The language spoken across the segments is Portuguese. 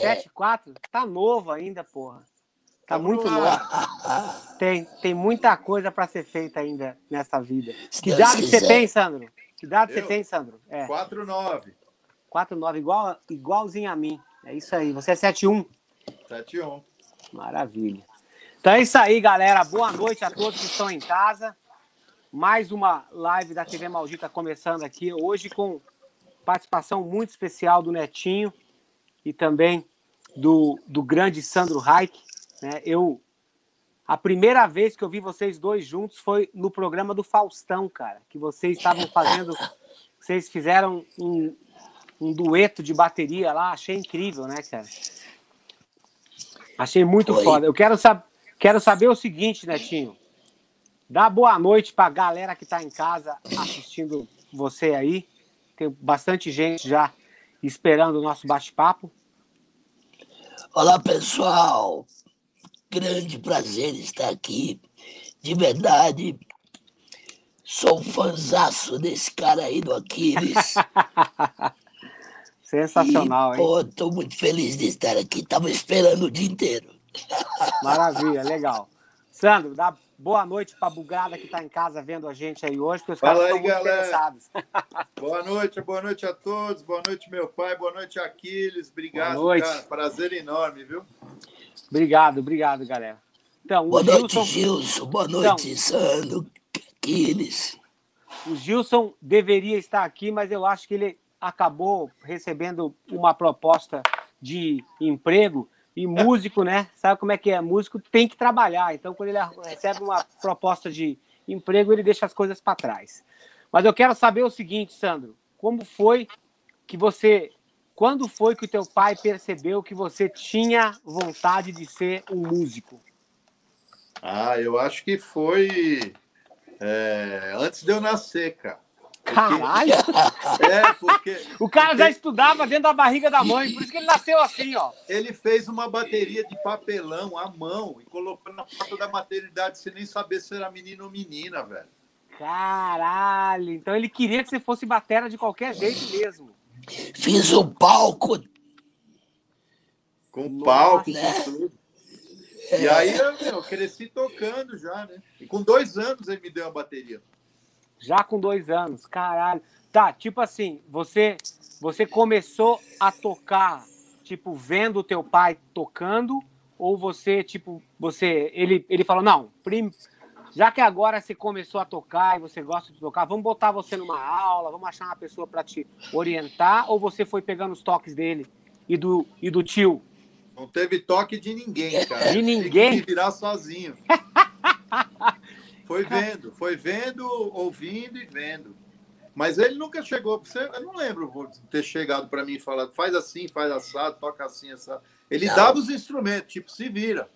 7,4? Tá novo ainda, porra. Tá muito novo. Tem, tem muita coisa para ser feita ainda nessa vida. Que idade você tem, Sandro? Que idade você tem, Sandro? É. 4,9. 4,9, igual, igualzinho a mim. É isso aí. Você é 7,1? 7,1. Maravilha. Então é isso aí, galera. Boa noite a todos que estão em casa. Mais uma live da TV Maldita começando aqui. Hoje com participação muito especial do Netinho e também do, do grande Sandro Reich. Né? Eu, a primeira vez que eu vi vocês dois juntos foi no programa do Faustão, cara, que vocês estavam fazendo, vocês fizeram um, um dueto de bateria lá, achei incrível, né, cara? Achei muito Oi. foda. Eu quero, sab quero saber o seguinte, Netinho. Dá boa noite para a galera que está em casa assistindo você aí. Tem bastante gente já esperando o nosso bate-papo. Olá, pessoal. Grande prazer estar aqui. De verdade, sou um desse cara aí do Aquiles. Sensacional, e, hein? Pô, tô muito feliz de estar aqui. Tava esperando o dia inteiro. Maravilha, legal. Sandro, dá Boa noite para a bugada que está em casa vendo a gente aí hoje, porque os Fala caras aí, estão galera. interessados. Boa noite, boa noite a todos, boa noite, meu pai, boa noite, Aquiles. Obrigado, boa noite. cara. Prazer enorme, viu? Obrigado, obrigado, galera. Então, boa Gilson... noite, Gilson. Boa noite, então, Sandro, Aquiles. O Gilson deveria estar aqui, mas eu acho que ele acabou recebendo uma proposta de emprego e músico, né? Sabe como é que é? Músico tem que trabalhar. Então, quando ele recebe uma proposta de emprego, ele deixa as coisas para trás. Mas eu quero saber o seguinte, Sandro: como foi que você. Quando foi que o teu pai percebeu que você tinha vontade de ser um músico? Ah, eu acho que foi é, antes de eu nascer, cara. Caralho! É, porque. O cara já estudava dentro da barriga da mãe, por isso que ele nasceu assim, ó. Ele fez uma bateria de papelão à mão e colocou na porta da maternidade sem nem saber se era menino ou menina, velho. Caralho! Então ele queria que você fosse batera de qualquer jeito mesmo. Fiz o palco. Com Nossa, palco, né? com tudo. E aí eu, eu cresci tocando já, né? E com dois anos ele me deu a bateria. Já com dois anos, caralho. Tá, tipo assim, você você começou a tocar, tipo, vendo o teu pai tocando, ou você, tipo, você. Ele, ele falou, não, prim, já que agora você começou a tocar e você gosta de tocar, vamos botar você numa aula, vamos achar uma pessoa para te orientar, ou você foi pegando os toques dele e do, e do tio? Não teve toque de ninguém, cara. De ninguém? Tem que virar sozinho. Foi vendo, foi vendo, ouvindo e vendo. Mas ele nunca chegou. Você, eu não lembro ter chegado para mim e falado, faz assim, faz assado, toca assim, assado. Ele não. dava os instrumentos, tipo, se vira.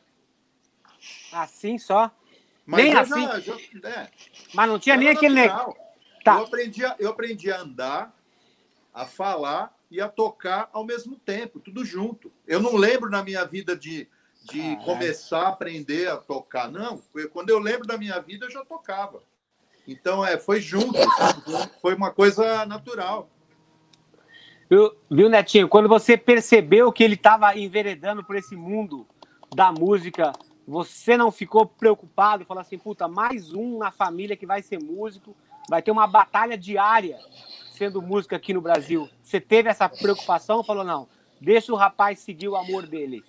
Assim só? Mas nem assim. Já, já, é. Mas não tinha nem aquele. Tá. Eu, aprendi a, eu aprendi a andar, a falar e a tocar ao mesmo tempo, tudo junto. Eu não lembro na minha vida de de começar a aprender a tocar. Não, quando eu lembro da minha vida, eu já tocava. Então, é, foi junto, foi uma coisa natural. Viu, viu, Netinho? Quando você percebeu que ele estava enveredando por esse mundo da música, você não ficou preocupado? Falou assim, puta, mais um na família que vai ser músico, vai ter uma batalha diária sendo músico aqui no Brasil. Você teve essa preocupação? Falou, não, deixa o rapaz seguir o amor dele.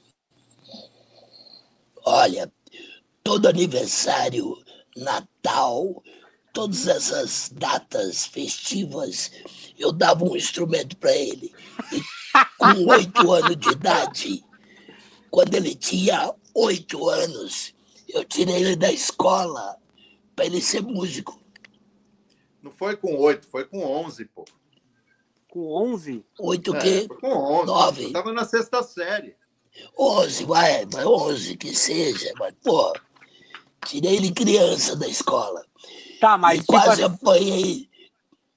Olha, todo aniversário, Natal, todas essas datas festivas, eu dava um instrumento para ele. E com oito anos de idade, quando ele tinha oito anos, eu tirei ele da escola para ele ser músico. Não foi com oito, foi com onze, pô. Com onze? Oito o é, quê? Foi com onze. Nove. Eu tava na sexta série. 11, vai, vai 11 que seja, mas, pô, tirei ele criança da escola. Tá, mas. E quase apanhei,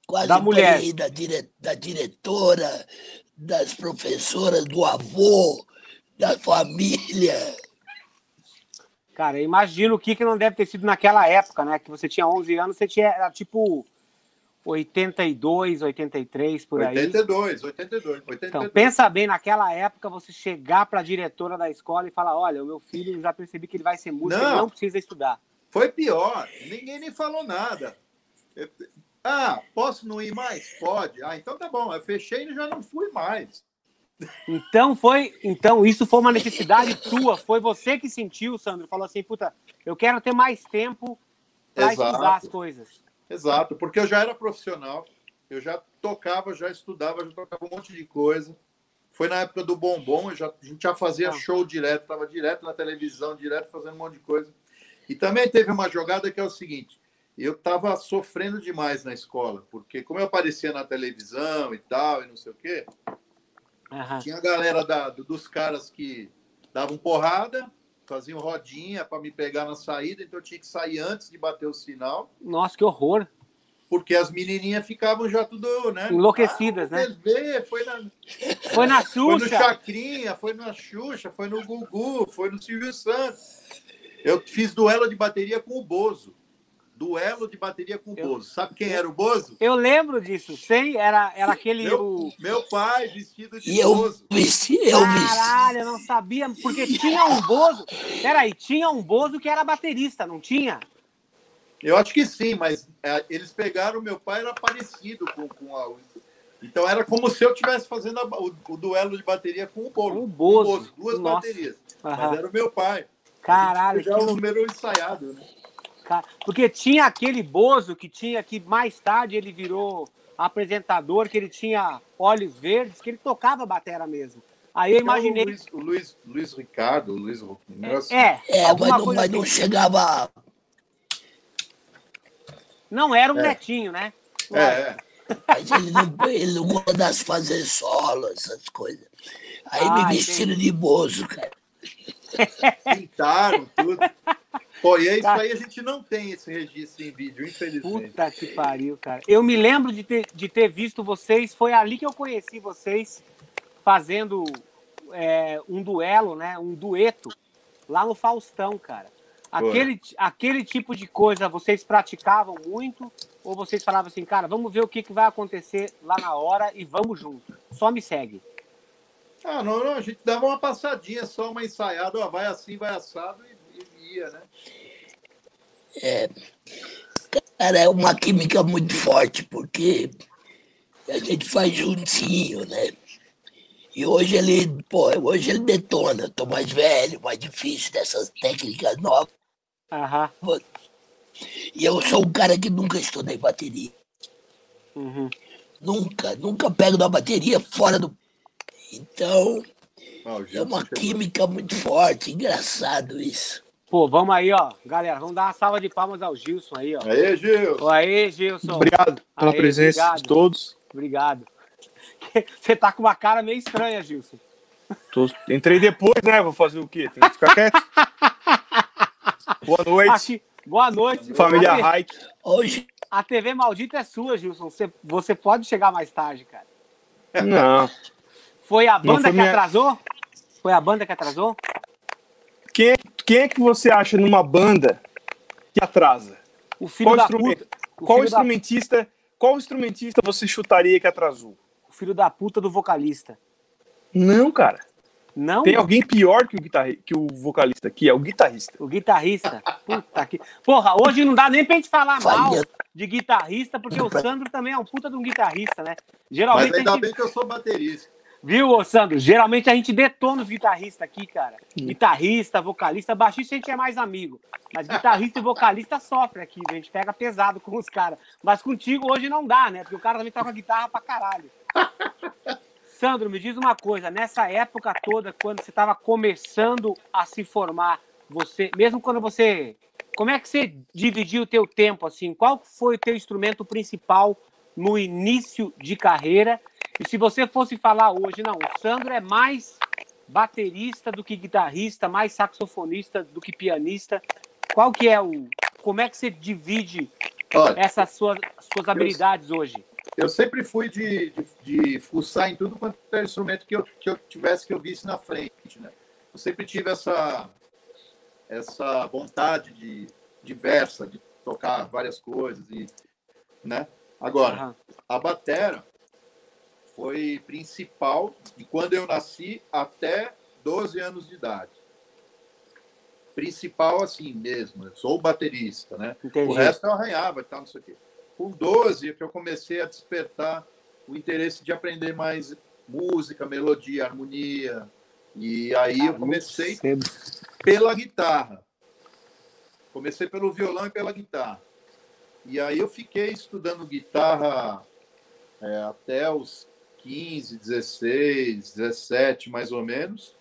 quase da mulher. da, dire, da diretora, das professoras, do avô, da família. Cara, imagino o que, que não deve ter sido naquela época, né? Que você tinha 11 anos, você tinha, era tipo 82, 83, por aí. 82, 82, 82. Então, pensa bem, naquela época, você chegar para a diretora da escola e falar: olha, o meu filho já percebi que ele vai ser músico, não, ele não precisa estudar. Foi pior, ninguém nem falou nada. Ah, posso não ir mais? Pode. Ah, então tá bom. Eu fechei e já não fui mais. Então foi, então isso foi uma necessidade tua, foi você que sentiu, Sandro, falou assim, puta, eu quero ter mais tempo para estudar as coisas. Exato, porque eu já era profissional, eu já tocava, já estudava, já tocava um monte de coisa. Foi na época do bombom, já, a gente já fazia ah. show direto, estava direto na televisão, direto fazendo um monte de coisa. E também teve uma jogada que é o seguinte: eu estava sofrendo demais na escola, porque como eu aparecia na televisão e tal, e não sei o quê, uhum. tinha a galera da, dos caras que davam porrada, faziam rodinha para me pegar na saída, então eu tinha que sair antes de bater o sinal. Nossa, que horror! Porque as menininhas ficavam já tudo, né? Enlouquecidas, ah, né? Bebê, foi na Foi na Xuxa. Foi no Chacrinha, foi na Xuxa, foi no Gugu, foi no Silvio Santos. Eu fiz duelo de bateria com o Bozo. Duelo de bateria com o eu, Bozo. Sabe quem era o Bozo? Eu lembro disso. Sei, era, era aquele. Meu, o... meu pai vestido de e Bozo. Eu vesti, eu vesti. Caralho, eu não sabia. Porque tinha um Bozo. Peraí, tinha um Bozo que era baterista, não tinha? Eu acho que sim, mas é, eles pegaram. Meu pai era parecido com, com a. Então era como se eu estivesse fazendo a, o, o, duelo de bateria com o Bozo. O Bozo. O Bozo duas Nossa. baterias. Uhum. Mas era o meu pai. Caralho. Já o número ensaiado, né? Porque tinha aquele Bozo que tinha que mais tarde ele virou apresentador, que ele tinha olhos verdes, que ele tocava batera mesmo. Aí eu imaginei. Então, o Luiz, o Luiz, Luiz Ricardo, o Luiz. É, é, é mas, não, mas não assim. chegava. Não era um é. netinho, né? É, é. Mas ele não, ele não gosta de fazer solo, essas coisas. Aí ah, me vestiram de bozo, cara. Pintaram tudo. Pô, e é isso aí, a gente não tem esse registro em vídeo, infelizmente. Puta que pariu, cara. Eu me lembro de ter, de ter visto vocês, foi ali que eu conheci vocês fazendo é, um duelo, né? Um dueto lá no Faustão, cara. Aquele, aquele tipo de coisa vocês praticavam muito? Ou vocês falavam assim, cara, vamos ver o que, que vai acontecer lá na hora e vamos junto? Só me segue. Ah, não, não, a gente dava uma passadinha, só uma ensaiada, ó, vai assim, vai assado e, e ia, né? É, cara, é uma química muito forte, porque a gente faz juntinho, né? E hoje ele, pô, hoje ele detona. Tô mais velho, mais difícil dessas técnicas novas. Aham. E eu sou um cara que nunca estudei bateria. Uhum. Nunca, nunca pego na bateria fora do. Então, oh, é uma química muito forte, engraçado isso. Pô, vamos aí, ó. Galera, vamos dar uma salva de palmas ao Gilson aí, ó. Aê, Gilson. Aê, Gilson. Obrigado pela Aê, presença obrigado. de todos. Obrigado. Você tá com uma cara meio estranha, Gilson. Tô... Entrei depois, né? Vou fazer o quê? Tem que ficar quieto. Boa noite. Aqui... Boa noite. Família Hike. Hoje. A TV maldita é sua, Gilson. Você, você pode chegar mais tarde, cara. Não. Foi a banda foi que minha... atrasou? Foi a banda que atrasou? Quem, quem é que você acha numa banda que atrasa? O filho qual da puta. O qual instrumentista, da... qual instrumentista você chutaria que atrasou? O filho da puta do vocalista. Não, cara. Não? Tem alguém pior que o, guitarri... que o vocalista aqui, é o guitarrista. O guitarrista? Puta que. Porra, hoje não dá nem pra gente falar mal de guitarrista, porque o Sandro também é um puta de um guitarrista, né? Geralmente. Mas ainda gente... bem que eu sou baterista. Viu, Sandro? Geralmente a gente detona os guitarristas aqui, cara. Guitarrista, vocalista, baixista a gente é mais amigo. Mas guitarrista e vocalista sofre aqui, a gente pega pesado com os caras. Mas contigo hoje não dá, né? Porque o cara também tá com a guitarra pra caralho. Sandro, me diz uma coisa, nessa época toda, quando você estava começando a se formar, você, mesmo quando você, como é que você dividiu o teu tempo assim? Qual foi o teu instrumento principal no início de carreira e se você fosse falar hoje, não, o Sandro é mais baterista do que guitarrista, mais saxofonista do que pianista. Qual que é o. Como é que você divide Olha, essas suas, suas habilidades eu, hoje? Eu sempre fui de, de, de, fuçar em tudo quanto é instrumento que eu, que eu tivesse que eu visse na frente. Né? Eu sempre tive essa, essa vontade de diversa, de tocar várias coisas. E, né? Agora, Aham. a batera foi principal de quando eu nasci até 12 anos de idade. Principal assim mesmo, eu sou baterista, né? Entendi. O resto eu arranhava e tal, não sei o quê. Com 12 é que eu comecei a despertar o interesse de aprender mais música, melodia, harmonia. E aí eu comecei Cedo. pela guitarra. Comecei pelo violão e pela guitarra. E aí eu fiquei estudando guitarra é, até os 15, 16, 17, mais ou menos.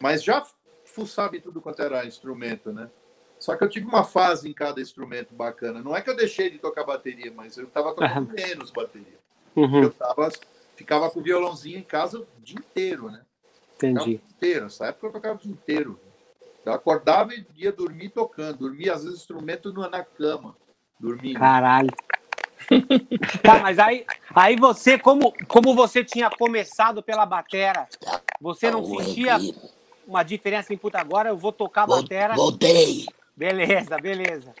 Mas já fuçava em tudo quanto era instrumento, né? Só que eu tive uma fase em cada instrumento bacana. Não é que eu deixei de tocar bateria, mas eu estava tocando menos bateria. Uhum, Eu tava, ficava com o violãozinho em casa o dia inteiro, né? Entendi. dia inteiro. Nessa época eu tocava o dia inteiro. Eu acordava e ia dormir tocando. Dormia, às vezes, instrumento na cama. Dormindo. Caralho. Tá, mas aí, aí você, como, como você tinha começado pela batera, você não Oi, sentia aqui. uma diferença em puta agora? Eu vou tocar a batera. Voltei. Beleza, beleza.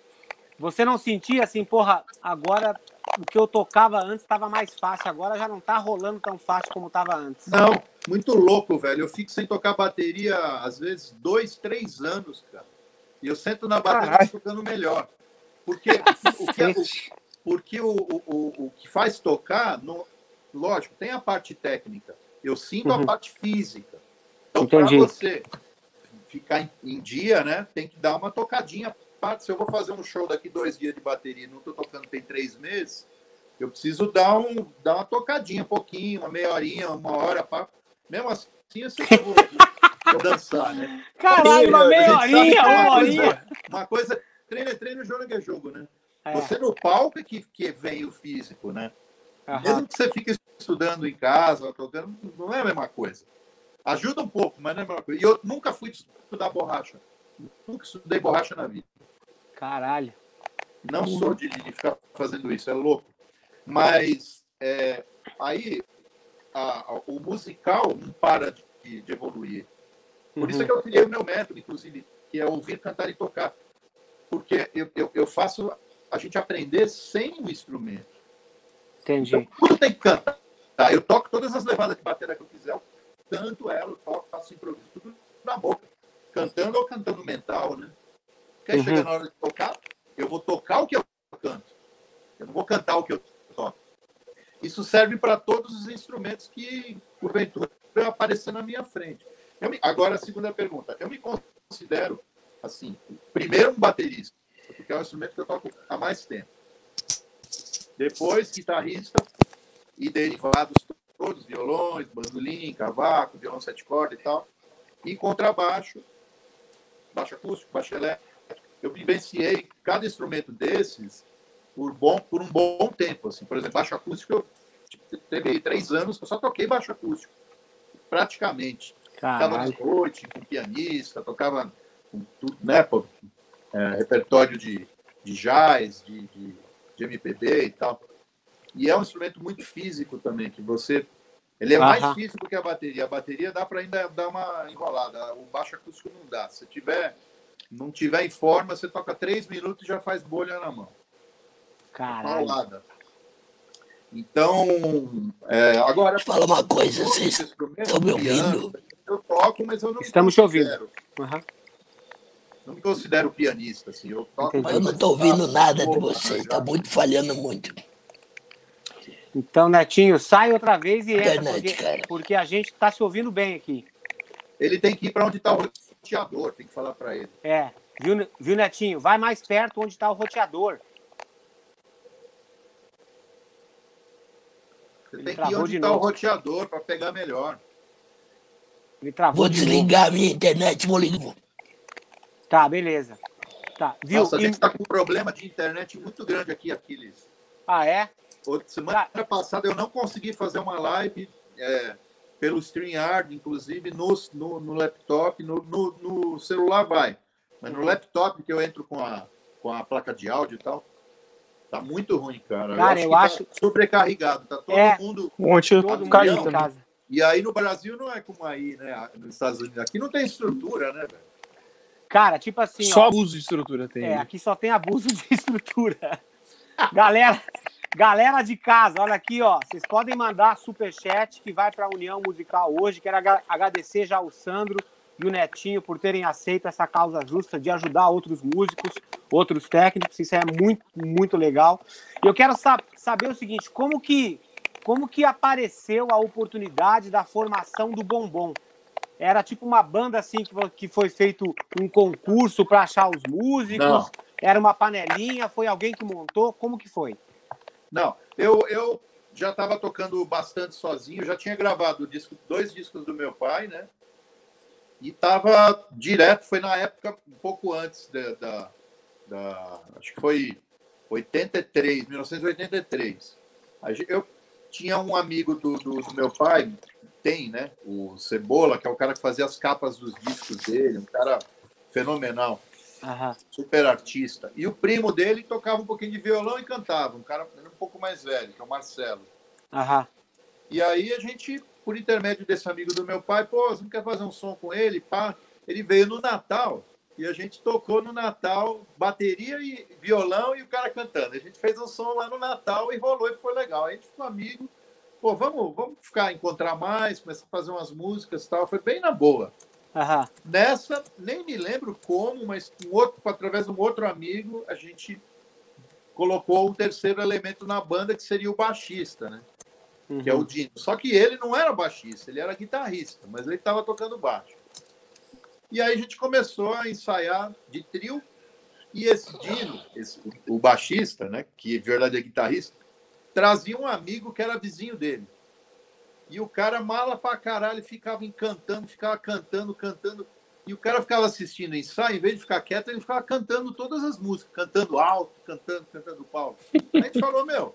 Você não sentia assim, porra, agora o que eu tocava antes estava mais fácil, agora já não tá rolando tão fácil como tava antes. Não, muito louco, velho. Eu fico sem tocar bateria, às vezes, dois, três anos, cara. E eu sento na bateria Caralho. tocando melhor. Porque o que, o, porque o, o, o, o que faz tocar, no, lógico, tem a parte técnica. Eu sinto Uhum. a parte física. Então, para você ficar em, em dia, né, tem que dar uma tocadinha. Parte. Se eu vou fazer um show daqui dois dias de bateria e não estou tocando tem três meses, eu preciso dar, um, dar uma tocadinha, um pouquinho, uma meia horinha, uma hora. Pra... Mesmo assim, eu sei que eu vou, vou dançar, né? Caralho, uma meia que horinha, uma uma coisa- horinha. Uma coisa, treino é treino, jogo é jogo, né? É, Você no palco é que, que vem o físico, né? Mesmo que você fique estudando em casa, tocando, não é a mesma coisa. Ajuda um pouco, mas não é a mesma coisa. E eu nunca fui estudar borracha. Nunca estudei borracha na vida. Caralho. Não sou de, de ficar fazendo isso, é louco. Mas é, aí a- a- o musical não para de, de evoluir. Por isso é Uhum. que eu criei o meu método, inclusive, que é ouvir, cantar e tocar. Porque eu, eu, eu faço a gente aprender sem o instrumento. Entendi. Tudo tem que cantar. Tá? Eu toco todas as levadas de bateria que eu quiser, eu canto ela, eu toco, faço improviso, tudo na boca. Cantando ou cantando mental, né? Porque aí Uhum. chega na hora de tocar, eu vou tocar o que eu canto. Eu não vou cantar o que eu toco. Isso serve para todos os instrumentos que, porventura, aparecer na minha frente. Me- Agora, a segunda pergunta. Eu me considero, assim, primeiro um baterista, porque é o instrumento que eu toco há mais tempo. Depois, guitarrista e derivados todos, violões, bandolim, cavaco, violão sete cordas e tal. E contrabaixo, baixo acústico, baixo elétrico. Eu vivenciei cada instrumento desses por, bom, por um bom tempo. Assim. Por exemplo, baixo acústico, eu tipo, teve três anos que eu só toquei baixo acústico. Praticamente. Tocava Caralho. de noite, com pianista, tocava com tudo, né? pô, é, repertório de, de jazz, de, de, de MPB e tal. E é um instrumento muito físico também, que você. Ele é mais Aham. físico que a bateria. A bateria dá para ainda dar uma enrolada. O baixo acústico não dá. Se tiver, não tiver em forma, você toca três minutos e já faz bolha na mão. Caralho. Então, é, agora. Deixa eu falar uma coisa, vocês estão me ouvindo? Eu toco, mas eu não Estamos te ouvindo. Não me considero pianista, assim. Eu toco Eu não tô ouvindo tá, nada de pouco, vocês, já. tá muito falhando muito. Então, Netinho, sai outra vez e entra, Internet, porque, porque a gente tá se ouvindo bem aqui. Ele tem que ir para onde está o roteador, tem que falar para ele. É, viu, viu, Netinho? Vai mais perto onde tá o roteador. Você Ele tem que ir travou onde de está o roteador para pegar melhor. Ele travou Vou desligar a minha internet, vou ligar. Tá, beleza. Tá, viu? Nossa, a gente está com um problema de internet muito grande aqui, Aquiles. Ah, é? Outra- Semana passada eu não consegui fazer uma live é, pelo StreamYard, inclusive no, no, no laptop, no, no, no celular vai. Mas no laptop que eu entro com a, com a placa de áudio e tal, tá muito ruim, cara. Cara, eu que tá acho- sobrecarregado, tá todo É. mundo. Ontem Todo eu mundo caí em casa. E aí no Brasil não é como aí, né? Nos Estados Unidos. Aqui não tem estrutura, né, velho? Cara, tipo assim, Só ó, abuso de estrutura tem. é, aqui só tem abuso de estrutura. Galera, Galera de casa, olha aqui, ó. Vocês podem mandar superchat que vai para a União Musical hoje. Quero agradecer já o Sandro e o Netinho por terem aceito essa causa justa de ajudar outros músicos, outros técnicos. Isso é muito, muito legal. E eu quero sab saber o seguinte: como que, como que apareceu a oportunidade da formação do Bombom? Era tipo uma banda assim que foi feito um concurso para achar os músicos? Não. Era uma panelinha? Foi alguém que montou? Como que foi? Não, eu, eu já estava tocando bastante sozinho, já tinha gravado disco, dois discos do meu pai, né? E estava direto, foi na época, um pouco antes da, da, da acho que foi 83, 1983. Eu tinha um amigo do, do, do, meu pai, tem, né? O Cebola, que é o cara que fazia as capas dos discos dele, um cara fenomenal. Uhum. Super artista. E o primo dele tocava um pouquinho de violão e cantava, um cara um pouco mais velho, que é o Marcelo. Uhum. E aí a gente por intermédio desse amigo do meu pai, pô, você não quer fazer um som com ele? Pá. Ele veio no Natal e a gente tocou no Natal bateria e violão e o cara cantando. A gente fez um som lá no Natal e rolou e foi legal. Aí a gente ficou amigo. Pô, vamos, vamos ficar, encontrar mais, começar a fazer umas músicas e tal. Foi bem na boa. Uhum. Nessa, nem me lembro como, mas um outro, através de um outro amigo, a gente colocou o terceiro elemento na banda, que seria o baixista, né? uhum. que é o Dino. Só que ele não era baixista, ele era guitarrista, mas ele estava tocando baixo. E aí a gente começou a ensaiar de trio, e esse Dino, esse, o baixista, né, que de verdade é guitarrista, trazia um amigo que era vizinho dele. E o cara, mala pra caralho, ficava encantando, ficava cantando, cantando. E o cara ficava assistindo ensaio, em vez de ficar quieto, ele ficava cantando todas as músicas, cantando alto, cantando, cantando pau. A gente falou, meu,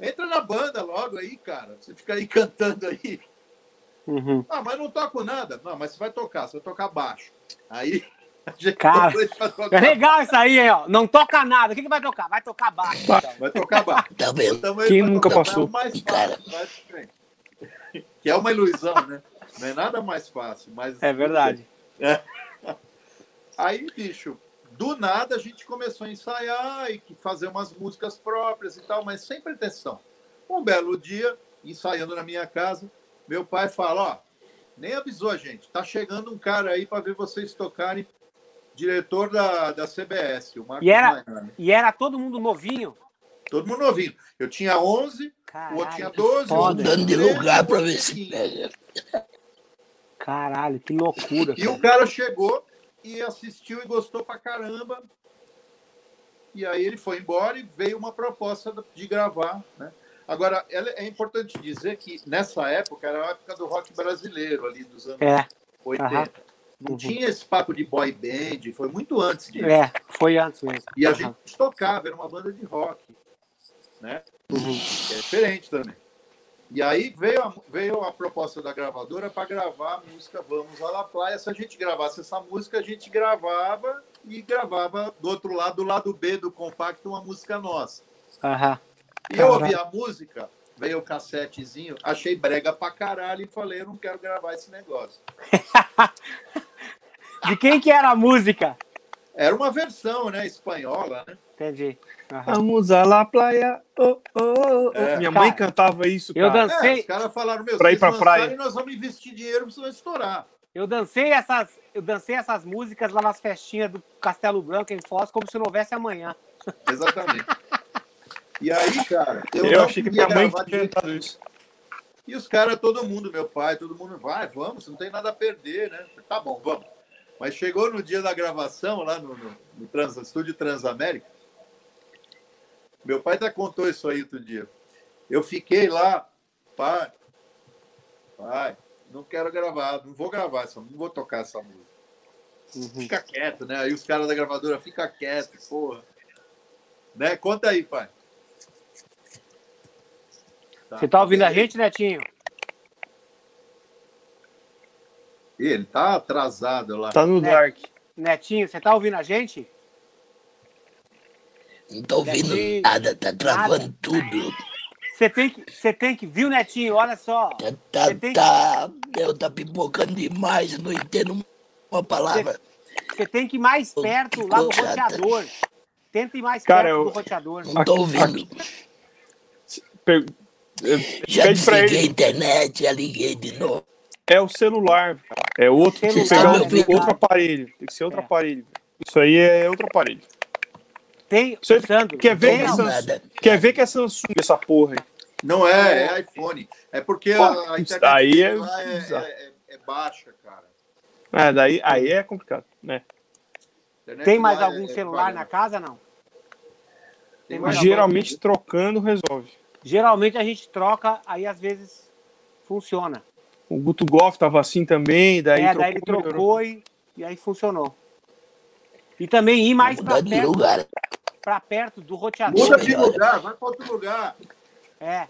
Entra na banda logo aí, cara. Você fica aí cantando aí. Uhum. Ah, mas não toco nada. Não, mas você vai tocar, você vai tocar baixo. Aí. Cara, é legal isso aí, hein, ó. Não toca nada. O que, que vai tocar? Vai tocar baixo. Então. Vai tocar baixo. Tá vendo? Quem nunca passou? Mais fácil, cara. Que é uma ilusão, né? Não é nada mais fácil. Mas... É verdade. É. Aí, bicho, do nada a gente começou a ensaiar e fazer umas músicas próprias e tal, mas sem pretensão. Um belo dia, ensaiando na minha casa, meu pai fala: Ó, nem avisou a gente, tá chegando um cara aí para ver vocês tocarem, diretor da, da CBS, o Marcos e era, e era todo mundo novinho? Todo mundo novinho. Eu tinha 11, Caralho, o outro tinha 12. Mudando de lugar para ver se pega. Caralho, que loucura. E cara. o cara chegou e assistiu e gostou pra caramba. E aí ele foi embora e veio uma proposta de gravar, né? Agora, é importante dizer que nessa época era a época do rock brasileiro, ali dos anos é. 80. Uhum. Não uhum. tinha esse papo de boy band, foi muito antes disso. É, foi antes mesmo. E a uhum. gente tocava, era uma banda de rock, né? Uhum. É diferente também. E aí veio a, veio a proposta da gravadora para gravar a música Vamos à La Playa. Se a gente gravasse essa música, a gente gravava e gravava do outro lado, do lado B do compacto, uma música nossa. Uhum. E eu ouvi a música, veio o cassetezinho, achei brega pra caralho e falei, eu não quero gravar esse negócio. De quem que era a música? Era uma versão, né, espanhola, né? Entendi. Uhum. Vamos à la playa. Oh, oh, oh. É. Minha mãe cara, cantava isso, cara. Eu dancei. É, os caras falaram, meu, pra ir pra praia. E nós vamos investir dinheiro, vai estourar. Eu dancei essas, eu dancei essas músicas lá nas festinhas do Castelo Branco em Foz, como se não houvesse amanhã. Exatamente. E aí, cara, eu, eu achei que minha mãe tinha cantado isso. E os caras, todo mundo, meu pai, todo mundo, vai, vamos, não tem nada a perder, né? Tá bom, vamos. Mas chegou no dia da gravação, lá no, no, no Trans, Estúdio Transamérica, meu pai até contou isso aí outro dia. Eu fiquei lá, pai, pai, não quero gravar, não vou gravar essa, não vou tocar essa música. Uhum. Fica quieto, né? Aí os caras da gravadora, fica quieto, porra. Né? Conta aí, pai. Tá. Você tá ouvindo a gente, Netinho? Ele tá atrasado lá. Tá no Dark. Netinho, você tá ouvindo a gente? Não tô ouvindo nada, tá travando nada. tudo. Você tem que, você tem que, viu, Netinho? Olha só. Tá, tá, tá, que... meu, tá pipocando demais, não entendo uma palavra. Você tem que ir mais perto lá do roteador. Tenta ir mais Cara, perto eu... do roteador. Não tô ouvindo. Aqui, per- Já desliguei a internet, já liguei de novo. É o celular. É outro, tem que Celular, pegar é outro, outro aparelho. Tem que ser outro É. aparelho. Isso aí é outro aparelho. Tem, Você Sandro, quer ver tem que nada. Quer ver que é Samsung essa porra aí? Não é, é iPhone. É porque Pô, a, a internet aí é é, é- é- é baixa, cara. É, daí, aí é complicado, né? Internet tem mais algum é- é celular na casa, não? Tem mais mais Geralmente trocando resolve. Geralmente a gente troca, aí às vezes funciona. O Guto Goff tava assim também, daí é, trocou, daí ele trocou e, e aí funcionou. E também ir mais de perto, lugar. pra perto do roteador. Muda de lugar, vai para outro lugar. É.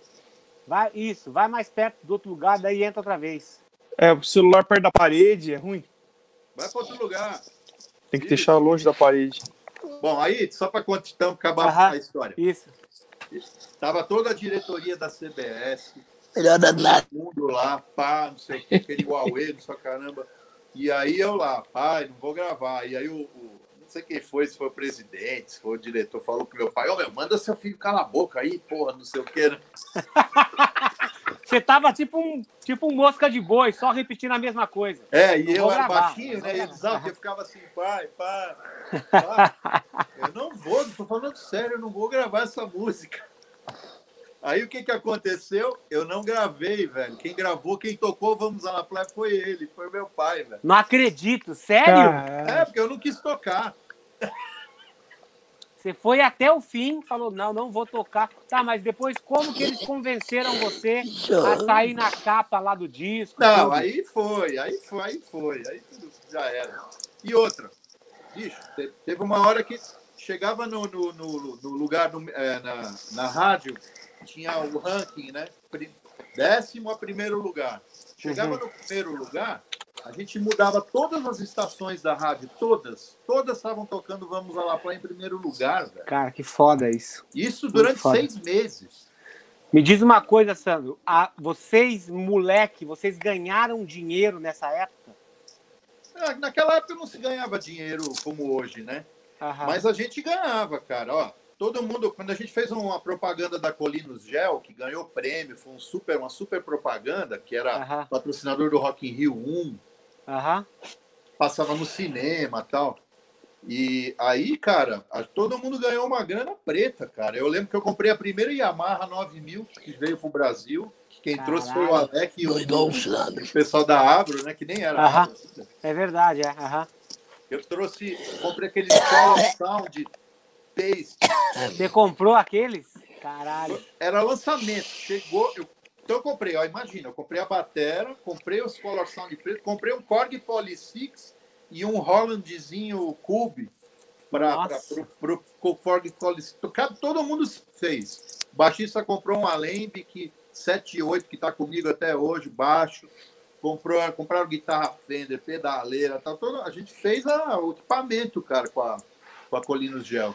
Vai, isso, vai mais perto do outro lugar, daí entra outra vez. É, o celular perto da parede é ruim. Vai para outro lugar. Tem que Isso. deixar longe da parede. Bom, aí, só para então acabar Aham. a história. Isso. Tava toda a diretoria da CBS, Melhor nada. todo mundo lá, pá, não sei o que, aquele Huawei, não sei caramba. E aí eu lá, pai, não vou gravar. E aí o, o- não sei quem foi, se foi o presidente, se foi o diretor, falou pro meu pai, ô meu, manda seu filho calar a boca aí, porra, não sei o que, né? Você tava tipo um, tipo um mosca de boi, só repetindo a mesma coisa. É, e Não eu era gravar, baixinho, não vou né? E eles, ah, eu ficava assim, pai, pai, pai. Eu não vou, tô falando sério, eu não vou gravar essa música. Aí o que que aconteceu? Eu não gravei, velho. Quem gravou, quem tocou Vamos lá na Praia foi ele, foi meu pai, velho. Não acredito, sério? É, porque eu não quis tocar. Você foi até o fim, falou, não, não vou tocar. Tá, mas depois como que eles convenceram você a sair na capa lá do disco? Não, tudo? aí foi, aí foi, aí foi, aí tudo já era. E outra, bicho, te- teve uma hora que chegava no, no, no- no lugar, no- é, na, na rádio, tinha o ranking, né? Décimo a primeiro lugar. Chegava Uhum. no primeiro lugar, a gente mudava todas as estações da rádio, todas, todas estavam tocando Vamos Lá em primeiro lugar, velho. Cara, que foda isso. Isso durante seis meses. Me diz uma coisa, Sandro. A- vocês, moleque, vocês ganharam dinheiro nessa época? É, Naquela época não se ganhava dinheiro como hoje, né? Aham. Mas a gente ganhava, cara. Ó, todo mundo, quando a gente fez uma propaganda da Colinos Gel, que ganhou prêmio, foi um super, uma super propaganda, que era patrocinador do Rock in Rio 1, aham. passava no cinema tal. E aí, cara, a- todo mundo ganhou uma grana preta, cara. Eu lembro que eu comprei a primeira Yamaha 9000 que veio pro Brasil. que Quem trouxe foi o Caralho. Alec e o, o pessoal da Abro, né? Que nem era. Aham. É verdade, é. Aham. Eu trouxe, comprei aquele Color Sound Taste. Você comprou aqueles? Caralho. Era lançamento. Chegou. Eu, então eu comprei, ó, imagina, eu comprei a batera, comprei os Color Sound preto, comprei um Korg Poly 6 e um Hollandzinho Cube para pro Korg Poly 6. Cada- Todo mundo fez. O baixista comprou um Alembic 78 que está comigo até hoje, baixo. Comprou, compraram guitarra Fender, pedaleira, tá todo, a gente fez a- o equipamento, cara, com a, com a Colinos Gel.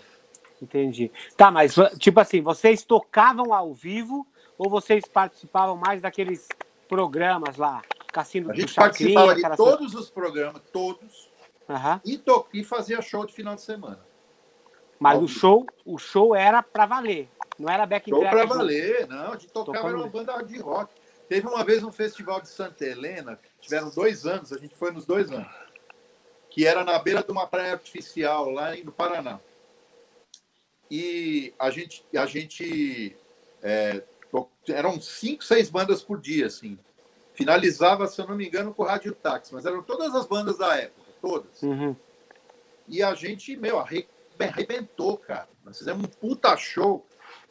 Entendi. Tá, mas tipo assim, vocês tocavam ao vivo ou vocês participavam mais daqueles programas lá? Cassino A gente Chacrinha, participava de todos os programas, todos, Aham. e, to e fazia show de final de semana. Mas o show, o show era pra valer. Não era back Show não. valer, não. A gente tocava, Tocando era uma banda de rock. Teve uma vez um festival de Santa Helena, tiveram dois anos, a gente foi nos dois anos, que era na beira de uma praia artificial, lá no Paraná. E a gente, a gente é, eram cinco, seis bandas por dia, assim. Finalizava, se eu não me engano, com o Rádio Táxi, mas eram todas as bandas da época, todas. Uhum. E a gente, meu, arre- arrebentou, cara. Nós fizemos um puta show.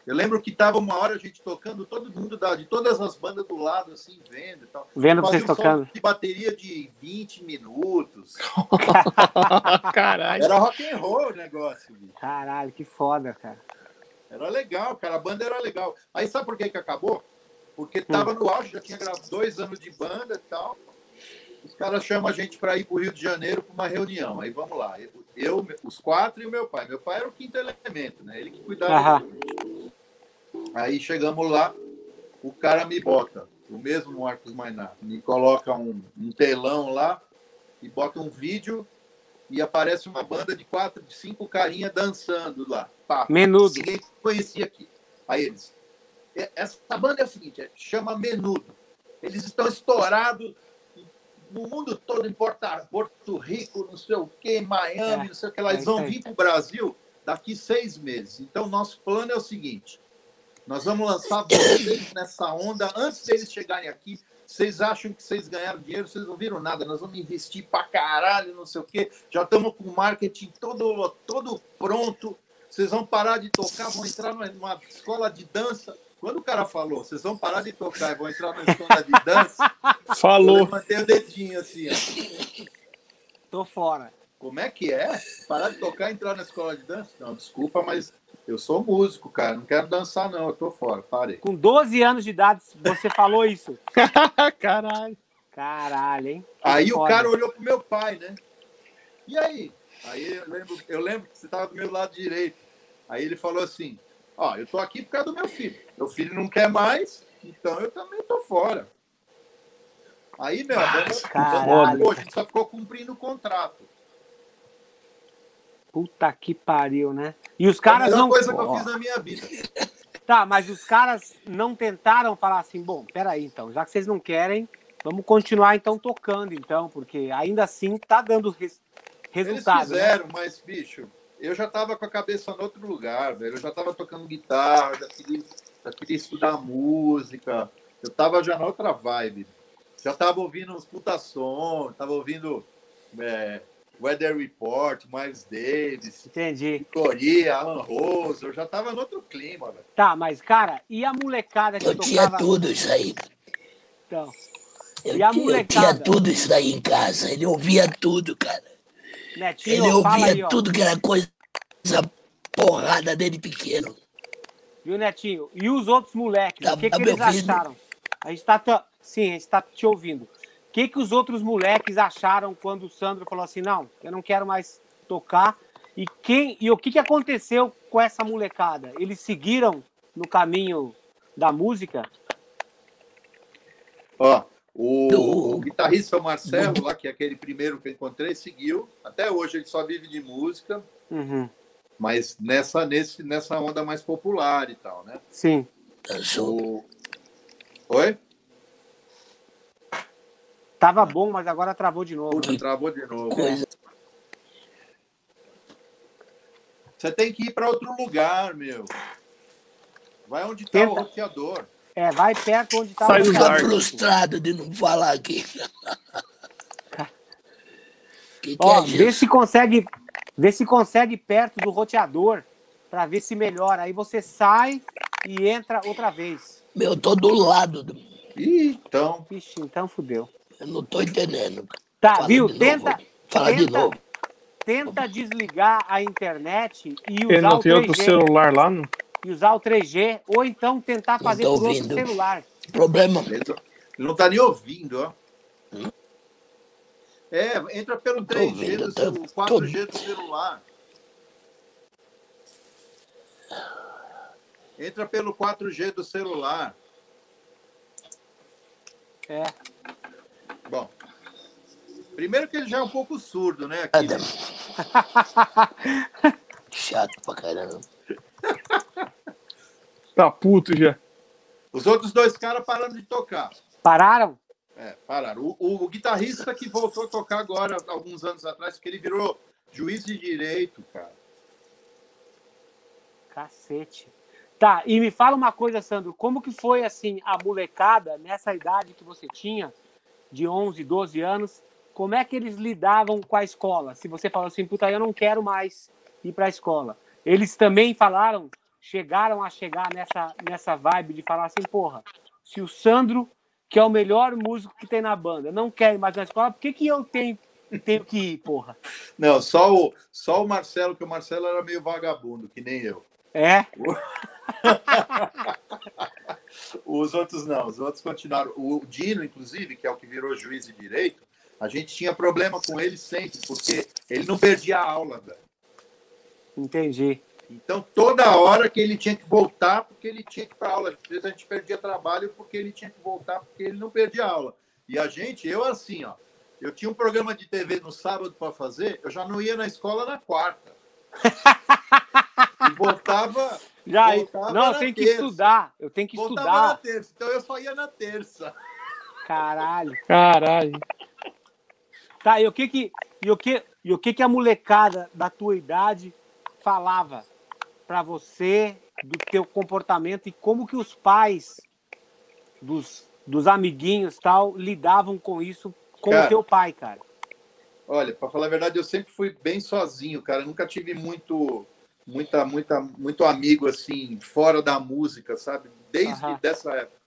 Eu lembro que tava uma hora a gente tocando, todo mundo da, de todas as bandas do lado, assim, vendo e tal. Vendo Fazia vocês um tocando. de bateria de 20 minutos. Caralho. Era rock and roll o negócio, bicho. Caralho, que foda, cara. Era legal, cara. A banda era legal. Aí sabe por que, que acabou? Porque tava no auge, já tinha gravado dois anos de banda e tal. Os caras chamam a gente para ir para o Rio de Janeiro para uma reunião. Aí vamos lá. Eu, os quatro e o meu pai. Meu pai era o quinto elemento, né? Ele que cuidava. Tudo. Aí chegamos lá, o cara me bota, o mesmo Marcos Mainar, me coloca um, um telão lá e bota um vídeo e aparece uma banda de quatro, de cinco carinha dançando lá. Pá, Menudo. Ninguém conhecia aqui. Aí eles. essa banda é o seguinte, é, chama Menudo. Eles estão estourados no mundo todo, em Porto Rico, não sei o quê, Miami, é, não sei o que lá. Eles vão vir para o Brasil daqui seis meses. Então, nosso plano é o seguinte: nós vamos lançar vocês nessa onda antes deles chegarem aqui. Vocês acham que vocês ganharam dinheiro, vocês não viram nada. Nós vamos investir para caralho, não sei o quê. Já estamos com o marketing todo, todo pronto. Vocês vão parar de tocar, vão entrar numa escola de dança. Quando o cara falou, vocês vão parar de tocar e vão entrar numa escola de dança. Falou. Eu levantei o dedinho assim, ó. Tô fora. Como é que é? Parar de tocar e entrar na escola de dança? Não, desculpa, mas eu sou músico, cara. Não quero dançar, não. Eu tô fora. Parei. Com 12 anos de idade, você falou isso. Caralho. Caralho, hein? Aí o cara olhou pro meu pai, né? E aí? Aí eu lembro, eu lembro que você tava do meu lado direito. Aí ele falou assim: Ó, eu tô aqui por causa do meu filho. Meu filho não quer mais, então eu também tô fora. Aí, meu, ah, vamos, pô, a gente só ficou cumprindo o contrato. Puta que pariu, né? E os caras não. É a coisa que eu fiz na minha vida. Tá, mas os caras não tentaram falar assim, bom, peraí, então, já que vocês não querem, vamos continuar então tocando, então, porque ainda assim tá dando res... resultado. Eles né? fizeram, né? mas, bicho, eu já tava com a cabeça em outro lugar, velho. Eu já tava tocando guitarra, já queria, já queria estudar música. Eu tava já na outra vibe. Já tava ouvindo uns puta som, tava ouvindo é, Weather Report, Miles Davis. Entendi. Coria, Alan Rose. Eu já tava no outro clima, velho. Tá, mas, cara, e a molecada que eu tocava... tinha tudo isso aí. Então. Eu, e a molecada? eu tinha tudo isso daí em casa. Ele ouvia tudo, cara. Netinho, Ele ouvia aí, tudo que era coisa porrada dele pequeno. Viu, Netinho? E os outros moleques? Tá, o que, tá que eles ouvindo? acharam? A gente tá. Sim, a gente tá te ouvindo que, que os outros moleques acharam quando o Sandro falou assim: não, eu não quero mais tocar? E, quem, e o que, que aconteceu com essa molecada? Eles seguiram no caminho da música? Ó, o, o guitarrista Marcelo, lá, que é aquele primeiro que eu encontrei, seguiu. Até hoje ele só vive de música. Uhum. Mas nessa, nesse, nessa onda mais popular e tal, né? Sim. O... Oi? Tava bom, mas agora travou de novo. Puta, travou de novo. Coisa. Você tem que ir para outro lugar, meu. Vai onde está o roteador. É, vai perto onde está o roteador. Tá frustrado de não falar aqui. que que Ó, é vê se consegue, vê se consegue perto do roteador para ver se melhora. Aí você sai e entra outra vez. Meu, tô do lado. Do... Ih, então. Ixi, então fudeu. Eu não estou entendendo. Tá, Fala viu? Tenta. Fala tenta, de novo. Tenta desligar a internet e usar Ele não o 3G. tem outro celular lá, não? E usar o 3G, ou então tentar fazer por outro celular. Problema. Ele não está nem ouvindo, ó. Hum? É, entra pelo 3G ouvindo, do 4G do celular. Entra pelo 4G do celular. É. Bom, primeiro que ele já é um pouco surdo, né? Aqui, né? Chato pra caramba. Tá puto já. Os outros dois caras pararam de tocar. Pararam? É, pararam. O, o, o, guitarrista que voltou a tocar agora, alguns anos atrás, porque ele virou juiz de direito, cara. Cacete. Tá, e me fala uma coisa, Sandro, como que foi, assim, a molecada, nessa idade que você tinha, de 11, 12 anos, como é que eles lidavam com a escola? Se você falou assim, puta, eu não quero mais ir para a escola. Eles também falaram, chegaram a chegar nessa, nessa vibe de falar assim, porra, se o Sandro, que é o melhor músico que tem na banda, não quer ir mais na escola, por que, que eu tenho, tenho que ir, porra? Não, só o, só o Marcelo, que o Marcelo era meio vagabundo, que nem eu. É? Os outros não, os outros continuaram. O Dino, inclusive, que é o que virou juiz de direito, a gente tinha problema com ele sempre, porque ele não perdia a aula, velho. Entendi. Então, toda hora que ele tinha que voltar, porque ele tinha que ir para aula. Às vezes a gente perdia trabalho porque ele tinha que voltar, porque ele não perdia aula. E a gente, eu assim, ó, eu tinha um programa de TV no sábado para fazer, eu já não ia na escola na quarta. voltava Já, Voltava não, eu na tenho que estudar. Eu tenho que Voltava na estudar. terça, então eu só ia na terça. Caralho. Caralho. Tá, e o que que, e o que, e o que que a molecada da tua idade falava pra você do teu comportamento e como que os pais dos, dos amiguinhos tal lidavam com isso com Cara. o teu pai, cara? Olha, para falar a verdade, eu sempre fui bem sozinho, cara. Eu nunca tive muito, muita, muita, muito amigo assim fora da música, sabe? Desde Aham. dessa época.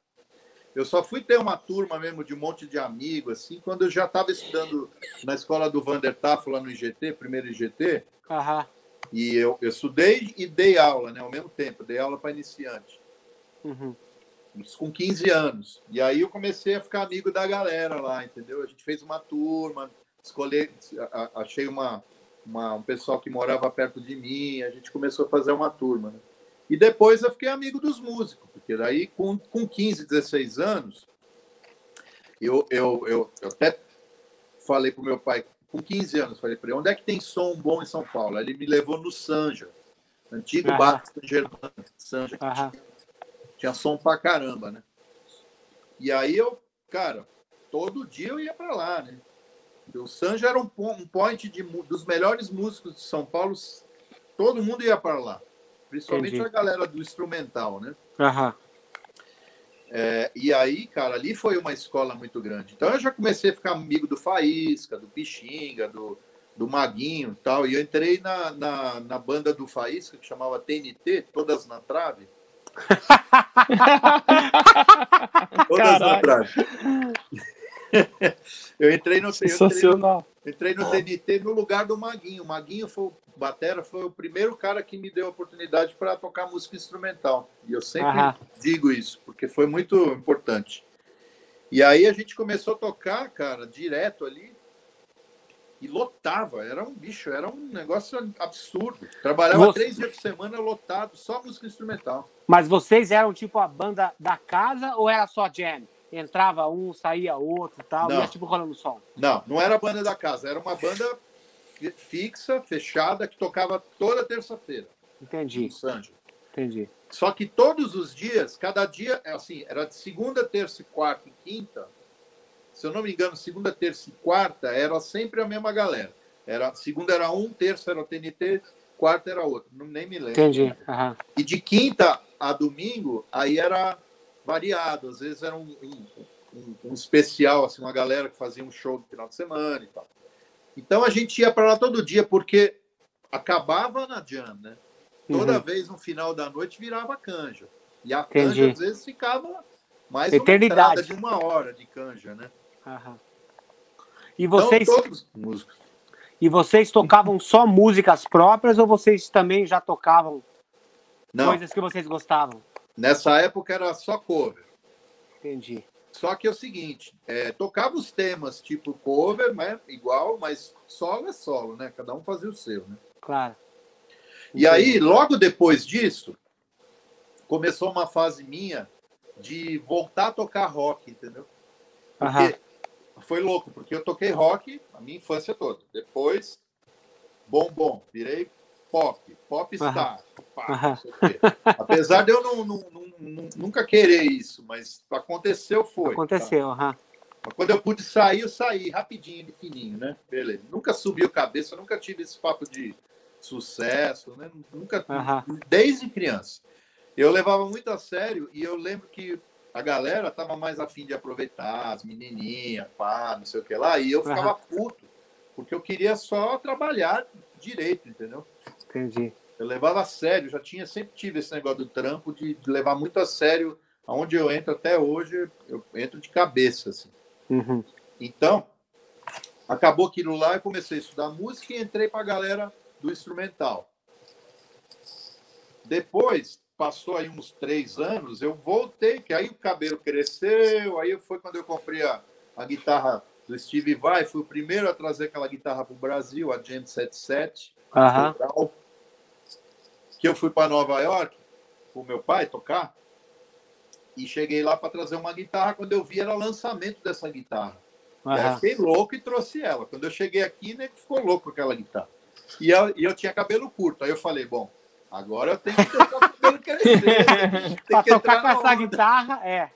Eu só fui ter uma turma mesmo de um monte de amigos, assim, quando eu já estava estudando na escola do Vander lá no IGT, primeiro IGT, Aham. e eu, eu estudei e dei aula, né, ao mesmo tempo, dei aula para iniciante. Uhum. Com 15 anos. E aí eu comecei a ficar amigo da galera lá, entendeu? A gente fez uma turma, escolhi, achei uma, uma- um pessoal que morava perto de mim, a gente começou a fazer uma turma. Né? E depois eu fiquei amigo dos músicos, porque daí com, com 15, 16 anos, eu, eu, eu, eu até falei pro meu pai, com 15 anos, falei para ele, onde é que tem som bom em São Paulo? Ele me levou no Sanja, antigo Aham. bar San Germano, Sanja, que Aham. tinha som pra caramba, né? E aí eu, cara, todo dia eu ia pra lá, né? O Sanja era um, um point de, dos melhores músicos de São Paulo, todo mundo ia para lá. Principalmente Entendi. a galera do instrumental, né? Aham. É, e aí, cara, ali foi uma escola muito grande. Então eu já comecei a ficar amigo do Faísca, do Pixinga, do, do Maguinho e tal. E eu entrei na, na, na banda do Faísca, que chamava TNT, Todas na Trave. Todas na. Trave. eu entrei no, eu entrei no, Sensacional. entrei no TNT no lugar do Maguinho. O Maguinho foi o Batera, foi o primeiro cara que me deu a oportunidade para tocar música instrumental. E eu sempre digo isso, porque foi muito importante. E aí a gente começou a tocar, cara, direto ali. E lotava, era um bicho, era um negócio absurdo. Trabalhava Você- três dias por semana lotado, só música instrumental. Mas vocês eram tipo a banda da casa ou era só jam? Entrava um, saía outro e tal, Não. ia tipo rolando som. Não, não era a banda da casa, era uma banda fi- fixa, fechada, que tocava toda terça-feira. Entendi, entendi. Só que todos os dias, cada dia, é assim, era de segunda, terça, e quarta e quinta. Se eu não me engano, segunda, terça e quarta era sempre a mesma galera. Era, segunda era um, terça era o TNT, quarta era outro. Não, nem me lembro. Entendi. Aham. E de quinta a domingo, aí era variado. Às vezes era um, um, um- especial, assim, uma galera que fazia um show no final de semana e tal. Então a gente ia para lá todo dia, porque acabava na jam, né? Toda Uhum. vez no final da noite virava canja. E a Entendi. canja, às vezes, ficava mais Eternidade. uma de uma hora de canja, né? Aham. E vocês, Então, todos os músicos. e vocês tocavam só músicas próprias ou vocês também já tocavam Não, coisas que vocês gostavam? Nessa época era só cover. Entendi. Só que é o seguinte, é, tocava os temas tipo cover, né, igual, mas solo é solo, né? Cada um fazia o seu, né? Claro. E aí, logo depois disso, começou uma fase minha de voltar a tocar rock, entendeu? Porque foi louco, porque eu toquei rock a minha infância toda. Depois, bom, bom, virei pop, pop star. pá. Apesar de eu não, não- não- nunca querer isso, mas aconteceu, foi. tá? Aconteceu. Mas Quando eu pude sair, eu saí rapidinho, de fininho, né? Beleza. Nunca subiu cabeça, nunca tive esse papo de sucesso, né? Nunca, desde criança. Eu levava muito a sério e eu lembro que a galera tava mais afim de aproveitar, as menininhas, pá, não sei o que lá, e eu ficava puto, porque eu queria só trabalhar direito, entendeu? Entendi. Eu levava a sério, já tinha, sempre tive esse negócio do trampo de, levar muito a sério. Aonde eu entro até hoje, eu entro de cabeça, assim. Uhum. Então, acabou aquilo lá, eu comecei a estudar música e entrei para a galera do instrumental. Depois, passou aí uns três anos, eu voltei, que aí o cabelo cresceu, aí foi quando eu comprei a, a guitarra do Steve Vai, fui o primeiro a trazer aquela guitarra para o Brasil, a Jam 77, Aham. Federal, que eu fui para Nova York com meu pai tocar, e cheguei lá para trazer uma guitarra, quando eu vi era lançamento dessa guitarra. Aí eu fiquei louco e trouxe ela. Quando eu cheguei aqui, né, ficou louco com aquela guitarra. E eu, e eu tinha cabelo curto. Aí eu falei, bom, agora eu tenho que tocar o deixando crescer. Pra que tocar com essa guitarra, é.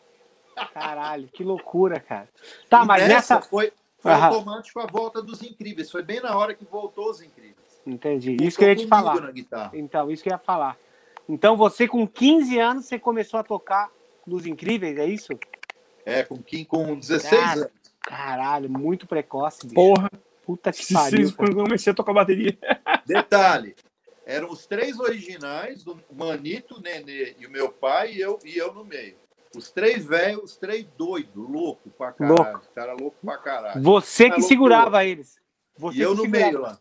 Caralho, que loucura, cara. Tá, E mas nessa. foi, foi automático a volta dos incríveis. Foi bem na hora que voltou os incríveis. Entendi. Isso que eu ia te falar. Então, isso que eu ia falar. Então, você com 15 anos, você começou a tocar nos Incríveis, é isso? É, com, quem- com 16 Cara, anos. Caralho, muito precoce, bicho. Porra, Puta que pariu. quando eu comecei a tocar bateria. Detalhe, eram os três originais, do Manito, o Nenê e o meu pai, e eu, e eu no meio. Os três velhos, os três doidos, louco pra caralho. Louco. Cara louco pra caralho. Você que loucura. segurava eles. Você e eu no segurava. meio lá.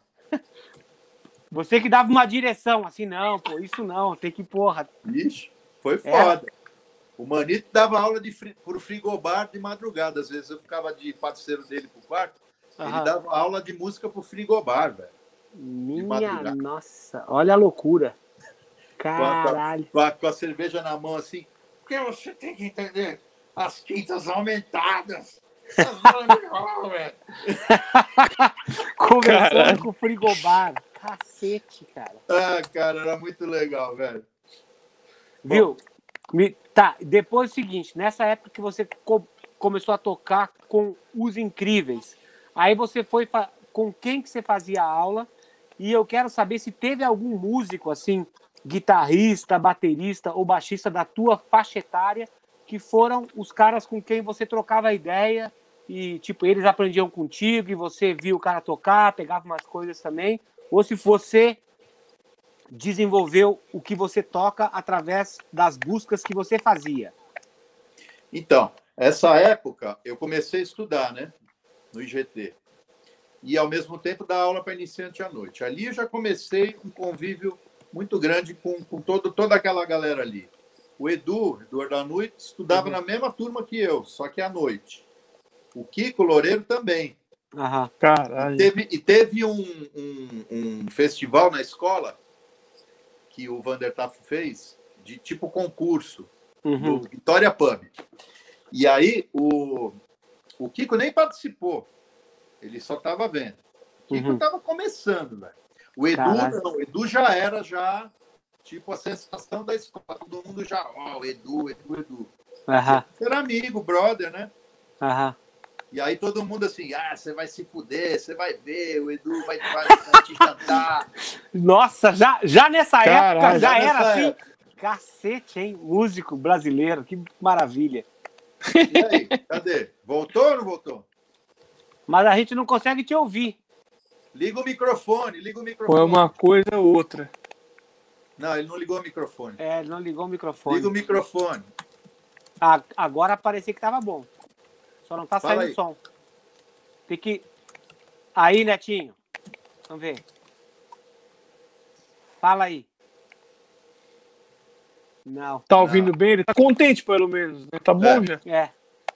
Você que dava uma direção, assim, não, pô, isso não, tem que, porra. Ixi, foi É. foda. O Manito dava aula de fri, pro frigobar de madrugada. Às vezes eu ficava de parceiro dele pro quarto. Ele Aham. dava aula de música pro frigobar, velho. Minha nossa, olha a loucura. Caralho. Com a, com a cerveja na mão assim. Porque você tem que entender as quintas aumentadas. Conversando Caralho. com o frigobar. Cacete, cara. Ah, cara, era muito legal, velho. Viu? Me- Tá, depois é o seguinte, nessa época que você co- começou a tocar com os incríveis, aí você foi fa- com quem que você fazia aula? E eu quero saber se teve algum músico assim, guitarrista, baterista ou baixista da tua faixa etária que foram os caras com quem você trocava ideia e tipo eles aprendiam contigo e você viu o cara tocar, pegava umas coisas também, ou se você desenvolveu o que você toca através das buscas que você fazia. Então, essa época eu comecei a estudar, né? No IGT. E ao mesmo tempo dar aula para iniciante à noite. Ali eu já comecei um convívio muito grande com, com todo, toda aquela galera ali. O Edu, Eduardo da Noite, estudava Uhum. na mesma turma que eu, só que à noite. O Kiko Loureiro também. Aham. Caralho. Teve, e teve um, um, um festival na escola que o Vander Taff fez, de tipo concurso, Uhum. do Vitória Pub. E aí o, o Kiko nem participou, ele só estava vendo. O Kiko Uhum. estava começando, velho. O Edu Caralho. não, o Edu já era já tipo a sensação da escola, todo mundo já, ó, o Edu, Edu, Edu. Aham. Era amigo, brother, né? Aham. E aí todo mundo assim, ah, você vai se fuder, você vai ver, o Edu vai, vai, vai te jantar. Nossa, já, já nessa época Caralho, já já era assim. época. Cacete, hein? Músico brasileiro, que maravilha. E aí, cadê? Voltou ou não voltou? Mas a gente não consegue te ouvir. Liga o microfone, liga o Ou microfone. é uma coisa ou outra. Não, ele não ligou o microfone. É, ele não ligou o microfone. Liga o microfone. Ah, agora parecia que tava bom. Só não tá Fala saindo aí. som. Tem que. Aí, Netinho. Vamos ver. Fala aí. Não. Tá ouvindo bem? Ele tá contente, pelo menos. Né? Tá bom É. já.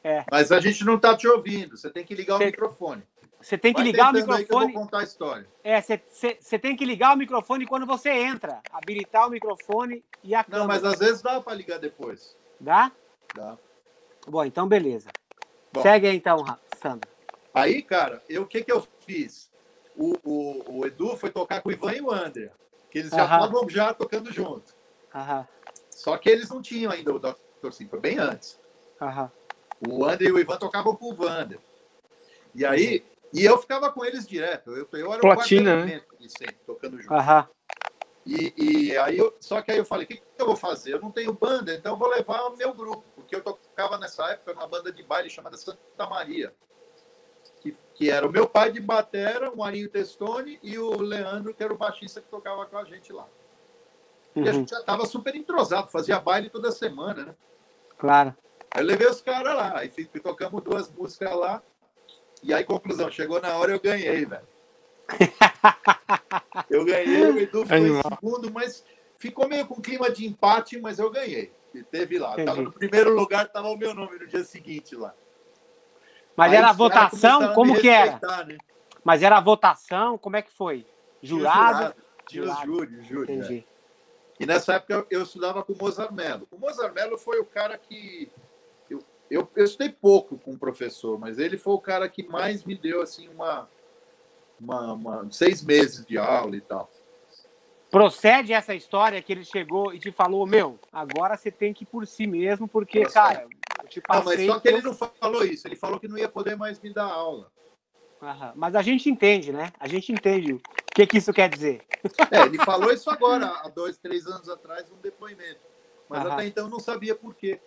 É. Mas a gente não está te ouvindo. Você tem que ligar o Cê- microfone. Você tem que Vai ligar o tentando aí que eu microfone. vou contar a história. É, você tem que ligar o microfone quando você entra. Habilitar o microfone e a Não, câmera. mas às vezes dá para ligar depois. Dá? Dá. Bom, então beleza. Bom. Segue aí então, Sandra. Aí, cara, eu, o que, que eu fiz? O, o, o Edu foi tocar com o Ivan e o André. Que eles já estavam já tocando junto. Aham, Só que eles não tinham ainda o Dr. Sim, foi bem antes. aham. O André e o Ivan tocavam com o Vander. E aí, e eu ficava com eles direto. Eu, eu era Platina, o né? sempre, tocando junto. E, e aí eu, só que aí eu falei, o que, que eu vou fazer? Eu não tenho banda, então eu vou levar o meu grupo, porque eu tocava nessa época numa banda de baile chamada Santa Maria, que, que era o meu pai de batera, o Marinho Testoni e o Leandro, que era o baixista que tocava com a gente lá. E a Uhum, gente já estava super entrosado, fazia baile toda semana, né? Claro. Aí eu levei os caras lá, aí fico- tocamos duas músicas lá, e aí, conclusão, chegou na hora eu ganhei, velho. Eu ganhei, o Edu foi em segundo, mas ficou meio com clima de empate, mas eu ganhei. E teve lá. Tava no primeiro lugar, tava o meu nome no dia seguinte lá. Mas Aí era votação? Como que era? né? Mas era a votação? Como é que foi? Jurado? Tinha Jurado. júri, júri, né? Entendi. E nessa época eu, eu estudava com o Mozart Mello. O Mozart Mello foi o cara que. Eu, eu, eu estudei pouco com o professor, mas ele foi o cara que mais me deu assim uma, uma, uma- seis meses de aula e tal. Procede essa história que ele chegou e te falou, meu, agora você tem que ir por si mesmo, porque, cara, eu te Ah, mas passei... só que ele não falou isso. Ele falou que não ia poder mais me dar aula. Aham, Mas a gente entende, né? A gente entende o que, que isso quer dizer. É, ele falou isso agora, há dois, três anos atrás, num depoimento. Mas Aham. até então eu não sabia por quê.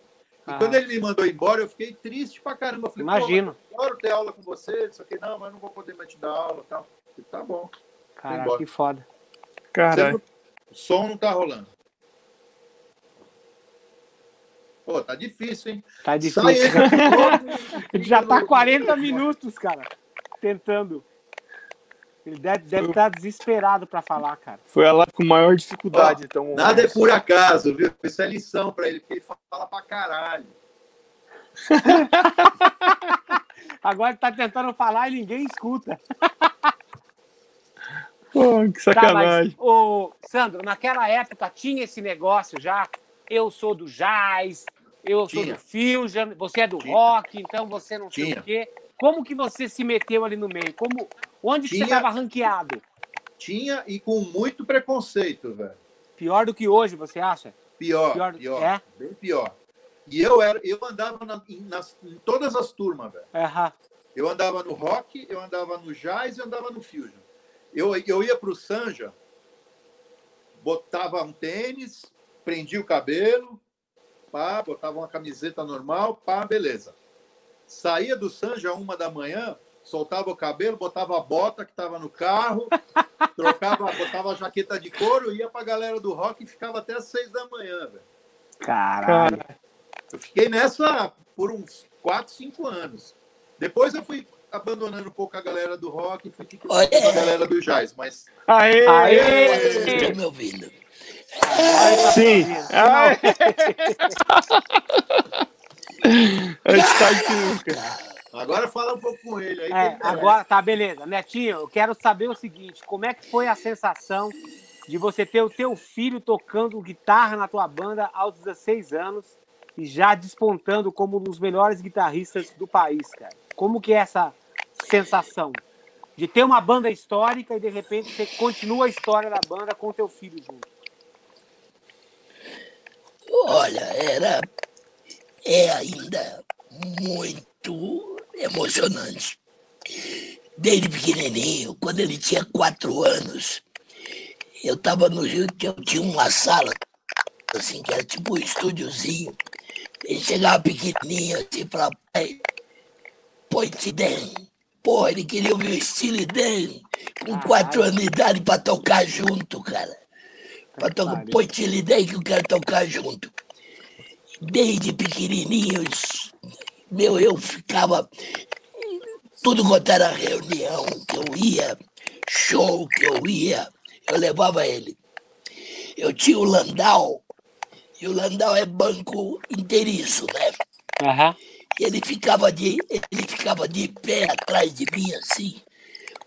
E Aham. quando ele me mandou embora, eu fiquei triste pra caramba. Eu falei, Imagino. adoro ter aula com você, isso aqui, não, mas não vou poder mais te dar aula e tal. Falei, tá bom. Cara, que foda. Caralho. não- O som não tá rolando. Pô, tá difícil, hein? Tá Sai difícil. ele. Ele já tá 40 minutos, cara, tentando. Ele deve estar desesperado pra falar, cara. Foi a live com maior dificuldade, Ó, então. Nada é por acaso, viu? Isso é lição pra ele, porque ele fala pra caralho. Agora ele tá tentando falar e ninguém escuta. Pô, que Tá, mas, sacanagem. ô, Sandro, naquela época tinha esse negócio já. Eu sou do jazz, eu sou Tinha. do fusion, você é do Tinha. rock, então você não sei Tinha. o quê. Como que você se meteu ali no meio? Como, onde que você Tinha. estava ranqueado? Tinha e com muito preconceito, velho. Pior do que hoje, você acha? Pior, Pior- pior, é? bem pior. E eu era, eu andava na- em, nas- em todas as turmas, velho. Aham. Eu andava no rock, eu andava no jazz e eu andava no fusion. Eu, eu ia pro Sanja, botava um tênis, prendia o cabelo, pá, botava uma camiseta normal, pá, beleza. Saía do Sanja uma da manhã, soltava o cabelo, botava a bota que estava no carro, trocava, botava a jaqueta de couro, ia pra galera do rock e ficava até as seis da manhã, velho. Caralho. Eu fiquei nessa por uns 4, 5 anos. Depois eu fui abandonando um pouco a galera do rock e fui ficando Olha. com a galera do jazz. Mas Aê! Aê! Estão me ouvindo. Sim! Aê! Antes tarde que nunca. agora fala um pouco com ele aí. É, merece. agora, tá, beleza. Netinho, eu quero saber o seguinte: como é que foi a sensação de você ter o teu filho tocando guitarra na tua banda aos 16 anos e já despontando como um dos melhores guitarristas do país, cara? Como que é essa sensação de ter uma banda histórica e de repente você continua a história da banda com teu filho junto? Olha, era. É ainda muito emocionante. Desde pequenininho, quando ele tinha quatro anos, eu estava no Rio, que eu tinha uma sala, assim, que era tipo um estúdiozinho. Ele chegava pequenininho assim, falava, pai, põe-te dentro. Porra, ele queria ouvir o Steely Dan com quatro anos de idade para tocar junto, cara. Pra tocar, põe Steely Dan que eu quero tocar junto. Desde pequenininhos, meu, eu ficava tudo quanto era reunião que eu ia, show que eu ia, eu levava ele. Eu tinha o Landau, e o Landau é banco inteiriço, né? Aham. Ele ficava de, ele ficava de pé atrás de mim, assim,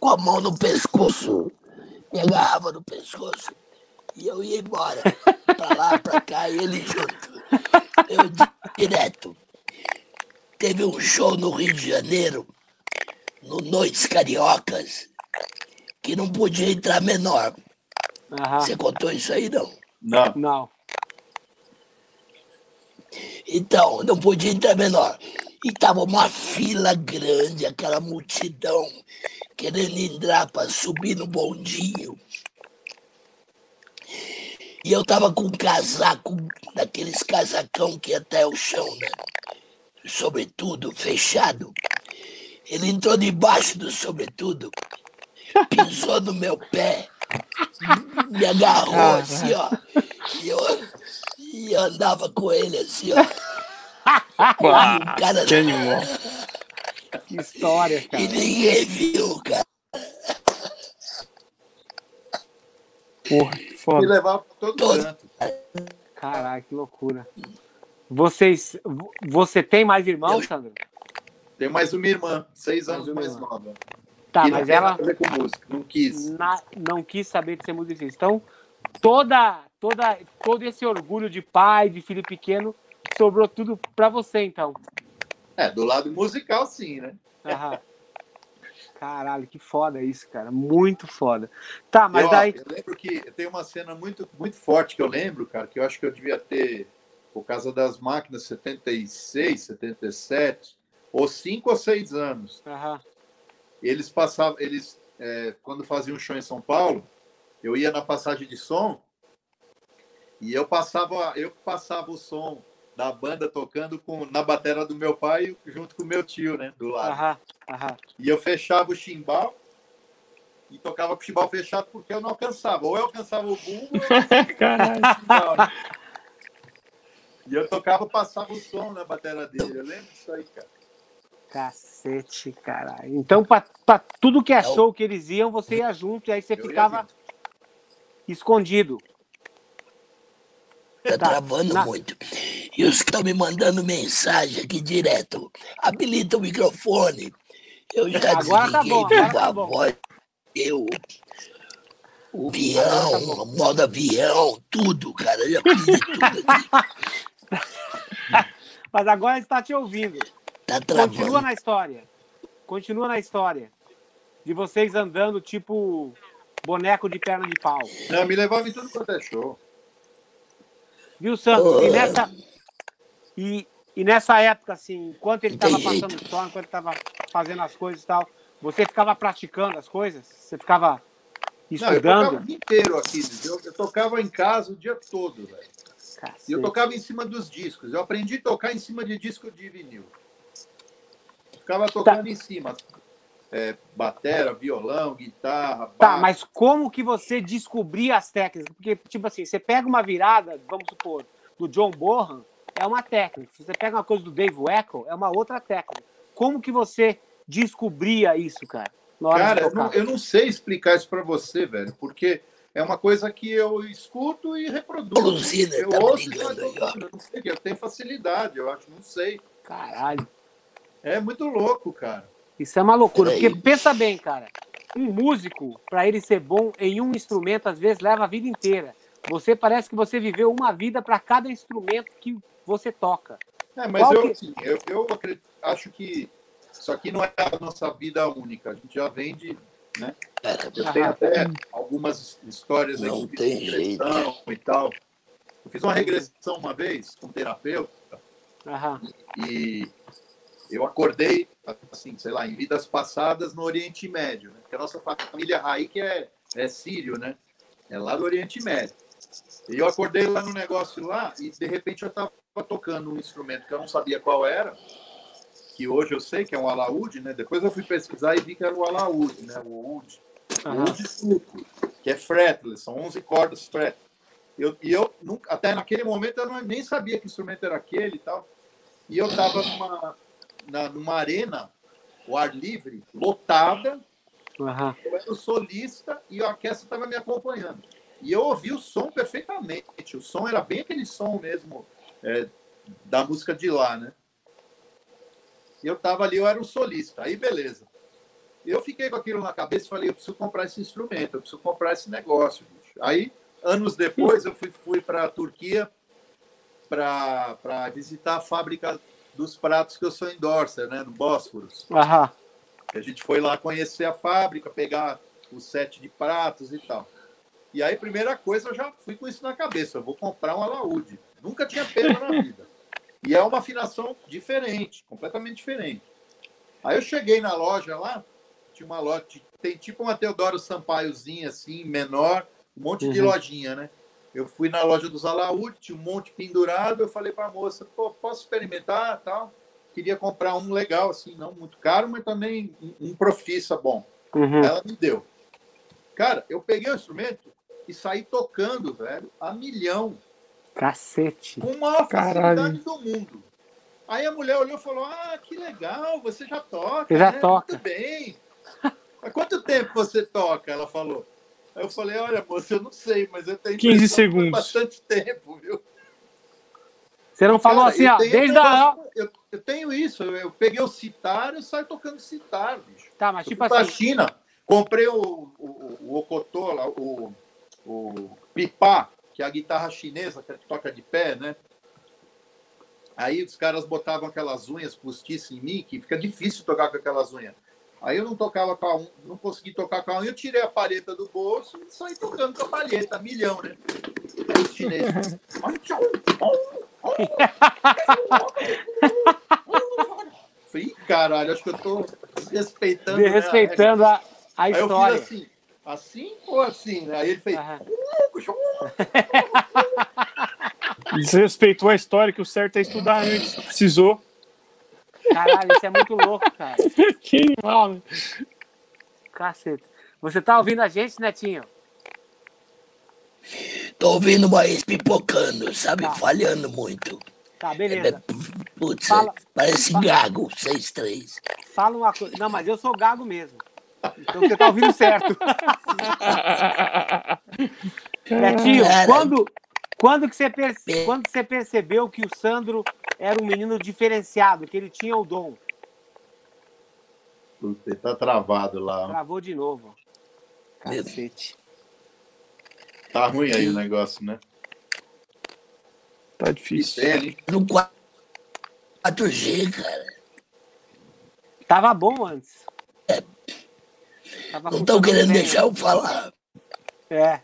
com a mão no pescoço, me agarrava no pescoço, e eu ia embora, pra lá, pra cá, e ele junto. Eu di- direto. Teve um show no Rio de Janeiro, no Noites Cariocas, que não podia entrar menor. Aham. Você contou isso aí, não? Não. Não. Então, não podia entrar menor. E tava uma fila grande, aquela multidão, querendo entrar para subir no bondinho. E eu tava com um casaco, daqueles casacão que ia até o chão, né? Sobretudo, fechado. Ele entrou debaixo do sobretudo, pisou no meu pé, me agarrou assim, ó. E eu, e andava com ele assim, ó. O cara, que animal. Que história, cara. e ninguém viu, cara. Porra, que Me foda. levava pra todo Todo. canto. Caralho, que loucura. Vocês. vo- Você tem mais irmãos, Eu- Sandro? Tem mais uma irmã, seis anos uma mais irmã. nova. Tá, não mas ela não quis. na- não quis saber de ser difícil. Então, toda, toda, todo esse orgulho de pai, de filho pequeno, sobrou tudo pra você, então. É, do lado musical, sim, né? Aham. Caralho, que foda isso, cara. Muito foda. Tá, mas eu, daí. Eu lembro que tem uma cena muito, muito forte que eu lembro, cara, que eu acho que eu devia ter, por causa das máquinas, 76, 77, ou 5 ou 6 anos. Eles passavam, eles, é, quando faziam um show em São Paulo, eu ia na passagem de som e eu passava, eu passava o som da banda tocando com, na bateria do meu pai junto com o meu tio, né, do lado. Aham. Aham. E eu fechava o chimbal e tocava com o chimbal fechado porque eu não alcançava. Ou eu alcançava o bumbo ou eu Caralho. o chimbal. né? E eu tocava, passava o som na bateria dele. Eu lembro disso aí, cara. Cacete, caralho. Então, pra tudo que é É o- show que eles iam, você ia junto e aí você Eu ficava. Escondido. Tá Tá, travando na- muito. E os que estão me mandando mensagem aqui direto. Habilita o microfone. Eu já Agora tá desliguei bom, agora viva tá a bom. voz. Eu. O Agora avião, tá bom. o modo avião, tudo, cara. Eu já fiz tudo aqui. Mas agora está te ouvindo. Tá Continua travando. na história. Continua na história. De vocês andando tipo boneco de perna de pau. Não, me levava em tudo quanto é show. Viu, Santos? E nessa, e, e nessa época, assim, enquanto ele estava passando o som, enquanto ele estava fazendo as coisas e tal, você ficava praticando as coisas? Você ficava Não, eu tocava o estudando? dia inteiro aqui. Eu, eu tocava em casa o dia todo, velho. E eu tocava em cima dos discos. Eu aprendi a tocar em cima de disco de vinil. Ficava tocando em cima. É, batera, violão, guitarra, Tá, baixo. mas como que você descobria as técnicas? Porque, tipo assim, você pega uma virada, vamos supor, do John Bonham, é uma técnica. Se você pega uma coisa do Dave Weckl, é uma outra técnica. Como que você descobria isso, cara? Na hora Cara, de eu não, eu não sei explicar isso pra você, velho, porque é uma coisa que eu escuto e reproduzo. Lucina Eu tá ouço e. Eu não sei, eu tenho facilidade, eu acho, não sei. Caralho. É muito louco, cara. Isso é uma loucura. Porque pensa bem, cara. Um músico, para ele ser bom em um instrumento, às vezes leva a vida inteira. Você parece que você viveu uma vida para cada instrumento que você toca. É, mas Qual eu, que- assim, eu, eu acredito- acho que isso aqui não é a nossa vida única. A gente já vem de. Né? Eu tenho até algumas histórias aí Não tem de jeito. regressão e tal. Eu fiz uma regressão uma vez com um terapeuta Aham. e eu acordei, assim, sei lá, em vidas passadas no Oriente Médio, né? Porque a nossa família Raik é, é sírio, né? É lá do Oriente Médio. E eu acordei lá no negócio lá e de repente eu estava tocando um instrumento que eu não sabia qual era, que hoje eu sei que é um alaúde, né? Depois eu fui pesquisar e vi que era o alaúde, né? O oud. Aham. oud turco, que é fretless, são 11 cordas fretless. Eu, e eu nunca, até naquele momento eu não, nem sabia que instrumento era aquele e tal. E eu estava numa, na, numa arena, o ar livre, lotada, Aham. eu era o solista e a orquestra estava me acompanhando. E eu ouvi o som perfeitamente. O som era bem aquele som mesmo é, da música de lá, né? E eu estava ali, eu era um solista. Aí, beleza. Eu fiquei com aquilo na cabeça e falei, eu preciso comprar esse instrumento, eu preciso comprar esse negócio. Bicho. Aí, anos depois, eu fui, fui para a Turquia para visitar a fábrica dos pratos que eu sou endorser, né? No Bósforos. Aham. A gente foi lá conhecer a fábrica, pegar o set de pratos e tal. E aí, primeira coisa, eu já fui com isso na cabeça. Eu vou comprar um alaúde. Nunca tinha pena na vida. E é uma afinação diferente, completamente diferente. Aí eu cheguei na loja lá, tinha uma loja, tem tipo uma Teodoro Sampaiozinha, assim, menor, um monte de Uhum. lojinha, né? Eu fui na loja dos alaúde, tinha um monte pendurado, eu falei para a moça, pô, posso experimentar tal? Queria comprar um legal, assim, não muito caro, mas também um, um profissa bom. Uhum. Ela me deu. Cara, eu peguei o instrumento e saí tocando, velho, a milhão, Cacete. com uma Caralho. facilidade do mundo. Aí a mulher olhou e falou: Ah, que legal, você já toca. Você já né? toca. Muito bem. Há quanto tempo você toca? Ela falou. Aí eu falei: Olha, moça, eu não sei, mas eu tenho 15 impressão que segundos. bastante tempo, viu? Você não falou Cara, assim, ó, um desde a. eu, eu tenho isso, eu, eu peguei o citar e saio tocando citar, bicho. Tá, mas Eu tipo fui pra assim. China, comprei o, o, o Okotô, lá, o, o Pipá, que é a guitarra chinesa que toca de pé, né? Aí os caras botavam aquelas unhas postiças em mim, que fica difícil tocar com aquelas unhas. Aí eu não tocava com a um, não consegui tocar com a um, eu tirei a palheta do bolso e saí tocando com a palheta, milhão, né? Aí os chineses. Falei, "Ih, caralho, acho que eu tô desrespeitando. né, a a, a Aí eu história. fiz assim, assim ou assim, né? Aí ele fez. Desrespeitou a história que o certo é estudar antes. Precisou. Caralho, isso é muito louco, cara. Que mal, né? Caceta. Você tá ouvindo a gente, Netinho? Tô ouvindo, mas pipocando, sabe? Tá. Falhando muito. Tá, É, beleza. Putz, Fala- parece fala- gago, 6-3. Fala uma coisa. Não, mas eu sou gago mesmo. Então você tá ouvindo certo. Netinho, quando, quando, que você perce- quando você percebeu que o Sandro era um menino diferenciado, que ele tinha o dom? Ele tá travado lá. Travou de novo. Cacete. Tá ruim aí o negócio, né? Tá difícil. hein? No 4G, cara. Tava bom antes. Tava Não estão querendo bem. deixar eu falar. É,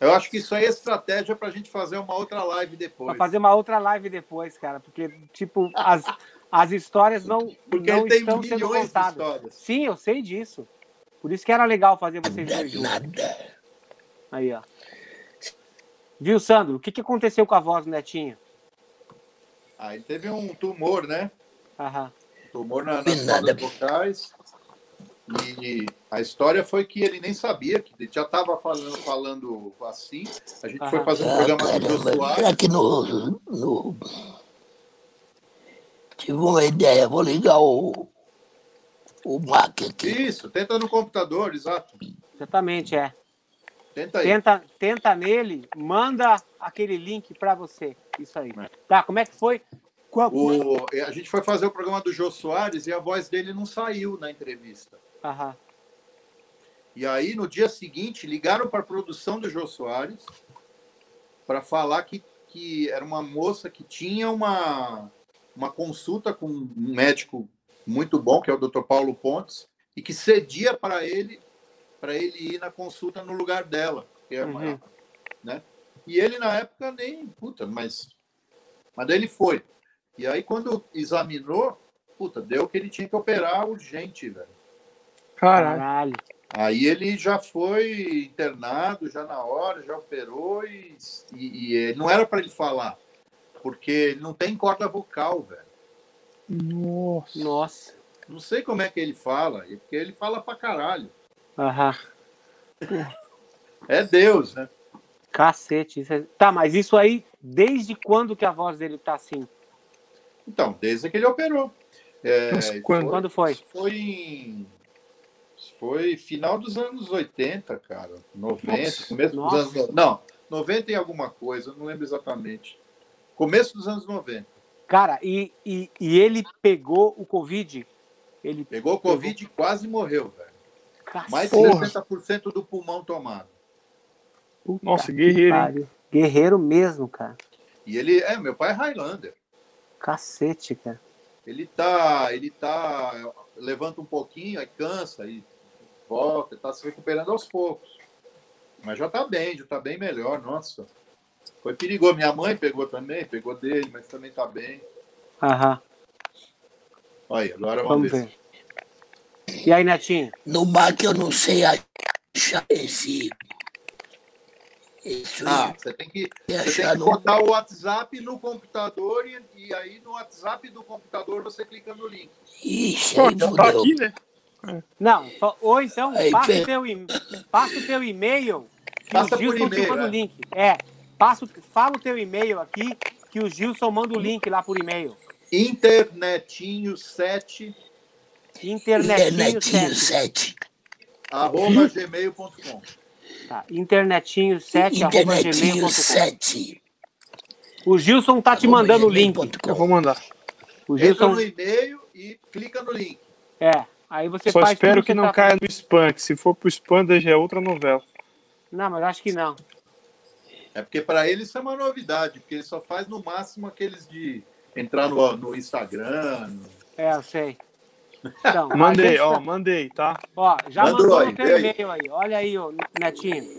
Eu acho que isso aí é estratégia pra gente fazer uma outra live pra depois. fazer uma outra live depois, cara. Porque, tipo, as, as histórias não, Porque não estão sendo contadas. Sim, eu sei disso. Por isso que era legal fazer vocês dois juntos. Nada. Aí, ó. Viu, Sandro? O que, que aconteceu com a voz do Netinho? Ah, ele teve um tumor, né? Aham. Tumor na, nas nada. cordas vocais. E a história foi que ele nem sabia, que ele já estava falando, falando assim. A gente foi Aham. fazer um Ah, programa com o Jô caramba. Soares. Será que no, no. Tive uma ideia, vou ligar o. O Mac aqui. Isso, tenta no computador, exato. Exatamente, é. Tenta aí. Tenta, tenta nele, manda aquele link pra você. Isso aí. É. Tá, como é que foi? Qual- O, a gente foi fazer o programa do Jô Soares e a voz dele não saiu na entrevista. Aham. E aí, no dia seguinte, ligaram para a produção do Jô Soares para falar que, que era uma moça que tinha uma, uma consulta com um médico muito bom, que é o Dr. Paulo Pontes, e que cedia para ele para ele ir na consulta no lugar dela. que é uma- Uhum. né? E ele, na época, nem. Puta, mas. Mas daí ele foi. E aí, quando examinou, puta, deu que ele tinha que operar urgente, velho. Caralho. Aí ele já foi internado, já na hora, já operou e, e, e não era para ele falar, porque ele não tem corda vocal, velho. Nossa. Nossa. Não sei como é que ele fala, porque ele fala pra caralho. Aham. É Deus, né? Cacete. isso é- Tá, mas isso aí, desde quando que a voz dele tá assim? Então, desde que ele operou. É, quando? Quando foi? Foi em. Foi final dos anos 80, cara. 90, Nossa. começo Nossa. dos anos. Não, 90 e alguma coisa, não lembro exatamente. Começo dos anos 90. Cara, e, e, e ele pegou o Covid? Ele. Pegou Covid e quase morreu, velho. Cacete. Mais de Porra. 60% do pulmão tomado. Puta Nossa, guerreiro. Guerreiro mesmo, cara. E ele, é, meu pai é Highlander. Cacete, cara. Ele tá, ele tá, levanta um pouquinho, aí cansa, aí volta, tá se recuperando aos poucos. Mas já tá bem, já tá bem melhor, nossa. Foi perigoso. Minha mãe pegou também, pegou dele, mas também tá bem. Aham. Olha agora vamos, Vamos ver. ver. E aí, Netinho? No Mac eu não sei achar esse. Esse Ah, você tem que, você tem que no. botar o WhatsApp no computador e, e aí no WhatsApp do computador você clica no link. Ixi, Pô, aí já tá fudeu. aqui, né? Não, fa- ou então Aí, passa, Pedro. o teu, passa o teu e-mail que Passa o Gilson por te e-mail, manda o é. link. É, passa, fala o teu e-mail aqui que o Gilson manda o link lá por e-mail. Internetinho7 Internetinho Internetinho 7. 7. arroba gmail.com. Tá, internetinho 7 arroba Internetinho gmail.com. 7. O Gilson tá te mandando o link. Eu vou mandar. O Entra Gilson, no e-mail e clica no link. é. Aí você Só faz espero que você não tá caia no spam, que se for pro spam, já é outra novela. Não, mas acho que não. É porque para ele isso é uma novidade, porque ele só faz no máximo aqueles de entrar no, no Instagram. no- É, eu sei. Então, Mandei, gente ó, tá- mandei, tá? ó, já Mandou mandou aí, vê aí. e-mail aí. Olha aí, ô, Netinho.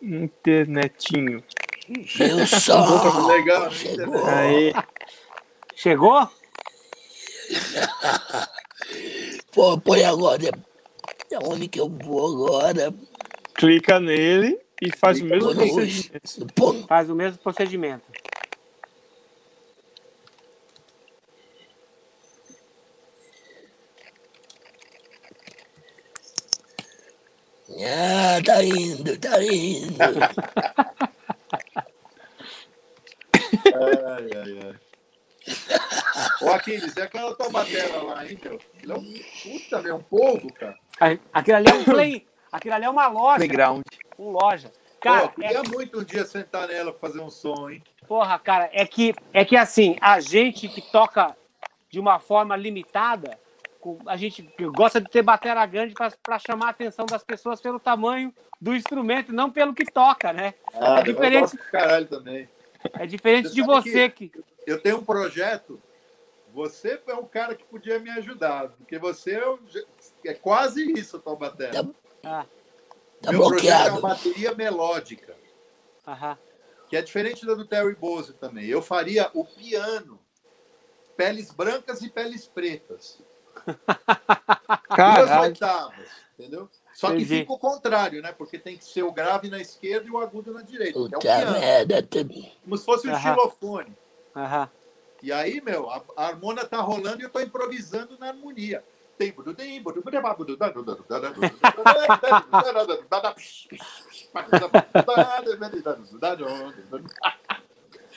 Internetinho. Gilson, Legal, né? chegou. Aí, Chegou? Pô, põe agora. Onde que eu vou agora? clica nele e faz o mesmo Clica procedimento. Pô, Faz o mesmo procedimento. ah, tá indo, tá indo. Ai, ai, ai. Ô, Aquiles, é aquela lá, hein, meu? Ele é um puta, meu, é um povo, cara. Aquilo ali é um play. Aquilo ali é uma loja. Playground. Um loja. Pô, Cara, queria é, muito um dia sentar nela pra fazer um som, hein? porra, cara, é que, é que assim, a gente que toca de uma forma limitada, a gente gosta de ter bateria grande para chamar a atenção das pessoas pelo tamanho do instrumento, e não pelo que toca, né? Ah, diferente. Eu caralho também. É diferente Você de você que. Eu tenho um projeto. Você é um cara que podia me ajudar, porque você é, um- é quase isso, a tua bateria. Tá, Ah, tá Meu projeto é bloqueado. uma bateria melódica, aham. que é diferente da do Terry Bose também. Eu faria o piano, peles brancas e peles pretas. Duas oitavas, entendeu? Só que Entendi. fica o contrário, né? Porque tem que ser o grave na esquerda e o agudo na direita. que é o Puta piano, merda. tem- como se fosse um Aham. xilofone. Aham. E aí, meu, a, a harmona tá rolando e eu tô improvisando na harmonia.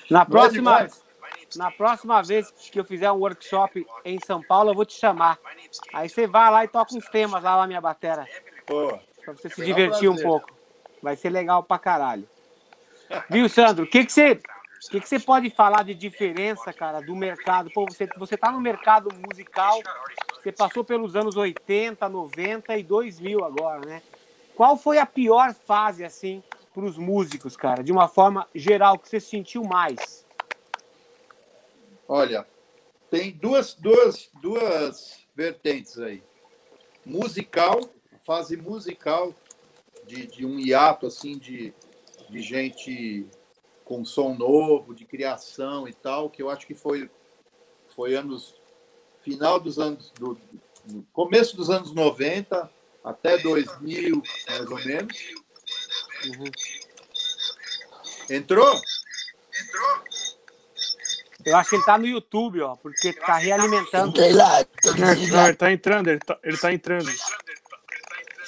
Na é próxima, na próxima vez que eu fizer um workshop em São Paulo, eu vou te chamar. Aí você vai lá e toca uns temas lá na minha batera, Pô, pra você se Será um divertir um pouco. Vai ser legal pra caralho. Viu, Sandro? O que que você, o que que você pode falar de diferença, cara, do mercado? Pô, você, você tá no mercado musical, você passou pelos anos 80, 90 e 2000 agora, né? Qual foi a pior fase, assim, pros músicos, cara? De uma forma geral, que você sentiu mais? Olha, tem duas, duas, duas vertentes aí. Musical, fase musical, de, de um hiato assim de, de gente com som novo, de criação e tal, que eu acho que foi, foi anos. final dos anos. Do, do começo dos anos 90 até 2000, mais ou menos. Uhum. Entrou? Eu acho que ele tá no YouTube, ó, porque tá realimentando. Lá, tô Não, ele tá entrando, ele tá, ele tá entrando.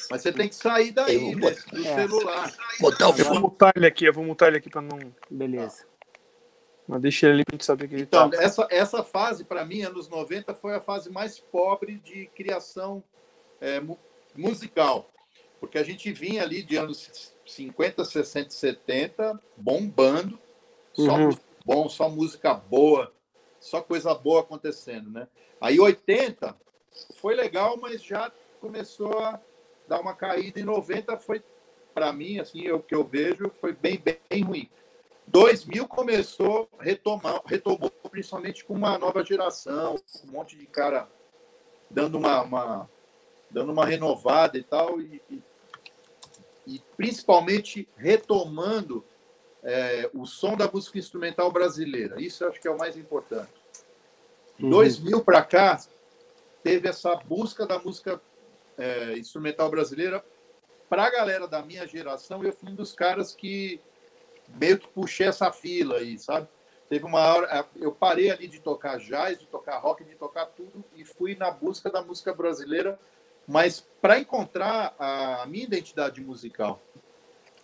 Mas você tem que sair daí, vou- desse- do É. celular. Botar o Eu vou mutar ele aqui, eu vou mutar ele aqui pra não. Beleza. Mas deixa ele ali pra gente saber que ele Então, tá. essa, essa fase, para mim, anos 90, foi a fase mais pobre de criação é, mu- musical. Porque a gente vinha ali de anos 50, 60, 70, bombando, só Uhum. música bom, só música boa, só coisa boa acontecendo, né? Aí 80 foi legal, mas já começou a dar uma caída. E 90 foi, para mim, assim, o que eu vejo, foi bem, bem, ruim. 2000 começou retomar, retomou principalmente com uma nova geração, um monte de cara dando uma, uma- dando uma renovada e tal, e, e- e principalmente retomando é, o som da música instrumental brasileira. Isso eu acho que é o mais importante. Uhum. 2000 para cá, teve essa busca da música é, instrumental brasileira para a galera da minha geração. Eu fui um dos caras que meio que puxei essa fila aí, sabe? Teve uma hora, eu parei ali de tocar jazz, de tocar rock, de tocar tudo e fui na busca da música brasileira, mas para encontrar a minha identidade musical.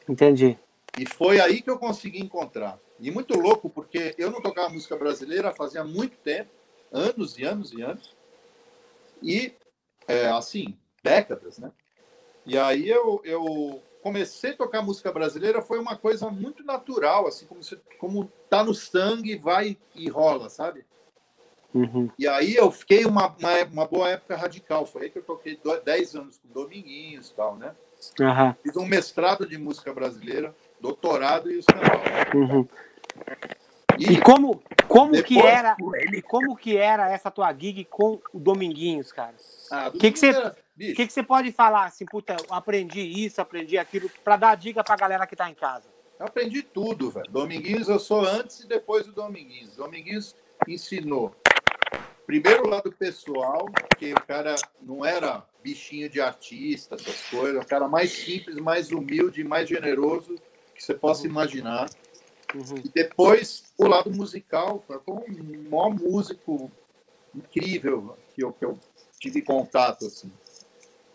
Entendi. E foi aí que eu consegui encontrar. E muito louco, porque eu não tocava música brasileira fazia muito tempo, anos e anos e anos. E, é, assim, décadas, né? E aí eu, eu comecei a tocar música brasileira, foi uma coisa muito natural, assim, como, se, como tá no sangue, vai e rola, sabe? Uhum. E aí eu fiquei uma, uma, uma boa época radical. Foi aí que eu toquei do- 10 anos com Dominguinhos e tal, né? Aham. Fiz um mestrado de música brasileira, doutorado e os canais. Uhum. E como, como que era e como que era essa tua gig com o Dominguinhos, cara? Ah, Que que você- O que, que você pode falar assim, puta, eu aprendi isso, aprendi aquilo, pra dar dica pra galera que tá em casa? eu aprendi tudo, velho. Dominguinhos, eu sou antes e depois do Dominguinhos. Dominguinhos ensinou. Primeiro o lado pessoal, que o cara não era bichinho de artista, essas coisas, o cara mais simples, mais humilde, mais generoso que você possa imaginar. Uhum. E depois o lado musical, foi um maior músico incrível que eu, que eu tive contato, assim.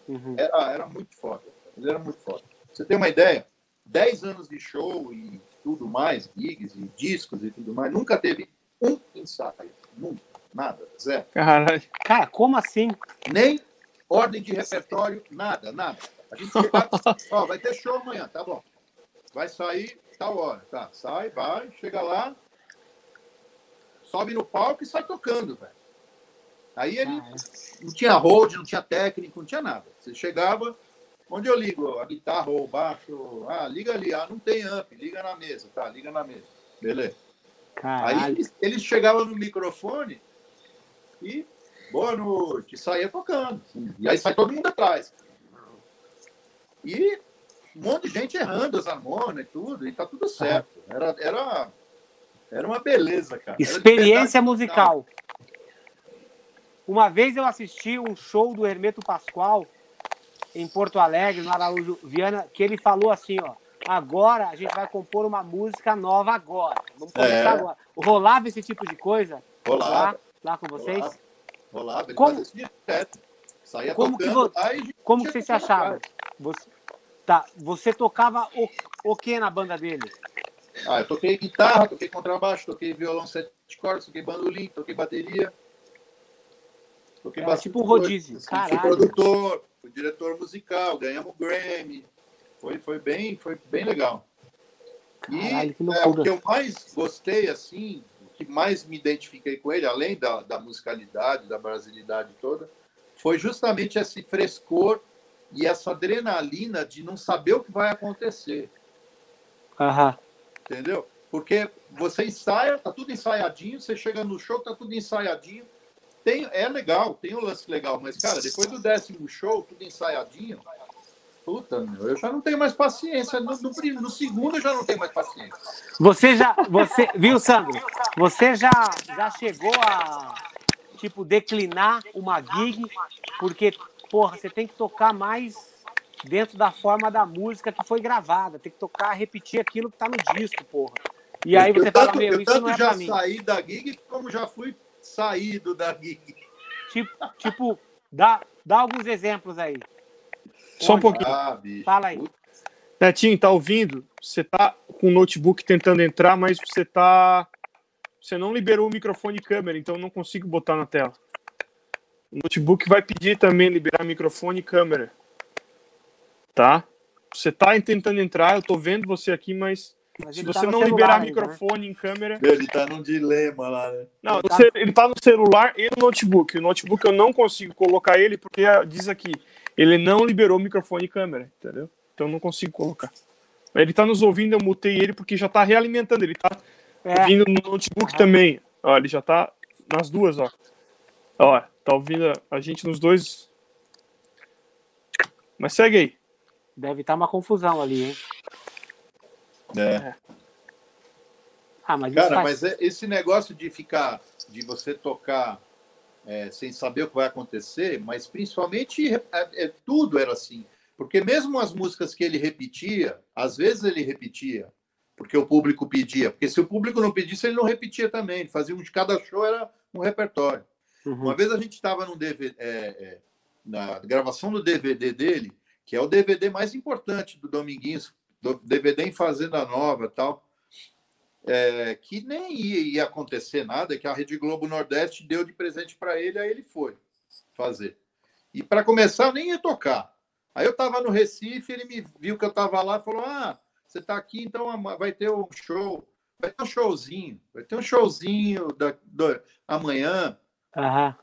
Uhum. Era, era muito foda. Ele era muito foda. Você tem uma ideia? 10 anos de show e tudo mais, gigs e discos e tudo mais, nunca teve um ensaio. Nunca. Nada. Zero. Caralho. Cara, como assim? Nem ordem de repertório, nada, nada. A gente chega, ó, vai ter show amanhã, tá bom. Vai sair tal hora, tá? Sai, vai, chega lá, sobe no palco e sai tocando, velho. Aí ele Ah, não tinha hold, não tinha técnico, não tinha nada. Você chegava, onde eu ligo? A guitarra ou o baixo? Ah, liga ali. Ah, não tem amp, liga na mesa. Tá, liga na mesa. Beleza. Aí Caralho. eles, eles chegavam no microfone e boa noite, saía tocando. E aí sai todo mundo atrás. E um monte de gente errando as harmônicas e tudo, e tá tudo certo. Era, era, era uma beleza, cara. Experiência musical. Uma vez eu assisti um show do Hermeto Pascoal em Porto Alegre, no Araújo Viana, que ele falou assim, ó, agora a gente vai compor uma música nova agora. Vamos começar É. agora. Rolava esse tipo de coisa Rolava. lá, lá com vocês? Rolava. Rolava, ele Como- fazia isso direto. Saía Como que tocando vo- lá e Como que vocês se achavam? Você, tá, você tocava o, o que na banda dele? Ah, eu toquei guitarra, toquei contrabaixo, toquei violão sete cordas, toquei bandolim, toquei bateria. Toquei Era tipo um rodízio, assim. caralho. Fui produtor, fui diretor musical, ganhamos Grammy. Foi, foi, bem, foi bem legal. E Caralho, que é, o que eu mais gostei, assim, o que mais me identifiquei com ele, além da, da musicalidade, da brasilidade toda, foi justamente esse frescor e essa adrenalina de não saber o que vai acontecer Aham. entendeu? Porque você ensaia, tá tudo ensaiadinho, você chega no show, tá tudo ensaiadinho. Tem, é legal, tem um lance legal, mas, cara, depois do décimo show, tudo ensaiadinho, puta, meu, eu já não tenho mais paciência. No, no no segundo eu já não tenho mais paciência. Você já, você, viu, Sandro? Você já, já chegou a, tipo, declinar uma gig, porque, porra, você tem que tocar mais dentro da forma da música que foi gravada, tem que tocar, repetir aquilo que tá no disco, porra. E aí eu você fala, tanto, meu, eu isso tanto não é já pra mim. saí da gig como já fui saído da gig. Tipo, tipo dá, dá alguns exemplos aí. Só um Onde? pouquinho. Ah, bicho. Fala aí. Netinho, tá ouvindo? Você tá com o notebook tentando entrar, mas você tá. Você não liberou o microfone e câmera, então eu não consigo botar na tela. O notebook vai pedir também liberar microfone e câmera. Tá? Você tá tentando entrar, eu tô vendo você aqui, mas Mas se tá você no não celular liberar ainda, né? microfone e câmera. Ele tá num dilema lá, né? Não, Ele no tá- ce- ele tá no celular e no notebook. O notebook eu não consigo colocar ele porque diz aqui, ele não liberou microfone e câmera, entendeu? Então eu não consigo colocar. Ele tá nos ouvindo, eu mutei ele porque já tá realimentando. Ele tá É, ouvindo no notebook também. Ó, ele já tá nas duas, ó. Ó, tá ouvindo a gente nos dois. Mas segue aí. deve estar uma confusão ali, hein? É. Ah, mas isso Cara, faz... mas é- esse negócio de ficar, de você tocar é, sem saber o que vai acontecer, mas principalmente é, é, tudo era assim. Porque mesmo as músicas que ele repetia, às vezes ele repetia, porque o público pedia. Porque se o público não pedisse, ele não repetia também. Ele fazia um de cada show, era um repertório. Uhum. Uma vez a gente estava é, é, na gravação do DVD dele, que é o DVD mais importante do Dominguinhos, do DVD em Fazenda Nova tal, é, que nem ia, ia acontecer nada, que a Rede Globo Nordeste deu de presente para ele, aí ele foi fazer. E para começar, nem ia tocar. Aí eu estava no Recife, ele me viu que eu estava lá falou: Ah, você está aqui, então vai ter um show, vai ter um showzinho, vai ter um showzinho da, do- amanhã. Aham.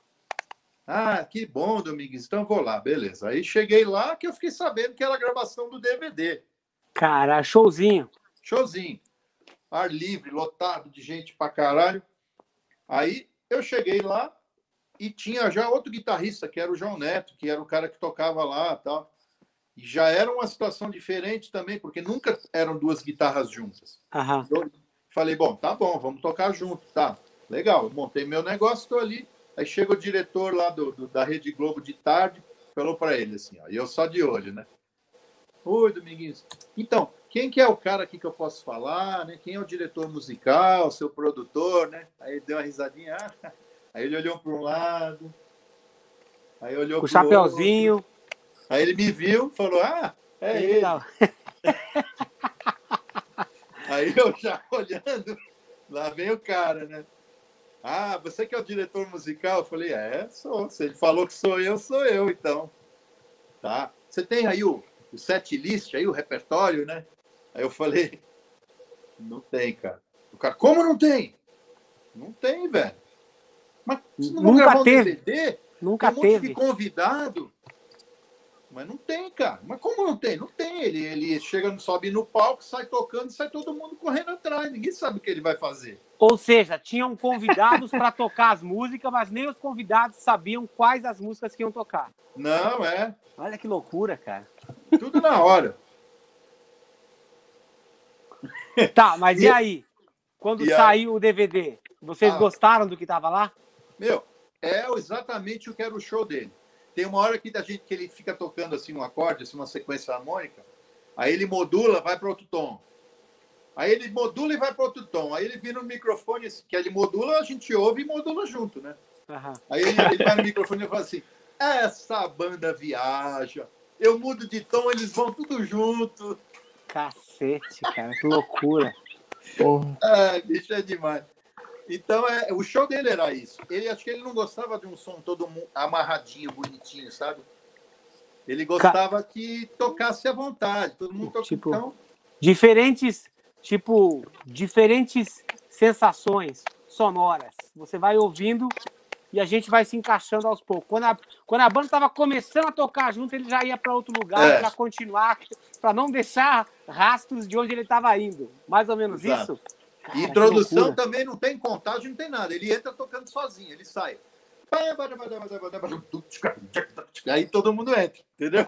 Ah, que bom, Domingues. Então vou lá, beleza. Aí cheguei lá que eu fiquei sabendo que era a gravação do DVD. Cara, showzinho. Showzinho. ar livre, lotado de gente pra caralho. Aí eu cheguei lá e tinha já outro guitarrista, que era o João Neto, que era o cara que tocava lá tal. E já era uma situação diferente também, porque nunca eram duas guitarras juntas. Aham. Eu falei, bom, tá bom, vamos tocar junto, tá. Legal, eu montei meu negócio, estou ali. Aí chega o diretor lá do, do- da Rede Globo de tarde, falou para ele assim, ó, e eu só de olho, né? Oi, Dominguinhos. Então, quem que é o cara aqui que eu posso falar, né? Quem é o diretor musical, seu produtor, né? Aí ele deu uma risadinha, ah. aí ele olhou para um lado, aí olhou Com o outro. chapeuzinho. Aí ele me viu, falou, ah, é ele. legal. Aí eu já olhando, lá vem o cara, né? Ah, você que é o diretor musical? Eu falei, é, sou. Se ele falou que sou eu, sou eu, então. Tá. Você tem aí o, o set list, aí o repertório, né? Aí eu falei, não tem, cara. O cara, como não tem? Não tem, velho. Mas você não Nunca gravar um teve. DVD? Nunca Tem um monte teve. de convidado. Mas não tem, cara. Mas como não tem? Não tem. Ele, ele chega, sobe no palco, sai tocando, sai todo mundo correndo atrás. Ninguém sabe o que ele vai fazer. Ou seja, tinham convidados para tocar as músicas, mas nem os convidados sabiam quais as músicas que iam tocar. Não, é. Olha que loucura, cara. Tudo na hora. Tá, mas e E- aí? Quando e aí? saiu o DVD, vocês Ah. gostaram do que tava lá? Meu, é exatamente o que era o show dele. Tem uma hora que da gente que ele fica tocando assim um acorde, assim uma sequência harmônica, aí ele modula, vai para outro tom. Aí ele modula e vai para outro tom. Aí ele vira no microfone, que ele modula, a gente ouve e modula junto, né? Aham. Aí ele, ele vai no microfone e fala assim: essa banda viaja. Eu mudo de tom, eles vão tudo junto. Cacete, cara, que loucura. Porra. Ah, bicho é demais. Então, é, o show dele era isso. Ele acho que ele não gostava de um som todo amarradinho, bonitinho, sabe? Ele gostava que tocasse à vontade. Todo mundo toca. Tipo, Então, Diferentes, tipo, diferentes sensações sonoras. Você vai ouvindo e a gente vai se encaixando aos poucos. Quando a, quando a banda estava começando a tocar junto, ele já ia para outro lugar É. para continuar, para não deixar rastros de onde ele estava indo. Mais ou menos Exato. isso? Cara, e introdução loucura. também não tem contagem, não tem nada. Ele entra tocando sozinho, ele sai. Aí todo mundo entra, entendeu?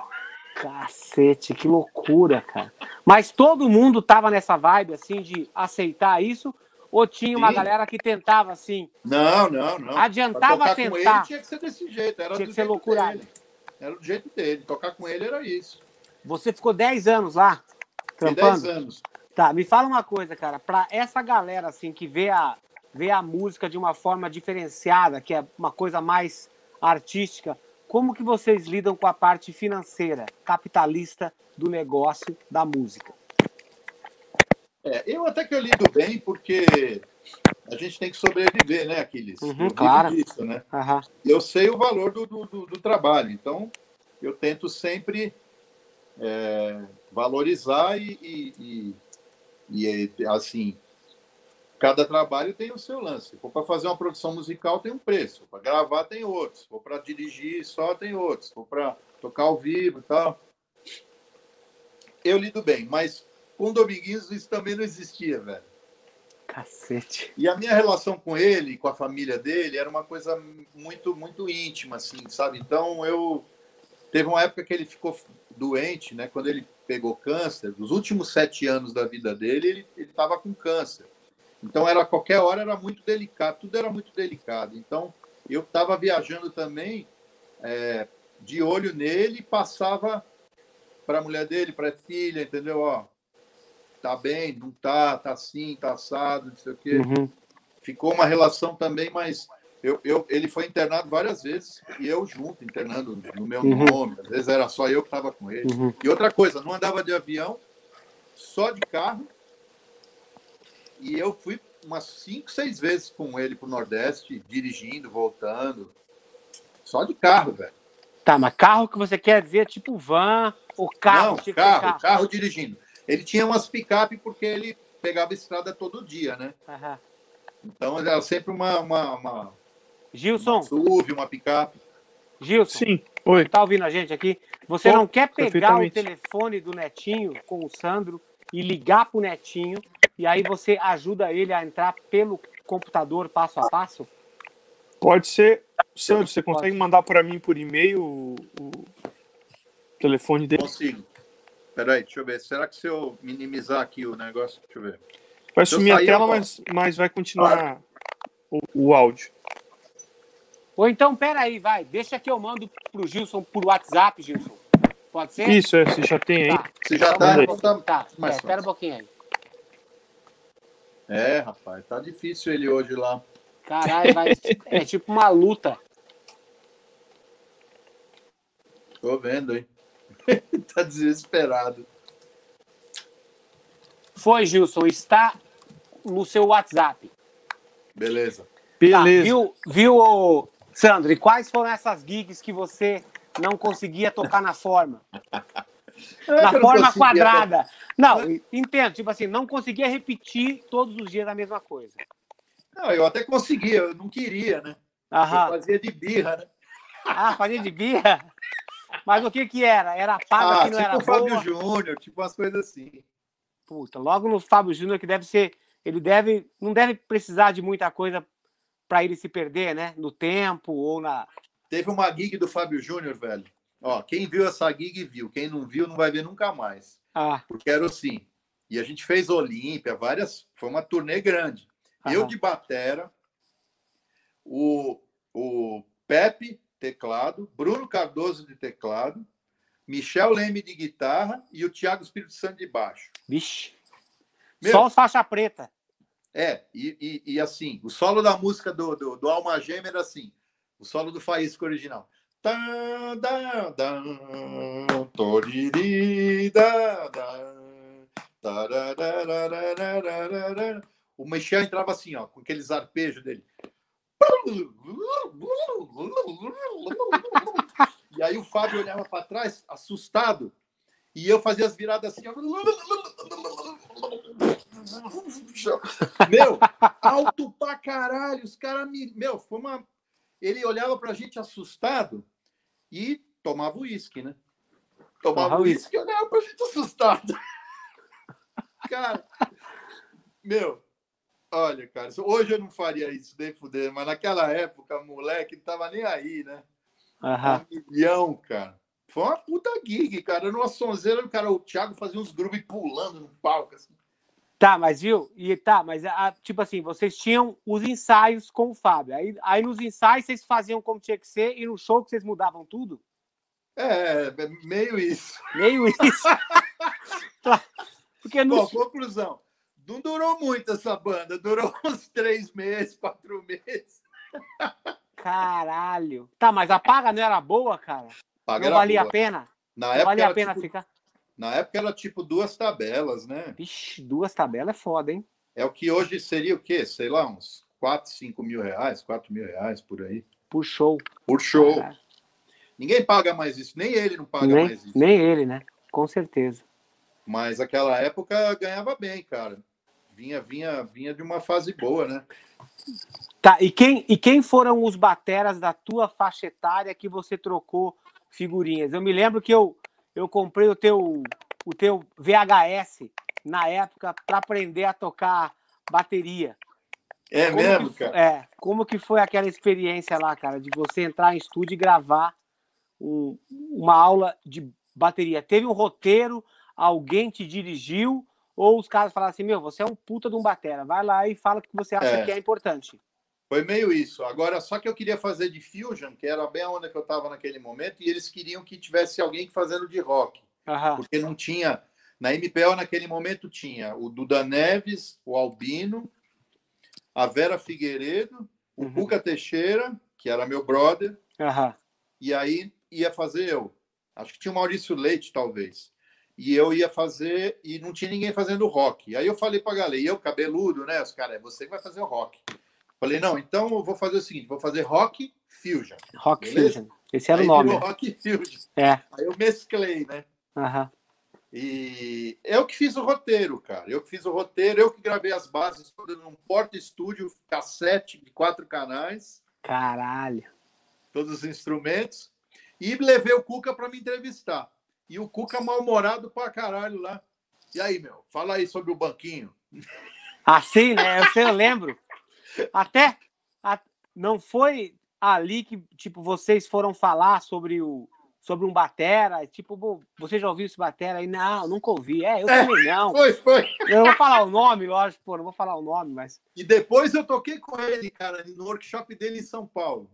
Cacete, que loucura, cara. Mas todo mundo tava nessa vibe, assim, de aceitar isso? Ou tinha uma Sim. galera que tentava, assim, Não, não, não. Adiantava tocar com ele tentar? tinha que ser desse jeito. Era Tinha do que ser jeito loucurado. dele. Era do jeito dele. Tocar com ele era isso. Você ficou 10 anos lá, Tem 10 trampando? anos. Tá, me fala uma coisa, cara. Pra essa galera, assim, que vê a, vê a música de uma forma diferenciada, que é uma coisa mais artística, como que vocês lidam com a parte financeira, capitalista do negócio da música? É, eu até que eu lido bem, porque a gente tem que sobreviver, né, Aquiles? Uhum, claro. disso, né? Aham. Eu sei o valor do, do, do- do trabalho, então eu tento sempre é, valorizar e, e- e- e, assim, cada trabalho tem o seu lance. Se for para fazer uma produção musical, tem um preço. Para gravar, tem outro. Se for para dirigir só, tem outro. Se for para tocar ao vivo e tal. Eu lido bem, mas com o Dominguinhos isso também não existia, velho. Cacete. E a minha relação com ele, com a família dele, era uma coisa muito, muito íntima, assim, sabe? Então eu teve uma época que ele ficou doente, né? Quando ele pegou câncer, nos últimos sete anos da vida dele, ele estava com câncer. Então era qualquer hora era muito delicado, tudo era muito delicado. Então eu estava viajando também é, de olho nele, passava para a mulher dele, para a filha, entendeu? Ó, tá bem, não tá, tá assim, tá assado, não sei o quê. Uhum. Ficou uma relação também, mas eu, eu, ele foi internado várias vezes e eu junto, internando no meu Uhum. nome. Às vezes era só eu que estava com ele. Uhum. E outra coisa, não andava de avião, só de carro. E eu fui umas cinco, seis vezes com ele para o Nordeste, dirigindo, voltando. Só de carro, velho. Tá, mas carro que você quer dizer tipo van ou carro? não, que ser carro, carro, dirigindo. Ele tinha umas picape porque ele pegava estrada todo dia, né? Aham. Então era sempre uma, uma, uma, Gilson, uma SUV, uma picape. Gilson, Sim. Oi. tá ouvindo a gente aqui? Você Tô, não quer pegar o telefone do Netinho com o Sandro e ligar pro Netinho e aí você ajuda ele a entrar pelo computador passo a passo? Pode ser. Sandro, você consegue mandar para mim por e-mail o, o telefone dele? Consigo. Peraí, deixa eu ver. Será que se eu minimizar aqui o negócio? Deixa eu ver. Vai sumir a tela, mas, mas vai continuar o, o áudio. Ou então, peraí, vai, deixa que eu mando pro Gilson por WhatsApp, Gilson. Pode ser? Isso, é, você já tem aí. Tá. Se já Então, tá, manda então tá Tá, mais é, espera um pouquinho aí. É, rapaz, tá difícil ele hoje lá. Caralho, vai, é tipo uma luta. Tô vendo, hein? tá desesperado. Foi, Gilson, está no seu WhatsApp. Beleza. Tá, Beleza. viu, viu, ô, Sandro? E quais foram essas gigs que você não conseguia tocar na forma? É na eu não forma conseguia- quadrada. Não, entendo. Tipo assim, não conseguia repetir todos os dias a mesma coisa. Não, eu até conseguia, eu não queria, né? Eu Aham. fazia de birra, né? Ah, fazia de birra? Mas o que que era? Era paga Ah, que não tipo era o Fábio boa? Júnior, tipo umas coisas assim. Puta, logo no Fábio Júnior que deve ser, ele deve, não deve precisar de muita coisa para ele se perder, né? No tempo ou na. Teve uma gig do Fábio Júnior, velho. Ó, quem viu essa gig viu. Quem não viu não vai ver nunca mais. Ah, Porque era assim. E a gente fez Olímpia, várias. Foi uma turnê grande. Eu Aham. de batera, o, o Pepe, teclado, Bruno Cardoso de teclado, Michel Leme de guitarra e o Thiago Espírito Santo de baixo. vixe. Meu. Só os faixa preta. É, e, e, e, assim, o solo da música do, do, do Alma Gêmea era assim, o solo do Faísca original. O Michel entrava assim, ó, com aqueles arpejos dele. E aí o Fábio olhava para trás, assustado, e eu fazia as viradas assim. Meu, alto pra caralho. Os caras me. Meu, foi uma. Ele olhava pra gente assustado e tomava uísque, né? Tomava Tomava uísque e olhava pra gente assustado. Cara, meu, olha, cara, hoje eu não faria isso, nem fuder, mas naquela época, moleque, não tava nem aí, né? Aham. Um milhão, cara. Foi uma puta gig, cara. Numa sonzeira, o cara, o Thiago fazia uns groove pulando no palco, assim. Tá, mas viu? E tá, mas a- tipo assim, vocês tinham os ensaios com o Fábio. Aí, aí nos ensaios vocês faziam como tinha que ser e no show que vocês mudavam tudo? É, é meio isso. Meio isso. Tá. Porque no, Bom, conclusão. Não durou muito essa banda, durou uns três meses, quatro meses. Caralho. Tá, mas a paga não era boa, cara? Paga não valia boa. a pena? Na Não época, valia a pena tipo, ficar? na época era tipo duas tabelas, né? Vixe, duas tabelas é foda, hein? É o que hoje seria o quê? Sei lá, uns 4, 5 mil reais, 4 mil reais por aí. Por show. Por show. Ninguém paga mais isso, nem ele não paga nem, mais isso. nem ele, né? Com certeza. Mas aquela época ganhava bem, cara. Vinha, vinha, vinha de uma fase boa, né? Tá, e quem, e quem foram os bateras da tua faixa etária que você trocou figurinhas? Eu me lembro que eu, eu comprei o teu, o teu VHS na época para aprender a tocar bateria. É Como mesmo, que, cara? É, como que foi aquela experiência lá, cara, de você entrar em estúdio e gravar um- uma aula de bateria? Teve um roteiro, alguém te dirigiu, ou os caras falaram assim, meu, você é um puta de um batera, vai lá e fala o que você acha É. que é importante. Foi meio isso. Agora, só que eu queria fazer de fusion, que era bem a onda que eu estava naquele momento, e eles queriam que tivesse alguém fazendo de rock, Aham. porque não tinha. Na MPO, naquele momento, tinha o Duda Neves, o Albino, a Vera Figueiredo, o Uhum. Teixeira, que era meu brother, e aí ia fazer eu. Acho que tinha o Maurício Leite, talvez. E eu ia fazer, e não tinha ninguém fazendo rock. Aí eu falei pra galera, e eu, cabeludo, né? Os caras, é você que vai fazer o rock. Falei, não, então eu vou fazer o seguinte: vou fazer rock fusion. Rock Beleza? Fusion. Esse era aí o nome. virou rock fusion. É. Aí eu mesclei, né? Aham. E eu que fiz o roteiro, cara. Eu que fiz o roteiro, eu que gravei as bases todas num porta estúdio, cassete de quatro canais, Caralho. todos os instrumentos, e levei o Cuca para me entrevistar. E o Cuca mal-humorado pra caralho lá. E aí, meu, fala aí sobre o banquinho. Assim, né? Eu sei, eu lembro. Até a- não foi ali que, tipo, vocês foram falar sobre o sobre um batera, tipo, "Pô, você já ouviu esse batera aí? Não, nunca ouvi. É, eu É. também não. Foi, foi. Eu vou falar o nome, lógico, pô, não vou falar o nome, mas E depois eu toquei com ele, cara, no workshop dele em São Paulo.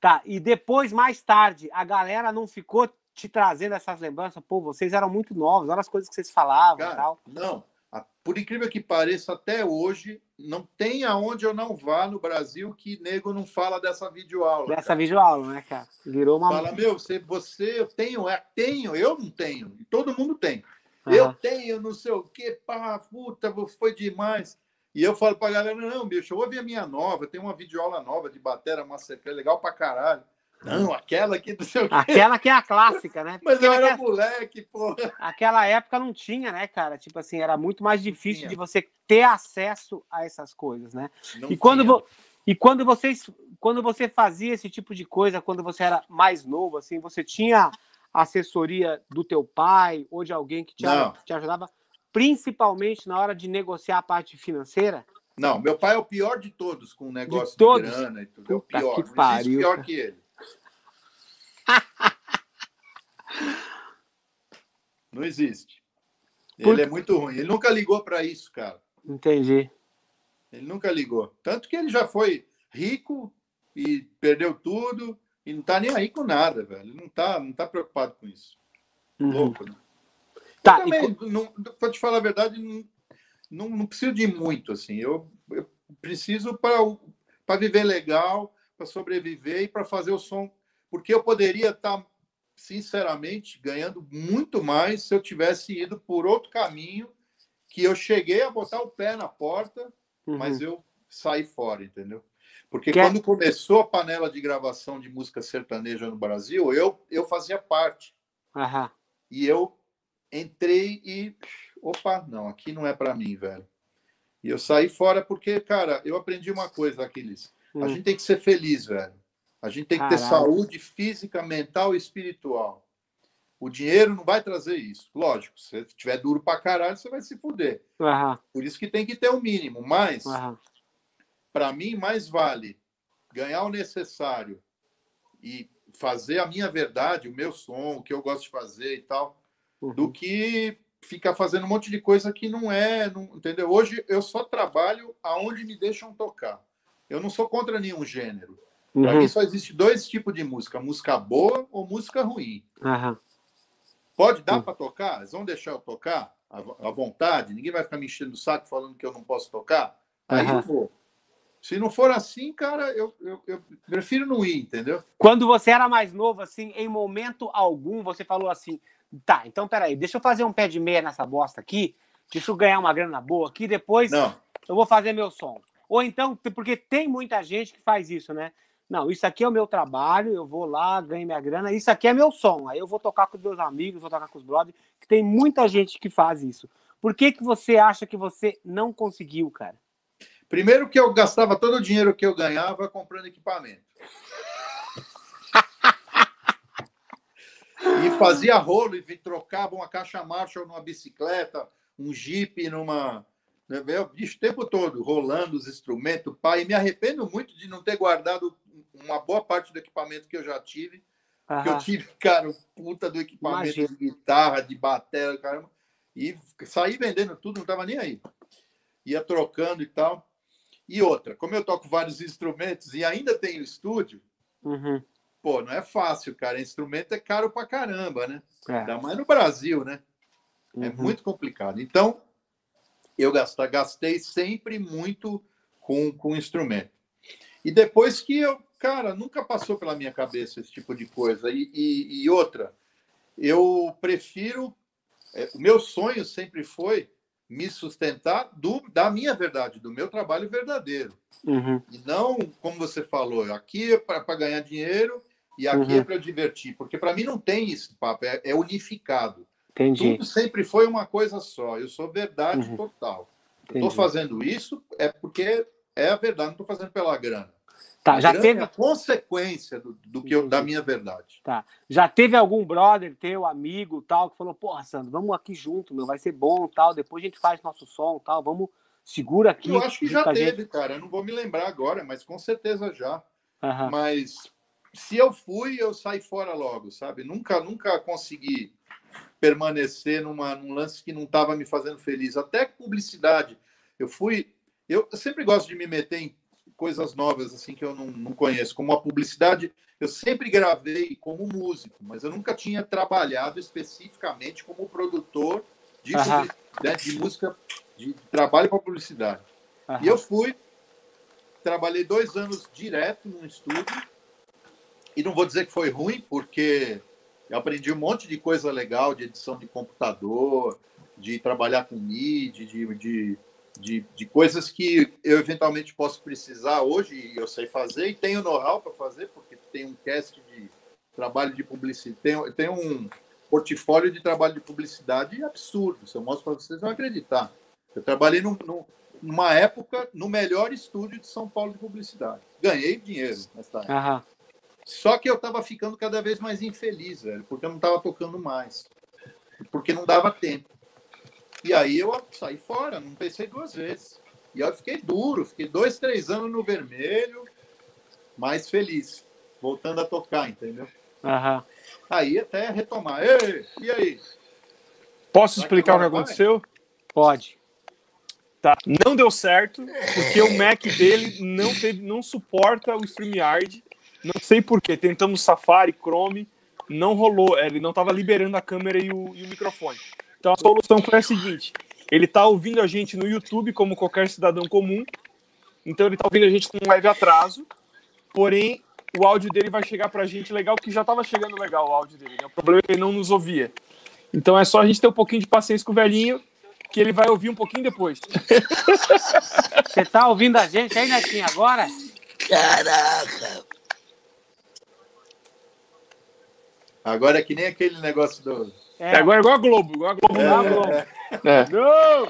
Tá, e depois, mais tarde, a galera não ficou te trazendo essas lembranças? Pô, vocês eram muito novos, olha as coisas que vocês falavam e Cara, tal. não. A- Por incrível que pareça, até hoje, não tem aonde eu não vá no Brasil que nego não fala dessa videoaula. Dessa cara. videoaula, né, cara? Virou uma. Fala, meu, você, você, eu tenho, é, tenho, eu não tenho. Todo mundo tem. Eu Aham. tenho, não sei o quê, pá, puta, foi demais. E eu falo pra galera, não, bicho, ouve a minha nova, tem uma videoaula nova de batera massacre, legal pra caralho. Não, aquela aqui, não sei o quê. Aquela que é a clássica, né? Mas eu Aquela era que- moleque, porra. Aquela época não tinha, né, cara? Tipo assim, era muito mais difícil de você ter acesso a essas coisas, né? Não E quando, vo- e quando vocês, quando você fazia esse tipo de coisa, quando você era mais novo, assim, você tinha assessoria do teu pai ou de alguém que te, te ajudava, principalmente na hora de negociar a parte financeira? Não, meu pai é o pior de todos com o negócio de, todos? grana e tudo. É o Puta pior. que pariu, pior que ele. Não existe. Ele Puta. é muito ruim. Ele nunca ligou para isso, cara. Entendi. Ele nunca ligou. Tanto que ele já foi rico e perdeu tudo e não tá nem aí com nada, velho. Ele não tá, não tá preocupado com isso. Uhum. Louco, né? Tá, eu e também, co- não, pra te falar a verdade, não, não, não preciso de muito, assim. Eu, eu preciso para viver legal, para sobreviver e para fazer o som. Porque eu poderia estar, sinceramente, ganhando muito mais se eu tivesse ido por outro caminho que eu cheguei a botar o pé na porta, uhum. mas eu saí fora, entendeu? Porque Quer- quando começou a panela de gravação de música sertaneja no Brasil, eu, eu fazia parte. Aham. E eu entrei e. Opa, não, aqui não é para mim, velho. E eu saí fora porque, cara, eu aprendi uma coisa, Aquiles. A Hum. gente tem que ser feliz, velho. A gente tem que ter Caralho. saúde física, mental e espiritual. O dinheiro não vai trazer isso. Lógico, se você tiver duro pra caralho, você vai se fuder. Aham. Por isso que tem que ter o mínimo. Mas, Aham. para mim, mais vale ganhar o necessário e fazer a minha verdade, o meu som, o que eu gosto de fazer e tal, do Uhum. que ficar fazendo um monte de coisa que não é, não- entendeu? Hoje eu só trabalho aonde me deixam tocar. Eu não sou contra nenhum gênero. Para Uhum. mim só existe dois tipos de música: música boa ou música ruim. Aham. Pode dar Uhum. para tocar? Eles vão deixar eu tocar à vo- à vontade? Ninguém vai ficar me enchendo o saco falando que eu não posso tocar? Aí eu vou. Se não for assim, cara, eu, eu, eu prefiro não ir, entendeu? Quando você era mais novo, assim, em momento algum, você falou assim: tá, então peraí, deixa eu fazer um pé de meia nessa bosta aqui, deixa eu ganhar uma grana boa aqui, depois Não. eu vou fazer meu som. Ou então, porque tem muita gente que faz isso, né? Não, isso aqui é o meu trabalho, eu vou lá, ganho minha grana, isso aqui é meu som. Aí eu vou tocar com os meus amigos, vou tocar com os brothers, que tem muita gente que faz isso. Por que, que você acha que você não conseguiu, cara? Primeiro que eu gastava todo o dinheiro que eu ganhava comprando equipamento. e fazia rolo e trocava uma caixa Marshall numa bicicleta, um Jeep numa. Né, bicho, o tempo todo, rolando os instrumentos, pai. Me arrependo muito de não ter guardado uma boa parte do equipamento que eu já tive. Porque eu tive, cara, puta do equipamento Imagino. de guitarra, de bateria, caramba. E saí vendendo tudo, não tava nem aí. Ia trocando e tal. E outra, como eu toco vários instrumentos e ainda tenho estúdio, Uhum. pô, não é fácil, cara. Instrumento é caro pra caramba, né? É. Ainda mais no Brasil, né? É Uhum. muito complicado. Então, eu gastei sempre muito com, com instrumento. E depois que eu, cara, nunca passou pela minha cabeça esse tipo de coisa. E, e- e outra, eu prefiro. é, o meu sonho sempre foi me sustentar do, da minha verdade, do meu trabalho verdadeiro. Uhum. E não, como você falou, aqui é para ganhar dinheiro e aqui Uhum. é para divertir. Porque para mim não tem esse papo, é, é unificado. Entendi. Tudo sempre foi uma coisa só. Eu sou verdade Uhum. total. Estou fazendo isso é porque é a verdade, não estou fazendo pela grana. Tá, a já grana teve, é a consequência do, do que eu, da minha verdade. já teve algum brother teu, amigo, tal, que falou, porra, Sandro, vamos aqui junto, meu, vai ser bom, tal, depois a gente faz nosso som, tal, vamos Segura aqui. Eu acho que já teve, gente. cara. Eu não vou me lembrar agora, mas com certeza já. Aham. Mas se eu fui, eu saí fora logo, sabe? Nunca, nunca consegui permanecer numa, num lance que não estava me fazendo feliz. Até publicidade. Eu fui. Eu sempre gosto de me meter em coisas novas, assim, que eu não, não conheço. Como a publicidade, eu sempre gravei como músico, mas eu nunca tinha trabalhado especificamente como produtor de, né, de música, de trabalho para publicidade. E eu fui, trabalhei dois anos direto num estúdio, e não vou dizer que foi ruim, porque eu aprendi um monte de coisa legal de edição de computador, de trabalhar com MIDI, de, de, de, de coisas que eu eventualmente posso precisar hoje, e eu sei fazer, e tenho know-how para fazer, porque tem um cast de trabalho de publicidade, tem, um portfólio de trabalho de publicidade absurdo. Se eu mostro para vocês, vão acreditar. Eu trabalhei num- numa época no melhor estúdio de São Paulo de publicidade. Ganhei dinheiro nessa época. Aham. Só que eu estava ficando cada vez mais infeliz, velho, porque eu não estava tocando mais. Porque não dava tempo. E aí eu saí fora, não pensei duas vezes. E aí eu fiquei duro, fiquei dois, três anos no vermelho, mais feliz, voltando a tocar, entendeu? Aham. Aí até retomar. Ei, e aí? Posso Vai explicar o que agora vai? aconteceu? Pode. Tá. Não deu certo, porque o Mac dele não, teve, não suporta o StreamYard. Não sei porquê. Tentamos Safari, Chrome, não rolou. Ele não estava liberando a câmera e o, e o microfone. Então a solução foi a seguinte: ele tá ouvindo a gente no YouTube, como qualquer cidadão comum. Então ele tá ouvindo a gente com um leve atraso. Porém, o áudio dele vai chegar pra gente legal, que já tava chegando legal o áudio dele. Né? O problema é que ele não nos ouvia. Então é só a gente ter um pouquinho de paciência com o velhinho, que ele vai ouvir um pouquinho depois. Você tá ouvindo a gente aí, Netinho, agora? Caraca! Agora é que nem aquele negócio do. É, Agora é igual a Globo, igual a Globo. Igual a né? Globo. É. Não!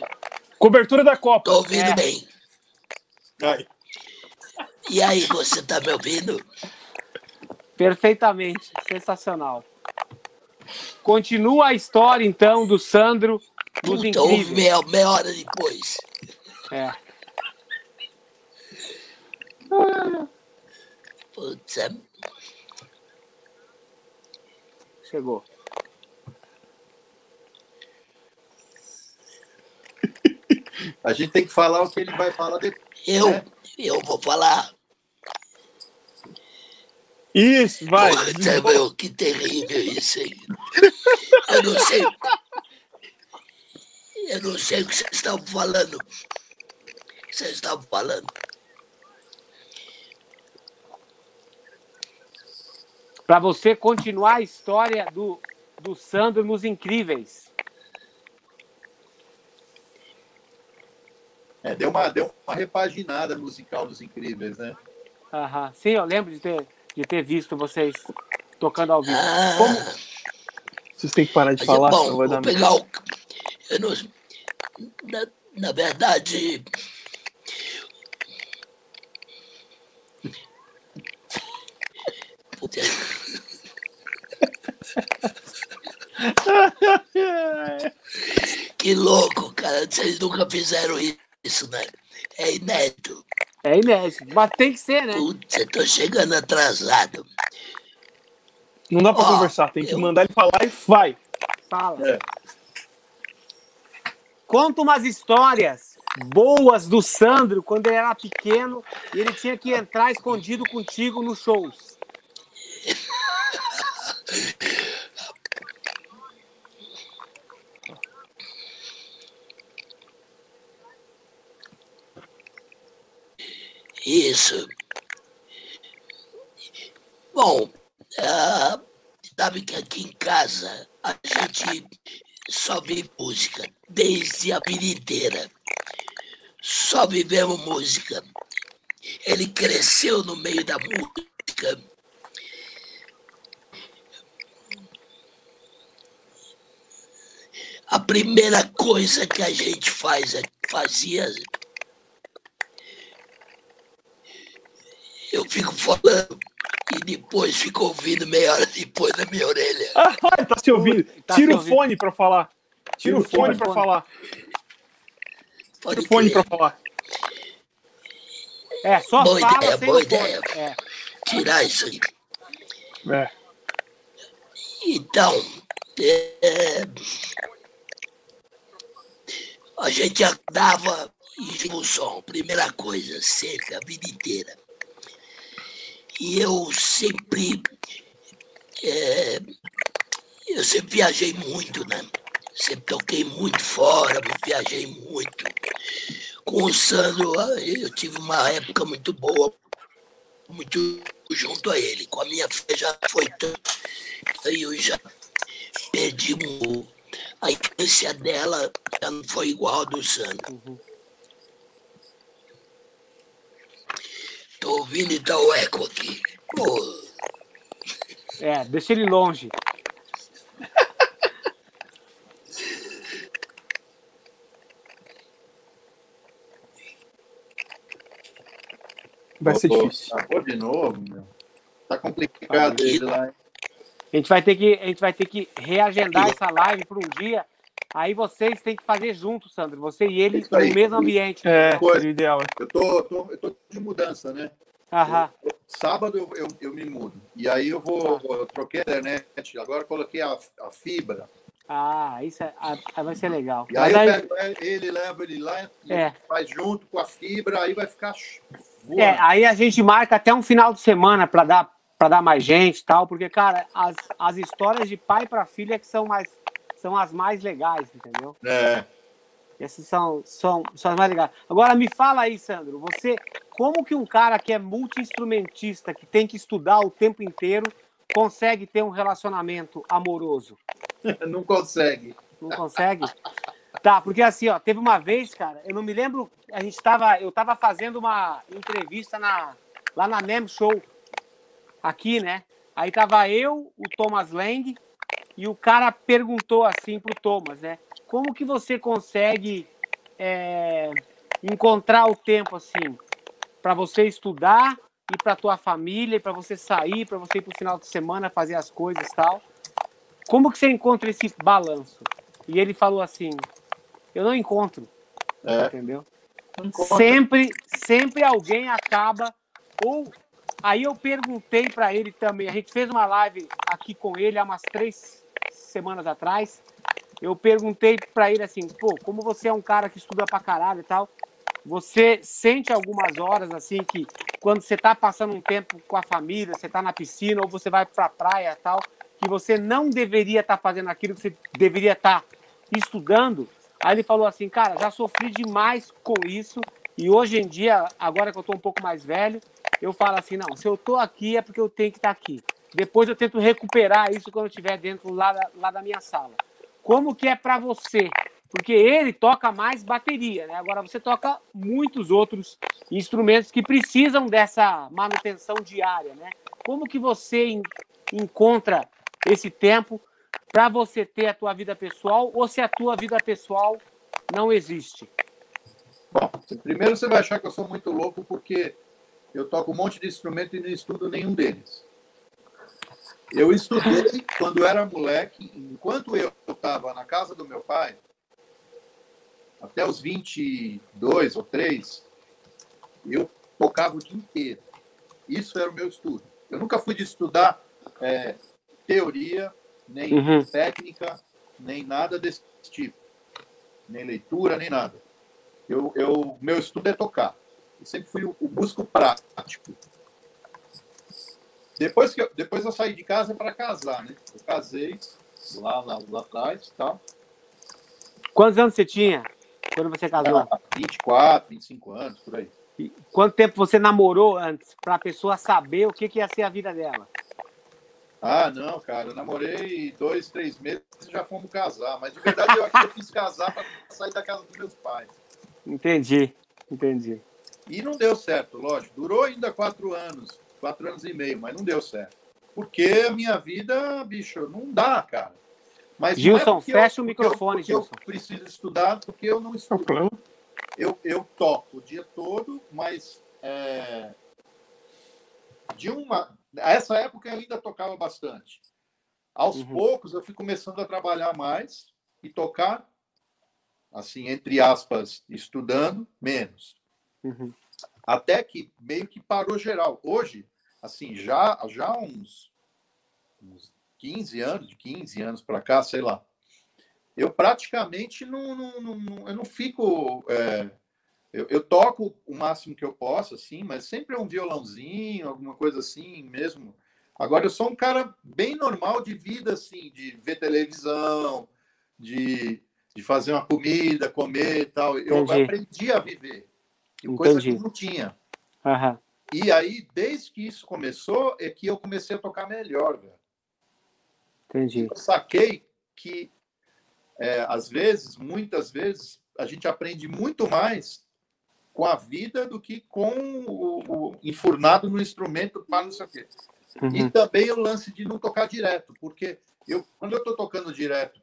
Cobertura da Copa. Tô ouvindo É. bem. Ai, E aí, você tá me ouvindo? Perfeitamente. Sensacional. Continua a história, então, do Sandro dos Puta, ouve meia, meia hora depois. É. Putz, é- Chegou. a gente tem que falar o que ele vai falar depois. eu, É. eu vou falar. Isso, vai. Puta, meu, que terrível isso aí. Eu não sei. Eu não sei o que vocês estão falando. O que vocês estão falando? Para você continuar a história do, do Sandro nos Incríveis. É, deu, uma, deu uma repaginada musical dos incríveis, né? Aham. Sim, eu lembro de ter, de ter visto vocês tocando ao vivo. Ah, Como- Vocês têm que parar de mas falar, é bom, senão vai dar vou pegar o. Eu não, na, na verdade. Puta, que louco, cara. Vocês nunca fizeram isso, né? É inédito. É inédito. Mas tem que ser, né? Putz, eu tô chegando atrasado. Não dá pra Ó, conversar, tem que eu- mandar ele falar e vai. Fala. É. Conta umas histórias boas do Sandro quando ele era pequeno e ele tinha que entrar escondido contigo nos shows. Isso. Bom, ah, sabe que aqui em casa a gente só vive música desde a vida inteira. Só vivemos música. Ele cresceu no meio da música. A primeira coisa que a gente faz, fazia eu fico falando e depois fico ouvindo meia hora depois na minha orelha. Ah, ele tá se ouvindo. Tá Tira o ouvindo. fone pra falar. Tira o Tira o fone pra fone. falar. Pode Telefone crer. pra falar. É, só Boa fala ideia, sem boa o fone. ideia. É. Tirar isso aí. É. Então, é, a gente andava em o som, primeira coisa, cerca, a vida inteira. E eu sempre. é, eu sempre viajei muito, né? Sempre toquei muito fora, viajei muito. Com o Sandro, eu tive uma época muito boa, muito junto a ele. Com a minha filha já foi tanto. Aí eu já perdi um, a infância dela, já não foi igual a do Sandro. Tô ouvindo e tá o eco aqui. Pô, É, deixa ele longe. Vai ser difícil. Acabou de novo, meu. Tá complicado Aqui. ele lá. hein? A gente vai ter que, a gente vai ter que reagendar essa live para um dia. Aí vocês têm que fazer junto, Sandro. Você e ele no mesmo ambiente. É, Coisa. ideal. é. Eu tô, tô- eu tô de mudança, né? Aham. Sábado eu, eu, eu me mudo. E aí eu vou. Eu troquei a internet, agora coloquei a, a fibra. Ah, isso é, ah, vai ser legal. E aí aí- pego ele, levo ele lá, e É. faz junto com a fibra, aí vai ficar voando. É, aí a gente marca até um final de semana para dar para dar mais gente e tal, porque cara, as, as histórias de pai para filha que são mais são as mais legais, entendeu? É. Essas são, são, são as mais legais. Agora me fala aí, Sandro, você como que um cara que é multi-instrumentista, que tem que estudar o tempo inteiro, consegue ter um relacionamento amoroso? Não consegue. Não consegue? Tá, porque assim, ó, teve uma vez, cara, eu não me lembro, a gente tava, eu tava fazendo uma entrevista na, lá na NEM Show, aqui, né? Aí tava eu, o Thomas Lang, e o cara perguntou assim pro Thomas, né? Como que você consegue é, encontrar o tempo assim para você estudar e para tua família, para você sair, para você ir pro final de semana fazer as coisas e tal? Como que você encontra esse balanço? E ele falou assim: eu não encontro, É. entendeu? Sempre, sempre alguém acaba ou aí eu perguntei para ele também. A gente fez uma live aqui com ele há umas três semanas atrás. Eu perguntei para ele assim, pô, como você é um cara que estuda pra caralho e tal, você sente algumas horas assim que quando você tá passando um tempo com a família, você tá na piscina ou você vai pra praia e tal, que você não deveria estar fazendo aquilo que você deveria estar estudando? Aí ele falou assim, cara, já sofri demais com isso e hoje em dia, agora que eu tô um pouco mais velho, eu falo assim, não, se eu tô aqui é porque eu tenho que estar aqui. Depois eu tento recuperar isso quando estiver dentro lá da, lá da minha sala. Como que é para você? Porque ele toca mais bateria, né? Agora você toca muitos outros instrumentos que precisam dessa manutenção diária, né? Como que você en- encontra esse tempo para você ter a tua vida pessoal ou se a tua vida pessoal não existe? Bom, primeiro você vai achar que eu sou muito louco porque eu toco um monte de instrumento e não estudo nenhum deles. Eu estudei quando era moleque, enquanto eu estava na casa do meu pai, até os 22 ou 3, eu tocava o dia inteiro. Isso era o meu estudo. Eu nunca fui de estudar é, teoria, nem Uhum. técnica, nem nada desse tipo. Nem leitura, nem nada. Eu, eu, meu estudo é tocar. Eu sempre fui o, o músico prático. Depois, que eu, depois eu saí de casa para casar, né? Eu casei lá, lá, lá atrás, tal. Quantos anos você tinha quando você casou? Era 24, 25 anos, por aí. E quanto tempo você namorou antes para a pessoa saber o que, que ia ser a vida dela? Ah, não, cara, eu namorei dois, três meses e já fomos casar. Mas de verdade eu acho que eu quis casar para sair da casa dos meus pais. Entendi, entendi. E não deu certo, lógico. Durou ainda quatro anos, quatro anos e meio, mas não deu certo. Porque a minha vida, bicho, não dá, cara. Mas é Gilson, porque fecha o eu- microfone, porque eu Gilson. preciso estudar, porque eu não é estudo. problema. Eu, eu toco o dia todo, mas é, de uma. Essa época eu ainda tocava bastante. Aos Uhum. poucos eu fui começando a trabalhar mais e tocar assim, entre aspas, estudando, menos. Uhum. Até que meio que parou geral. Hoje, assim, já, já uns, uns 15 anos, de 15 anos para cá, sei lá, eu praticamente não, não, não, eu não fico. É, eu, eu, toco o máximo que eu posso, assim, mas sempre é um violãozinho, alguma coisa assim mesmo. Agora, eu sou um cara bem normal de vida, assim, de ver televisão, de, de fazer uma comida, comer e tal. Eu Entendi. aprendi a viver. Coisa que eu não tinha. Uhum. E aí, desde que isso começou, é que eu comecei a tocar melhor, velho. Entendi. Eu saquei que, é, às vezes, muitas vezes, a gente aprende muito mais com a vida do que com o, o enfurnado no instrumento para não sei o quê. Uhum. E também o lance de não tocar direto, porque eu, quando eu estou tocando direto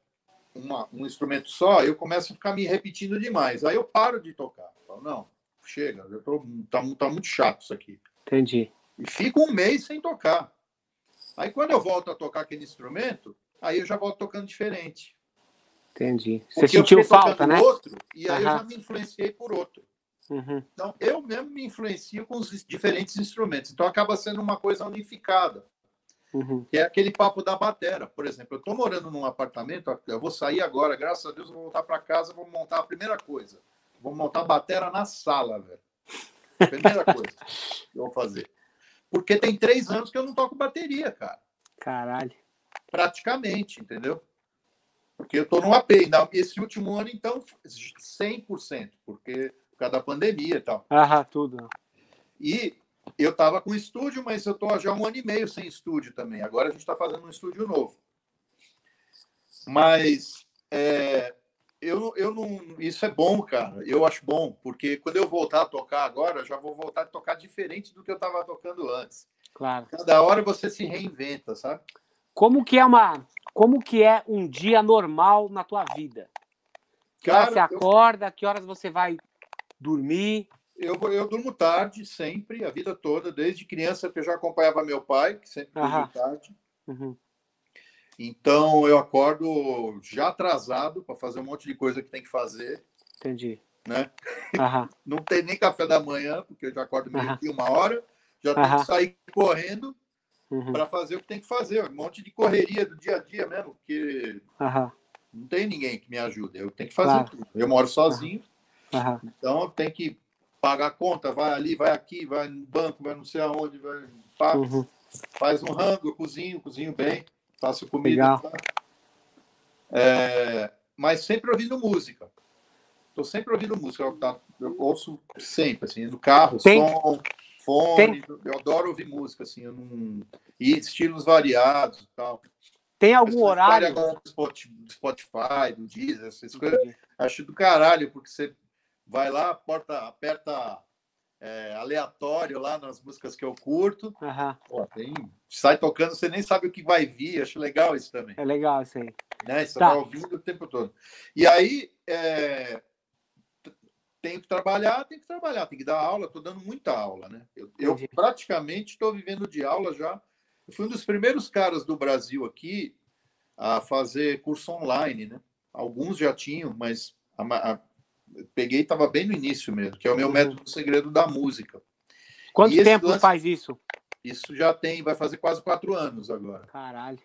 uma, um instrumento só, eu começo a ficar me repetindo demais. Aí eu paro de tocar. Falo, não, chega, eu tô, tá, tá muito chato isso aqui. Entendi. E fico um mês sem tocar. Aí quando eu volto a tocar aquele instrumento, aí eu já volto tocando diferente. Entendi. Você Porque sentiu eu falta, né? outro, e aí eu Aham. já me influenciei por outro. Uhum. Então, eu mesmo me influencio com os diferentes instrumentos. Então, acaba sendo uma coisa unificada, Uhum. que é aquele papo da batera. Por exemplo, eu estou morando num apartamento, eu vou sair agora, graças a Deus, eu vou voltar para casa, vou montar a primeira coisa. Vou montar batera na sala, velho. Primeira coisa que eu vou fazer. Porque tem três anos que eu não toco bateria, cara. Caralho. Praticamente, entendeu? Porque eu estou no AP. Ainda Esse último ano, então, 100%, porque por causa da pandemia e tal. Aham, tudo. E eu estava com estúdio, mas eu estou já um ano e meio sem estúdio também. Agora a gente está fazendo um estúdio novo. Mas é, eu, eu não. Isso é bom, cara. Eu acho bom, porque quando eu voltar a tocar agora, eu já vou voltar a tocar diferente do que eu estava tocando antes. Claro. Cada hora você se reinventa, sabe? Como que é uma. Como que é um dia normal na tua vida? Que hora você Cara, eu- acorda? Que horas você vai dormir? Eu, eu durmo tarde, sempre, a vida toda, desde criança, que eu já acompanhava meu pai, que sempre dormia tarde. Uhum. Então, eu acordo já atrasado para fazer um monte de coisa que tem que fazer, Entendi. né? Aham. Não tem nem café da manhã, porque eu já acordo Aham. meio-dia, uma hora, já tenho Aham. que sair correndo Uhum. para fazer o que tem que fazer, um monte de correria do dia a dia mesmo, porque Aham. não tem ninguém que me ajude, eu tenho que fazer Claro. tudo. Eu moro sozinho, então eu tenho que pagar a conta, vai ali, vai aqui, vai no banco, vai não sei aonde, vai, pá, Uhum. faz um rango, eu cozinho, cozinho bem, faço comida. Tá? É, mas sempre ouvindo música. Estou sempre ouvindo música. Eu, tá- eu ouço sempre, assim, no carro, Tem- som, fone. Eu adoro ouvir música, assim, eu não... e estilos variados e tal. Tem algum horário? agora do Spot- do Spotify, do Deezer, essas coisas, acho do caralho, porque você vai lá, porta, aperta é, aleatório lá nas músicas que eu curto, Aham. Pô, tem- sai tocando, você nem sabe o que vai vir. Acho legal isso também. É legal isso aí. Né? Você Tá. vai ouvindo o tempo todo. E aí, é, t- tenho que trabalhar, tenho que trabalhar, tenho que dar aula. Estou dando muita aula. Né? Eu, eu praticamente estou vivendo de aula já. Eu fui um dos primeiros caras do Brasil aqui a fazer curso online. Né? Alguns já tinham, mas a a- peguei e estava bem no início mesmo, que é o meu Uhum. método segredo da música. Quanto E tempo lance- faz isso? Isso já tem, vai fazer quase quatro anos agora. Caralho.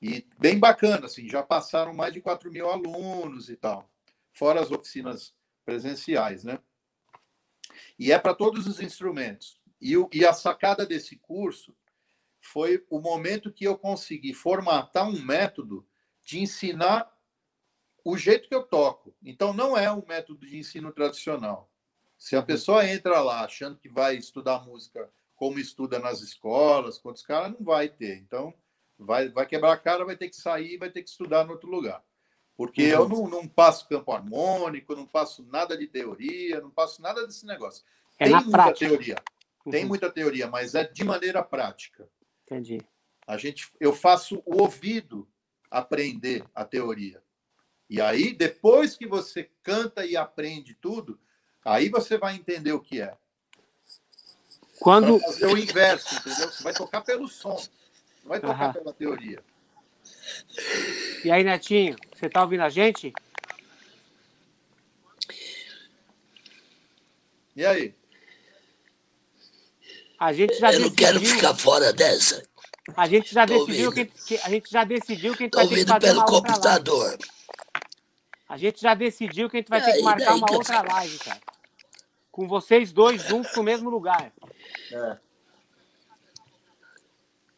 E bem bacana, assim, já passaram mais de 4 mil alunos e tal, fora as oficinas presenciais, né? E é para todos os instrumentos. E, o, e a sacada desse curso foi o momento que eu consegui formatar um método de ensinar o jeito que eu toco. Então, não é um método de ensino tradicional. Se a pessoa entra lá achando que vai estudar música como estuda nas escolas, com outros caras, não vai ter. Então, vai, vai quebrar a cara, vai ter que sair, vai ter que estudar em outro lugar. Porque Uhum. eu não, não passo campo harmônico, não passo nada de teoria, não passo nada desse negócio. É Tem muita prática. teoria, tem Uhum. muita teoria, mas é de maneira prática. Entendi. A gente, eu faço o ouvido aprender a teoria. E aí, depois que você canta e aprende tudo, aí você vai entender o que é. Quando... Vai fazer o inverso, entendeu? Você vai tocar pelo som, não vai tocar uhum. pela teoria. E aí, Netinho, você está ouvindo a gente? E aí? A gente já Eu decidiu... não quero ficar fora dessa. A gente já Tô decidiu quem. que a gente já decidiu que a gente vai pelo computador. Live. A gente já decidiu que a gente vai ter que marcar uma outra live, cara. Com vocês dois juntos no mesmo lugar. É.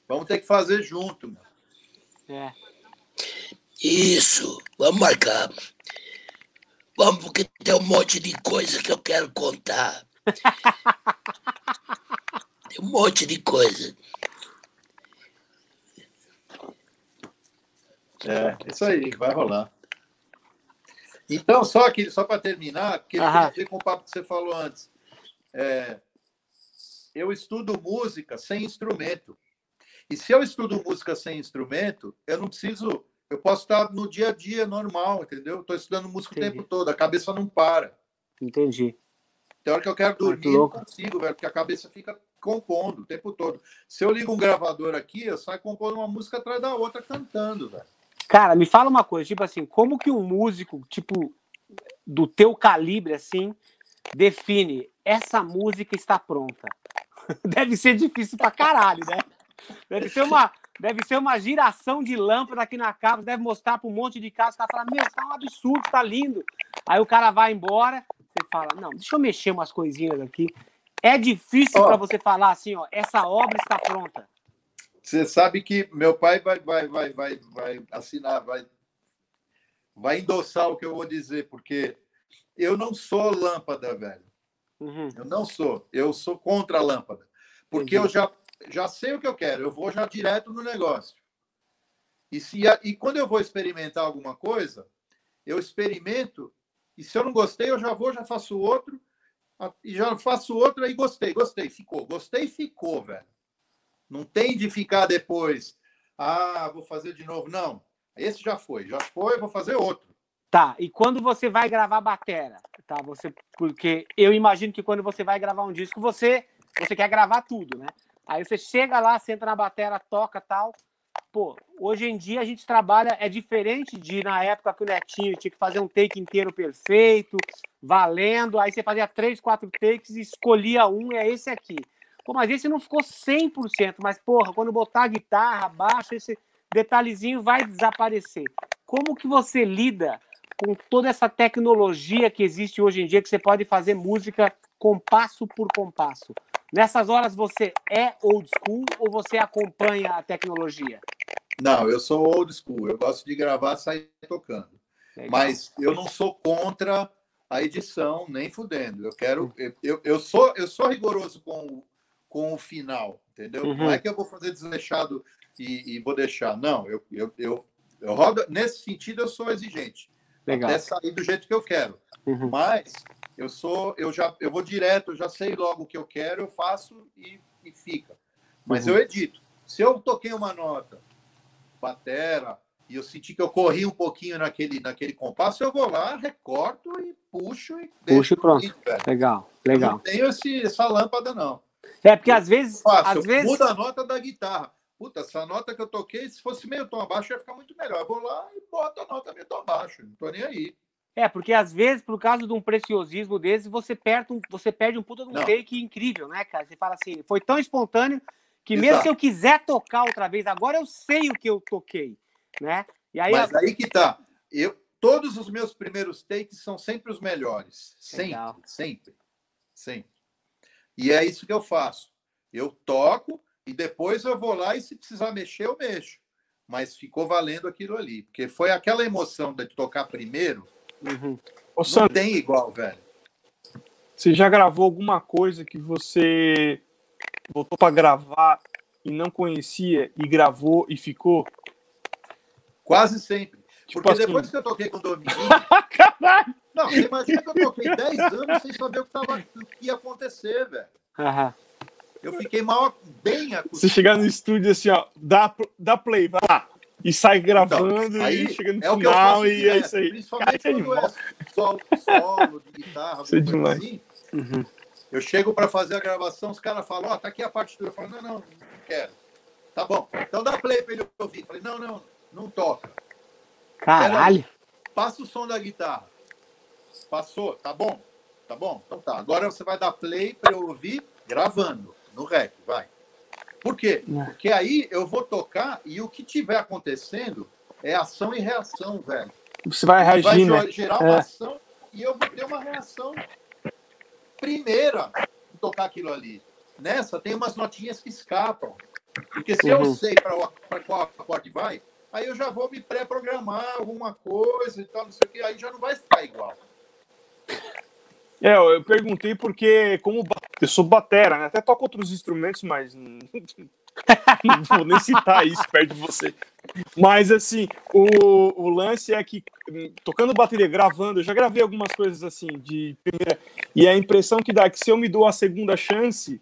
Vamos ter que fazer junto. meu. É. Isso, vamos marcar. Vamos, porque tem um monte de coisa que eu quero contar. Tem um monte de coisa. É, isso aí, vai rolar. Então, só aqui, só para terminar, porque Aham. tem a ver com o papo que você falou antes. É, eu estudo música sem instrumento. E se eu estudo música sem instrumento, eu não preciso. Eu posso estar no dia a dia normal, entendeu? Estou estudando música Entendi. o tempo todo, a cabeça não para. Entendi. Tem hora que eu quero dormir, não consigo, velho, porque a cabeça fica compondo o tempo todo. Se eu ligo um gravador aqui, eu saio compondo uma música atrás da outra cantando, velho. Cara, me fala uma coisa, tipo assim, como que um músico, tipo, do teu calibre, assim, define essa música está pronta? Deve ser difícil pra caralho, né? Deve ser uma, deve ser uma giração de lâmpada aqui na capa, deve mostrar para um monte de casa, o cara fala, meu, tá um absurdo, tá lindo. Aí o cara vai embora, você fala, não, deixa eu mexer umas coisinhas aqui. É difícil Ó. para você falar assim, ó, essa obra está pronta. Você sabe que meu pai vai, vai, vai, vai, vai assinar, vai, vai endossar o que eu vou dizer, porque eu não sou lâmpada, velho. Uhum, Eu não sou. Eu sou contra a lâmpada. Porque Entendi. eu já, já sei o que eu quero. Eu vou já direto no negócio. E, se, e quando eu vou experimentar alguma coisa, eu experimento. E se eu não gostei, eu já vou, já faço outro. E já faço outro, aí gostei, gostei, ficou. Gostei, ficou, velho. Não tem de ficar depois. Ah, vou fazer de novo. Não. Esse já foi. Já foi, vou fazer outro. Tá, e quando você vai gravar batera, tá? Você, porque eu imagino que quando você vai gravar um disco, você, você quer gravar tudo, né? Aí você chega lá, senta na batera, toca tal. Pô, hoje em dia a gente trabalha, é diferente de na época que o Netinho tinha que fazer um take inteiro perfeito, valendo, aí você fazia três, quatro takes e escolhia um, é esse aqui. Pô, mas esse não ficou 100%, mas porra, quando botar a guitarra, baixo, esse detalhezinho vai desaparecer. Como que você lida com toda essa tecnologia que existe hoje em dia, que você pode fazer música compasso por compasso. Nessas horas você é old school ou você acompanha a tecnologia? Não, eu sou old school. Eu gosto de gravar e sair tocando. Legal. Mas eu não sou contra a edição, nem fudendo. Eu quero. Eu, eu, sou, eu sou rigoroso com, com o final, entendeu? Uhum. Não é que eu vou fazer desleixado e, e vou deixar. Não, eu, eu, eu, eu rodo. Nesse sentido, eu sou exigente. Legal. Até sair do jeito que eu quero. Uhum. Mas eu sou, eu já eu vou direto, eu já sei logo o que eu quero, eu faço e, e fica. Mas Uhum. eu edito. Se eu toquei uma nota, batera, e eu senti que eu corri um pouquinho naquele, naquele compasso, eu vou lá, recorto e puxo e Puxa e pronto. bonito, velho. Legal, Eu legal. Não tenho esse, essa lâmpada, não. É porque às vezes, Faço, às vezes, mudo a nota da guitarra. Puta, essa nota que eu toquei, se fosse meio tom abaixo, ia ficar muito melhor. Eu vou lá e boto a nota meio tom abaixo. Não tô nem aí. é porque às vezes, por causa de um preciosismo desse, você perde um, você perde um puta de um Não. take incrível, né, cara? Você fala assim, foi tão espontâneo que mesmo Exato. se eu quiser tocar outra vez, agora eu sei o que eu toquei, né? E aí, Mas aí que tá. Eu, todos os meus primeiros takes são sempre os melhores. Sempre, Legal. sempre. Sempre. E é isso que eu faço. Eu toco e depois eu vou lá e se precisar mexer, eu mexo. Mas ficou valendo aquilo ali. Porque foi aquela emoção de tocar primeiro. Uhum. Ô, Não Sandro, tem igual, velho. você já gravou alguma coisa que você voltou pra gravar e não conhecia e gravou e ficou? Quase sempre. Tipo Porque assim- depois que eu toquei com o Dominguinho. Caralho! Não, você imagina que eu toquei 10 anos sem saber o que, tava, o que ia acontecer, velho. Aham. Eu fiquei mal, bem Você acostumado. chegar no estúdio assim, ó, dá, dá play, vai lá. E sai gravando Então, aí e chega no é final e é isso aí. Principalmente Cara, é quando é solo, solo de guitarra, Isso é alguma coisa demais. assim. Uhum. Eu chego para fazer a gravação, os caras falam, ó, tá aqui a partitura. Eu falo, não, não, não quero. Tá bom, então dá play para ele ouvir. Eu falei, não, não, não toca. Caralho. Passa o som da guitarra. Passou, tá bom. Tá bom? Então tá. Agora você vai dar play para eu ouvir gravando no rec, vai. Por quê? É. Porque aí eu vou tocar e o que tiver acontecendo é ação e reação, velho. Você vai Vai reagir, ge- né? gerar uma É. ação e eu vou ter uma reação primeira tocar aquilo ali. Nessa tem umas notinhas que escapam. Porque se eu Uhum. sei para qual acorde vai, aí eu já vou me pré-programar alguma coisa e tal, não sei o que, aí já não vai ficar igual. É, eu perguntei porque, como eu sou batera, né? Até toco outros instrumentos, mas não não vou nem citar isso perto de você. Mas, assim, o, o lance é que, hum, tocando bateria, gravando, eu já gravei algumas coisas assim, de primeira. E a impressão que dá é que se eu me dou a segunda chance,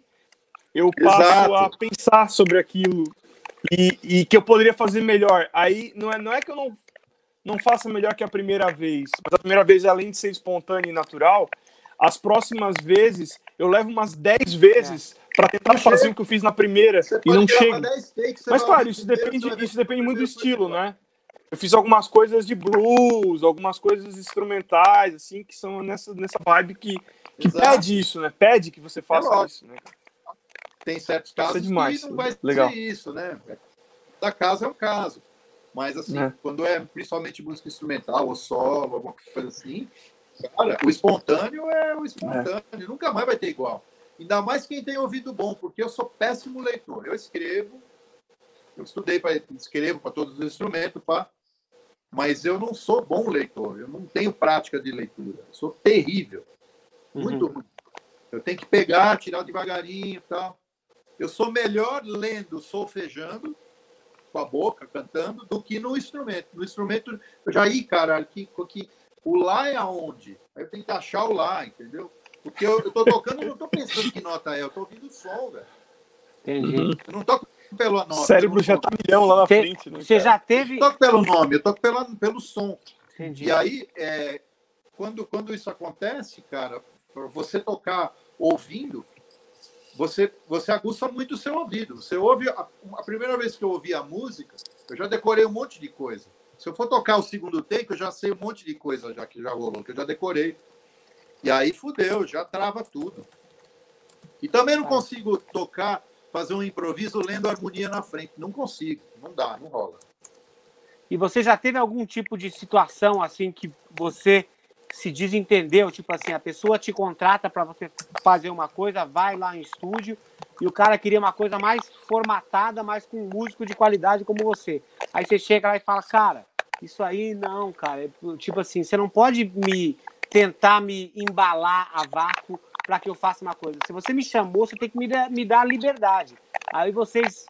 eu passo Exato. a pensar sobre aquilo e, e que eu poderia fazer melhor. Aí, não é, não é que eu não, não faça melhor que a primeira vez, mas a primeira vez, além de ser espontâneo e natural, as próximas vezes eu levo umas 10 vezes para tentar Não fazer chega. o que eu fiz na primeira Você e não chega. 10 takes, você Mas claro, isso depende, isso depende muito do estilo, né? Eu fiz algumas coisas de blues, algumas coisas instrumentais, assim, que são nessa, nessa vibe que, que Exato. pede isso, né? Pede que você faça lógico. isso, né? Tem certos é casos demais, que não vai legal. ser isso, né? Da casa é um caso. Mas, assim, É. quando é principalmente música instrumental ou solo, alguma coisa assim, cara, o espontâneo é o espontâneo. Nunca mais vai ter igual. Ainda mais quem tem ouvido bom, porque eu sou péssimo leitor. Eu escrevo, eu estudei para escrevo para todos os instrumentos, pá, mas eu não sou bom leitor. Eu não tenho prática de leitura. Eu sou terrível. Muito Uhum. ruim. Eu tenho que pegar, tirar devagarinho e tal. Eu sou melhor lendo, solfejando, com a boca, cantando, do que no instrumento. No instrumento, eu já ia, cara, que, que, o lá é aonde? Aí eu tenho que achar o lá, entendeu? Porque eu, eu tô tocando, eu não tô pensando que nota é, eu tô ouvindo o som, velho. Entendi. Eu não toco pela nota. O cérebro já tá milhão lá na Te- frente, né? Você cara? já teve. Eu toco pelo nome, eu toco pela, pelo som. Entendi. E aí, é, quando, quando isso acontece, cara, pra você tocar ouvindo, você, você aguça muito o seu ouvido. Você ouve. A, a primeira vez que eu ouvi a música, eu já decorei um monte de coisa. Se eu for tocar o segundo take, eu já sei um monte de coisa já que já rolou, que eu já decorei. E aí fudeu, já trava tudo. E também não Ah. consigo tocar, fazer um improviso lendo a harmonia na frente. Não consigo, não dá, não rola. E você já teve algum tipo de situação assim que você se desentendeu? Tipo assim, a pessoa te contrata para você fazer uma coisa, vai lá em estúdio e o cara queria uma coisa mais formatada, mais com um músico de qualidade como você. Aí você chega lá e fala, cara, isso aí não, cara. Tipo assim, você não pode me tentar me embalar a vácuo para que eu faça uma coisa. Se você me chamou, você tem que me dar, me dar liberdade. Aí vocês,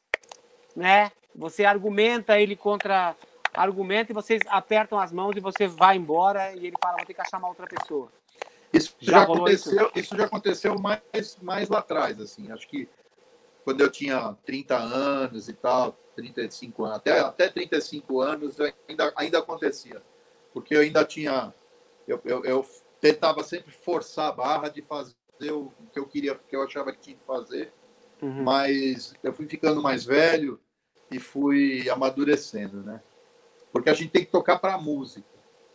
né? Você argumenta ele contra argumenta e vocês apertam as mãos e você vai embora e ele fala, vou ter que chamar outra pessoa. Isso Já já, aconteceu, isso? já aconteceu mais, mais lá atrás, assim. Acho que quando eu tinha 30 anos e tal, 35 anos, até, até 35 anos ainda, ainda acontecia. Porque eu ainda tinha. Eu, eu, eu tentava sempre forçar a barra de fazer o que eu queria, que eu achava que tinha que fazer, Uhum. mas eu fui ficando mais velho e fui amadurecendo, né? Porque a gente tem que tocar para a música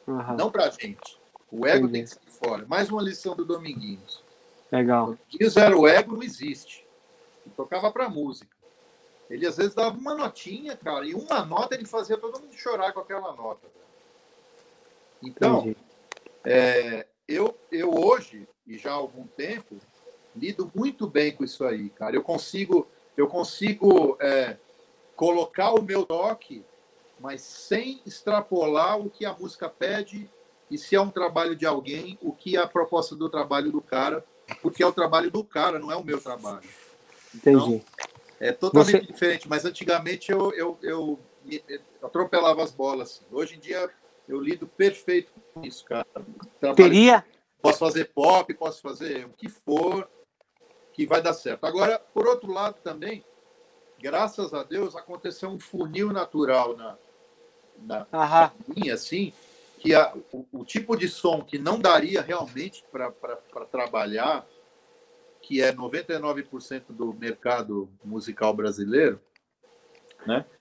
Aham, não pra gente. O ego Entendi. tem que sair fora. Mais uma lição do Dominguinhos. Legal. E o zero ego não existe. Ele tocava pra música. Ele às vezes dava uma notinha, cara, e uma nota ele fazia todo mundo chorar com aquela nota. Então, é, eu, eu hoje, e já há algum tempo, lido muito bem com isso aí, cara. Eu consigo, eu consigo é, colocar o meu toque, mas sem extrapolar o que a música pede e se é um trabalho de alguém, o que é a proposta do trabalho do cara, porque é o trabalho do cara, não é o meu trabalho. Então, Entendi. é totalmente Você- diferente, mas antigamente eu, eu, eu, eu atropelava as bolas. assim. Hoje em dia eu lido perfeito com isso, cara. Trabalho- Teria, Posso fazer pop, posso fazer o que for, que vai dar certo. Agora, por outro lado também, graças a Deus, aconteceu um funil natural na, na minha, assim, que a, o, o tipo de som que não daria realmente para trabalhar, que é 99% do mercado musical brasileiro, né?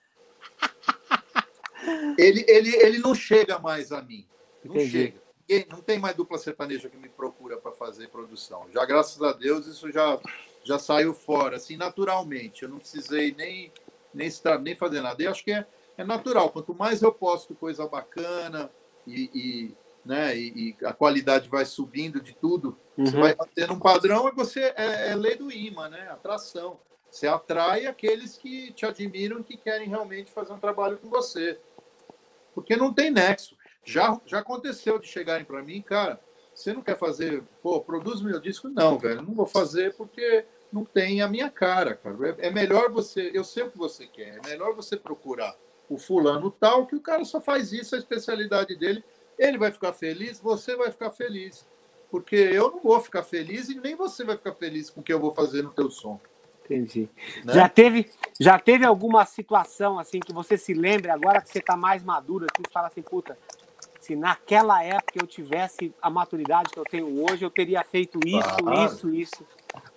Ele, ele, ele não chega mais a mim. Não Entendi. chega. Ninguém- não tem mais dupla sertaneja que me procura para fazer produção. Já graças a Deus isso já já saiu fora, assim, naturalmente. Eu não precisei nem nem nem fazer nada. Eu acho que é, é natural. Quanto mais eu posto coisa bacana e, e né, e, e, a qualidade vai subindo de tudo, uhum. você vai tendo um padrão e você é, é lei do imã, né? Atração. Você atrai aqueles que te admiram e que querem realmente fazer um trabalho com você. Porque não tem nexo. Já, já aconteceu de chegarem para mim, cara, você não quer fazer, pô, produz meu disco? Não, velho, não vou fazer porque não tem a minha cara, cara. É, é melhor você, eu sei o que você quer, é melhor você procurar o fulano tal, que o cara só faz isso, a especialidade dele, ele vai ficar feliz, você vai ficar feliz. Porque eu não vou ficar feliz e nem você vai ficar feliz com o que eu vou fazer no teu som. Entendi. Né? Já, teve, já teve alguma situação assim que você se lembre agora que você está mais maduro, assim, você fala assim, puta, se naquela época eu tivesse a maturidade que eu tenho hoje, eu teria feito isso, claro. isso, isso.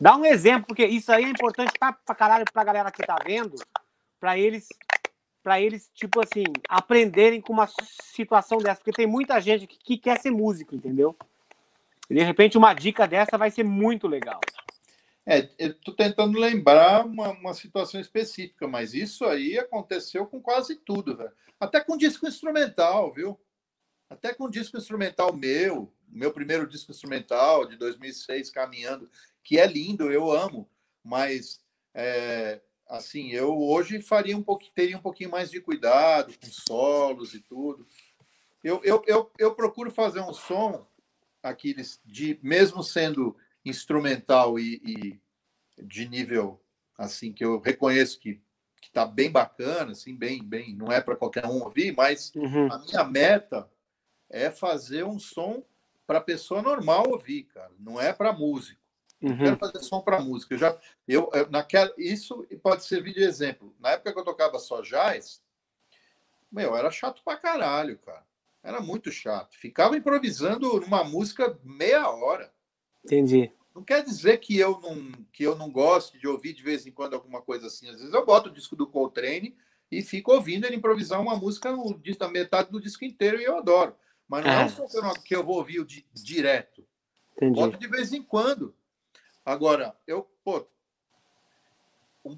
Dá um exemplo, porque isso aí é importante pra, pra caralho pra galera que tá vendo, para eles, para eles, tipo assim, aprenderem com uma situação dessa, porque tem muita gente que, que quer ser músico, entendeu? E de repente uma dica dessa vai ser muito legal. É, estou tentando lembrar uma, uma, situação específica, mas isso aí aconteceu com quase tudo, velho. Até com disco instrumental, viu? Até com disco instrumental meu, meu primeiro disco instrumental de 2006, Caminhando, que é lindo, eu amo, mas é, assim, eu hoje faria um pouquinho, teria um pouquinho mais de cuidado com solos e tudo. Eu, eu, eu, eu procuro fazer um som, aqueles de mesmo sendo instrumental e, e, de nível assim que eu reconheço que que está bem bacana, assim, bem, bem, não é para qualquer um ouvir, mas uhum. a minha meta é fazer um som para pessoa normal ouvir, cara. Não é para músico. Uhum. Quero fazer som para música. Eu já, eu, eu naquela, isso pode servir de exemplo. Na época que eu tocava só jazz, meu, era chato pra caralho, cara. Era muito chato. Ficava improvisando numa música meia hora. Entendi. Não quer dizer que eu não, que eu não gosto de ouvir de vez em quando alguma coisa assim. Às vezes eu boto o disco do Coltrane e fico ouvindo ele improvisar uma música na metade do disco inteiro e eu adoro. Mas não é, é um som que eu vou ouvir di direto. Entendi. Boto de vez em quando. Agora, eu, pô,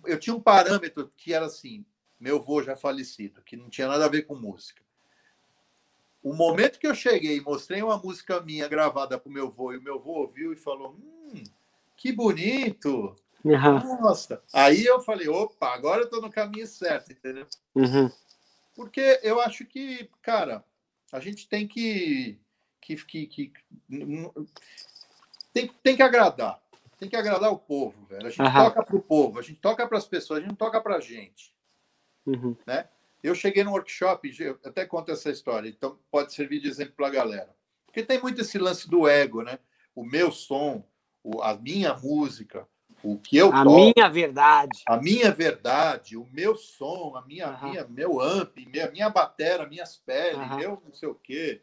eu tinha um parâmetro que era assim, meu avô já falecido, que não tinha nada a ver com música. O momento que eu cheguei e mostrei uma música minha gravada para o meu avô, e o meu avô ouviu e falou: Hum, que bonito! Uhum. Nossa! Aí eu falei: opa, agora eu estou no caminho certo, entendeu? Uhum. Porque eu acho que, cara, a gente tem que. que, que, que tem, tem que agradar. Tem que agradar o povo, velho. A gente toca para o povo, a gente toca para as pessoas, a gente não toca para a gente. Uhum. Né? Eu cheguei no workshop, eu até conto essa história, então pode servir de exemplo para a galera. Porque tem muito esse lance do ego, né? O meu som, a minha música, o que eu a toco, minha verdade, a minha verdade, o meu som, a minha, minha meu amp, minha, minha batera, minhas peles, uhum. meu não sei o quê.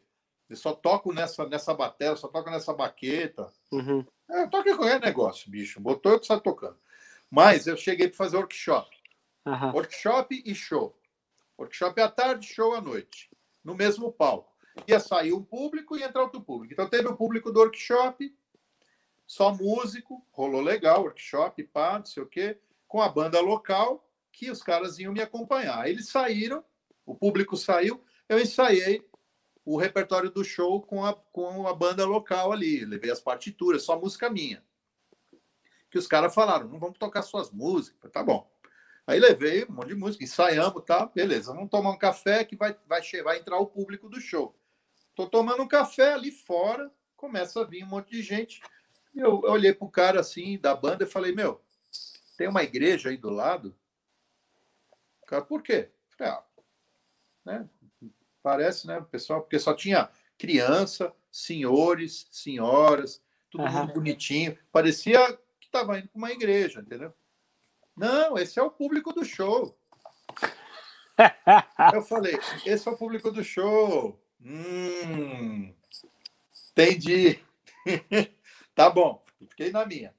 Eu só toco nessa nessa batera, só toco nessa baqueta. Uhum. É, eu toco em qualquer negócio, bicho. Botou, eu sai tocando. Mas eu cheguei para fazer workshop. Workshop e show. Workshop à tarde, show à noite, no mesmo palco. Ia sair um público e entrar outro público. Então teve o público do workshop, só músico, rolou legal, workshop, pá, não sei o quê, com a banda local, que os caras iam me acompanhar. Eles saíram, o público saiu, eu ensaiei o repertório do show com a, com a banda local ali, levei as partituras, só música minha. Que os caras falaram, não vamos tocar suas músicas, tá bom. Aí levei um monte de música, ensaiamos, tá? Beleza, vamos tomar um café que vai, vai, vai entrar o público do show. Tô tomando um café ali fora, começa a vir um monte de gente. Eu olhei pro cara assim, da banda, e falei, meu, tem uma igreja aí do lado? O cara, por quê? Falei, ah, né? Parece, né, pessoal? Porque só tinha criança, senhores, senhoras, tudo uhum. bonitinho. Parecia que estava indo para uma igreja, entendeu? Não, esse é o público do show. Eu falei, esse é o público do show. Hum, entendi. tá bom, fiquei na minha.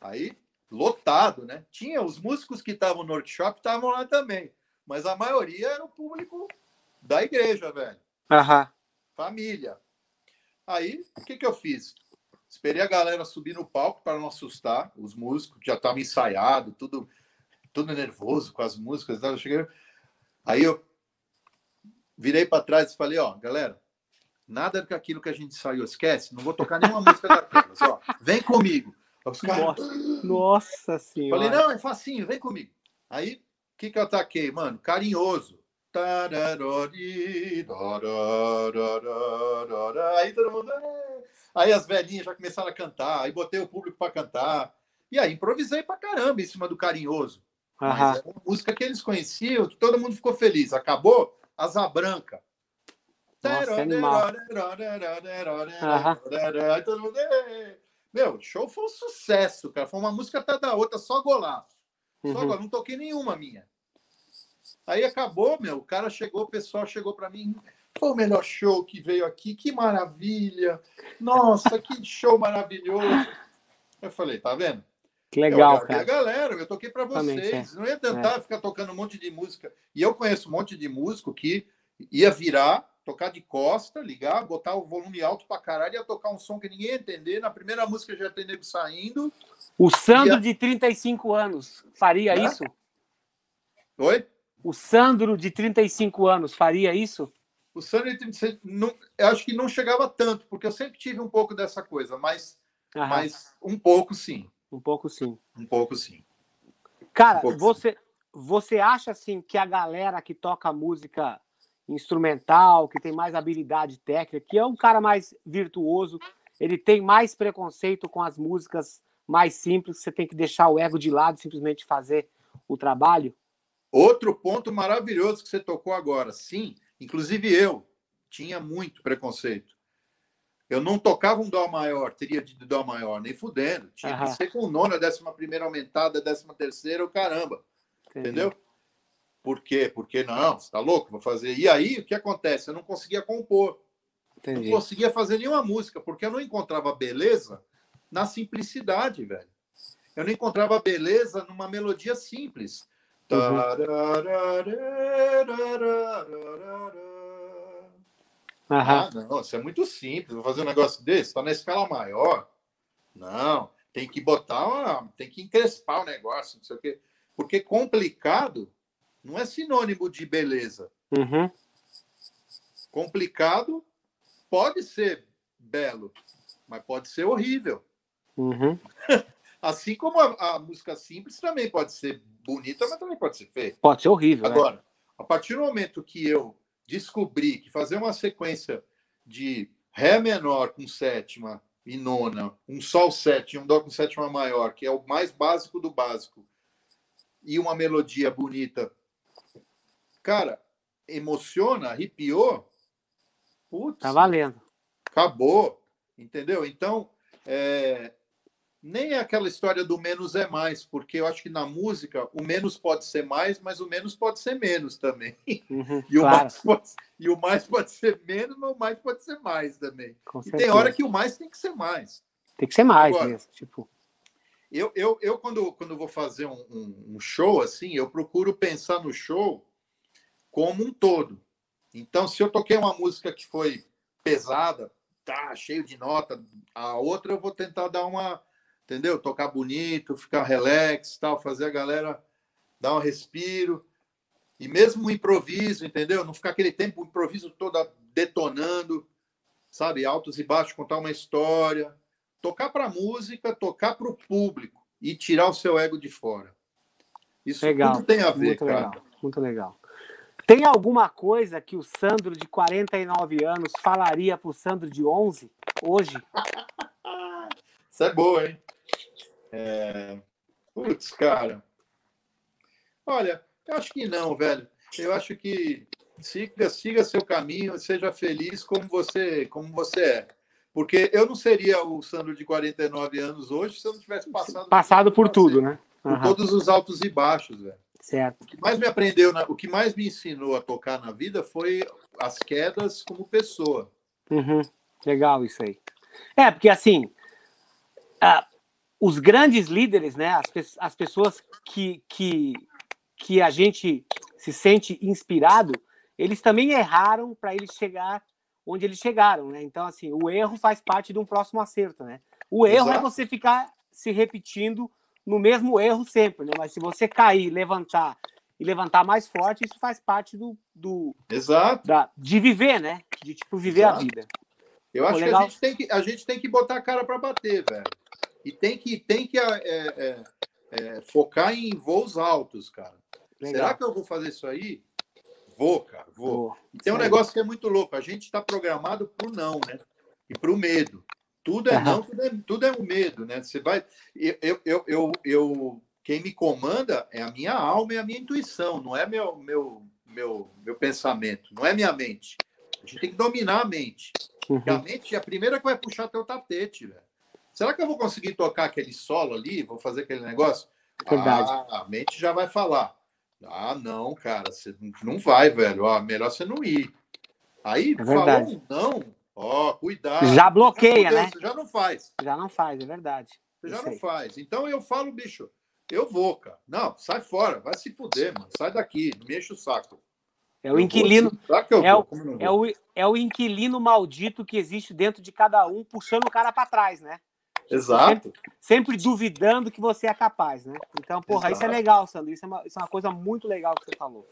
Aí, lotado, né? Tinha os músicos que estavam no workshop, estavam lá também. Mas a maioria era o público da igreja, velho. Aham. Família. Aí, o que, que eu fiz? esperei a galera subir no palco para não assustar os músicos, já estavam ensaiado, tudo, tudo nervoso com as músicas. Eu cheguei, aí eu virei para trás e falei, ó, galera, nada daquilo que a gente saiu, esquece, não vou tocar nenhuma música daquelas, ó, vem comigo. Os caras, Nossa senhora. Falei, não, é facinho, vem comigo. Aí, o que que eu ataquei, mano? Carinhoso. Aí todo mundo. Aí as velhinhas já começaram a cantar, aí botei o público para cantar. E aí improvisei pra caramba em cima do carinhoso. Mas uma música que eles conheciam, que todo mundo ficou feliz. Acabou Asa Branca. Meu, show foi um sucesso, cara. Foi uma música até da outra, só golaço. Só Uhum. agora, não toquei nenhuma minha. Aí acabou, meu. O cara chegou, o pessoal chegou para mim. Foi o melhor show que veio aqui. Que maravilha. Nossa, que show maravilhoso. Eu falei, tá vendo? Que eu legal, agradei a cara. galera, eu toquei para vocês. Não ia tentar ficar tocando um monte de música. E eu conheço um monte de músico que ia virar, tocar de costa, ligar, botar o volume alto pra caralho, ia tocar um som que ninguém ia entender. Na primeira música já tem nego saindo. O Sandro E a- de 35 anos faria Né? isso? Oi? O Sandro de 35 anos faria isso? O Sandro, ele- não, eu acho que não chegava tanto, porque eu sempre tive um pouco dessa coisa, mas, Aham, mas um pouco sim. Um pouco sim. Um pouco sim. Cara, Um pouco você, você acha assim que a galera que toca música instrumental, que tem mais habilidade técnica, que é um cara mais virtuoso, ele tem mais preconceito com as músicas mais simples, você tem que deixar o ego de lado e simplesmente fazer o trabalho? Outro ponto maravilhoso que você tocou agora. Sim, inclusive eu tinha muito preconceito. Eu não tocava um dó maior, teria de dó maior, nem fudendo. Tinha Aham. que ser com nona, décima primeira aumentada, décima terceira, o caramba. Entendeu? Por quê? Porque não, você tá louco? Vou fazer. E aí, o que acontece? Eu não conseguia compor. Entendi. não conseguia fazer nenhuma música, porque eu não encontrava beleza na simplicidade, velho. Eu não encontrava beleza numa melodia simples. Aham. Ah, não, isso é muito simples. Vou fazer um negócio desse, tá na escala maior. Não, tem que botar uma, tem que encrespar o negócio, não sei o quê. Porque complicado não é sinônimo de beleza. Uhum. Complicado pode ser belo, mas pode ser horrível. Uhum. Assim como a, a música simples também pode ser bonita, mas também pode ser feia. Pode ser horrível. né? Agora, a partir do momento que eu descobri que fazer uma sequência de Ré menor com sétima e nona, um Sol sete e um Dó com sétima maior, que é o mais básico do básico, e uma melodia bonita, cara, emociona, arrepiou, putz, Tá valendo. acabou, entendeu? Então, é, nem é aquela história do menos é mais, porque eu acho que na música o menos pode ser mais, mas o menos pode ser menos também. Uhum. E, o, Claro, mais pode, e o mais pode ser menos, mas o mais pode ser mais também. com E certeza. tem hora que o mais tem que ser mais. Tem que ser mais Agora- mesmo. Tipo, Eu, eu, eu quando, quando vou fazer um, um- um show assim, eu procuro pensar no show como um todo. Então, se eu toquei uma música que foi pesada, tá cheio de nota, a outra eu vou tentar dar uma, entendeu? Tocar bonito, ficar relax, tal, fazer a galera dar um respiro. E mesmo o improviso, entendeu? Não ficar aquele tempo o improviso todo detonando, sabe? Altos e baixos, contar uma história. Tocar para música, tocar para o público e tirar o seu ego de fora. Isso Legal, tudo tem a ver, muito cara. legal. Muito legal. Tem alguma coisa que o Sandro de 49 anos falaria pro Sandro de 11 hoje? Isso é boa, hein? É... Putz, cara. Olha, eu acho que não, velho. Eu acho que siga, siga seu caminho, seja feliz como você, como você é. Porque eu não seria o Sandro de 49 anos hoje se eu não tivesse passado, Passado por tudo, né? passei, por todos os altos e baixos, velho. Certo. O que mais me aprendeu, o que mais me ensinou a tocar na vida foi as quedas como pessoa. Uhum, Legal isso aí. É, porque assim, os grandes líderes, né, as, pe- as pessoas que, que, que a gente se sente inspirado, eles também erraram para eles chegar onde eles chegaram, né? Então, assim, o erro faz parte de um próximo acerto, né? O erro é Exato. você ficar se repetindo no mesmo erro sempre, né? Mas se você cair, levantar e levantar mais forte, isso faz parte do, do Exato. da, de viver, né? De tipo viver a Exato. vida. Eu Pô, acho legal. que a gente, tem que a gente tem que botar a cara para bater, velho. E tem que, tem que é, é, é, focar em voos altos, cara. Legal. Será que eu vou fazer isso aí? Vou, cara, vou. E tem um negócio que é muito louco. A gente está programado pro não, né? E pro medo. Tudo é não, tudo é, tudo é o medo, né? Você vai. Eu, eu, eu, eu, quem me comanda é a minha alma e a minha intuição, não é meu, meu, meu, meu pensamento, não é minha mente. A gente tem que dominar a mente. Porque a Uhum. mente é a primeira que vai puxar teu tapete, velho. Será que eu vou conseguir tocar aquele solo ali? Vou fazer aquele negócio? Verdade. Ah, a mente já vai falar. Ah, não, cara, você não vai, velho. Ó, melhor você não ir. Aí, É falou não, ó, cuidado. Já bloqueia, fudeu, né? Você já não faz. Já não faz, é verdade. Você já não faz. Então eu falo, bicho, eu vou, cara. Não, sai fora, vai se fuder, mano. Sai daqui, não me enche o saco. É o inquilino, Será que eu é o- é o, é o inquilino maldito que existe dentro de cada um, puxando o cara para trás, né? Exato. Sempre duvidando que você é capaz, né? Então, porra, isso é Exato. legal, Sandro. Isso é, uma, isso é uma coisa muito legal que você falou.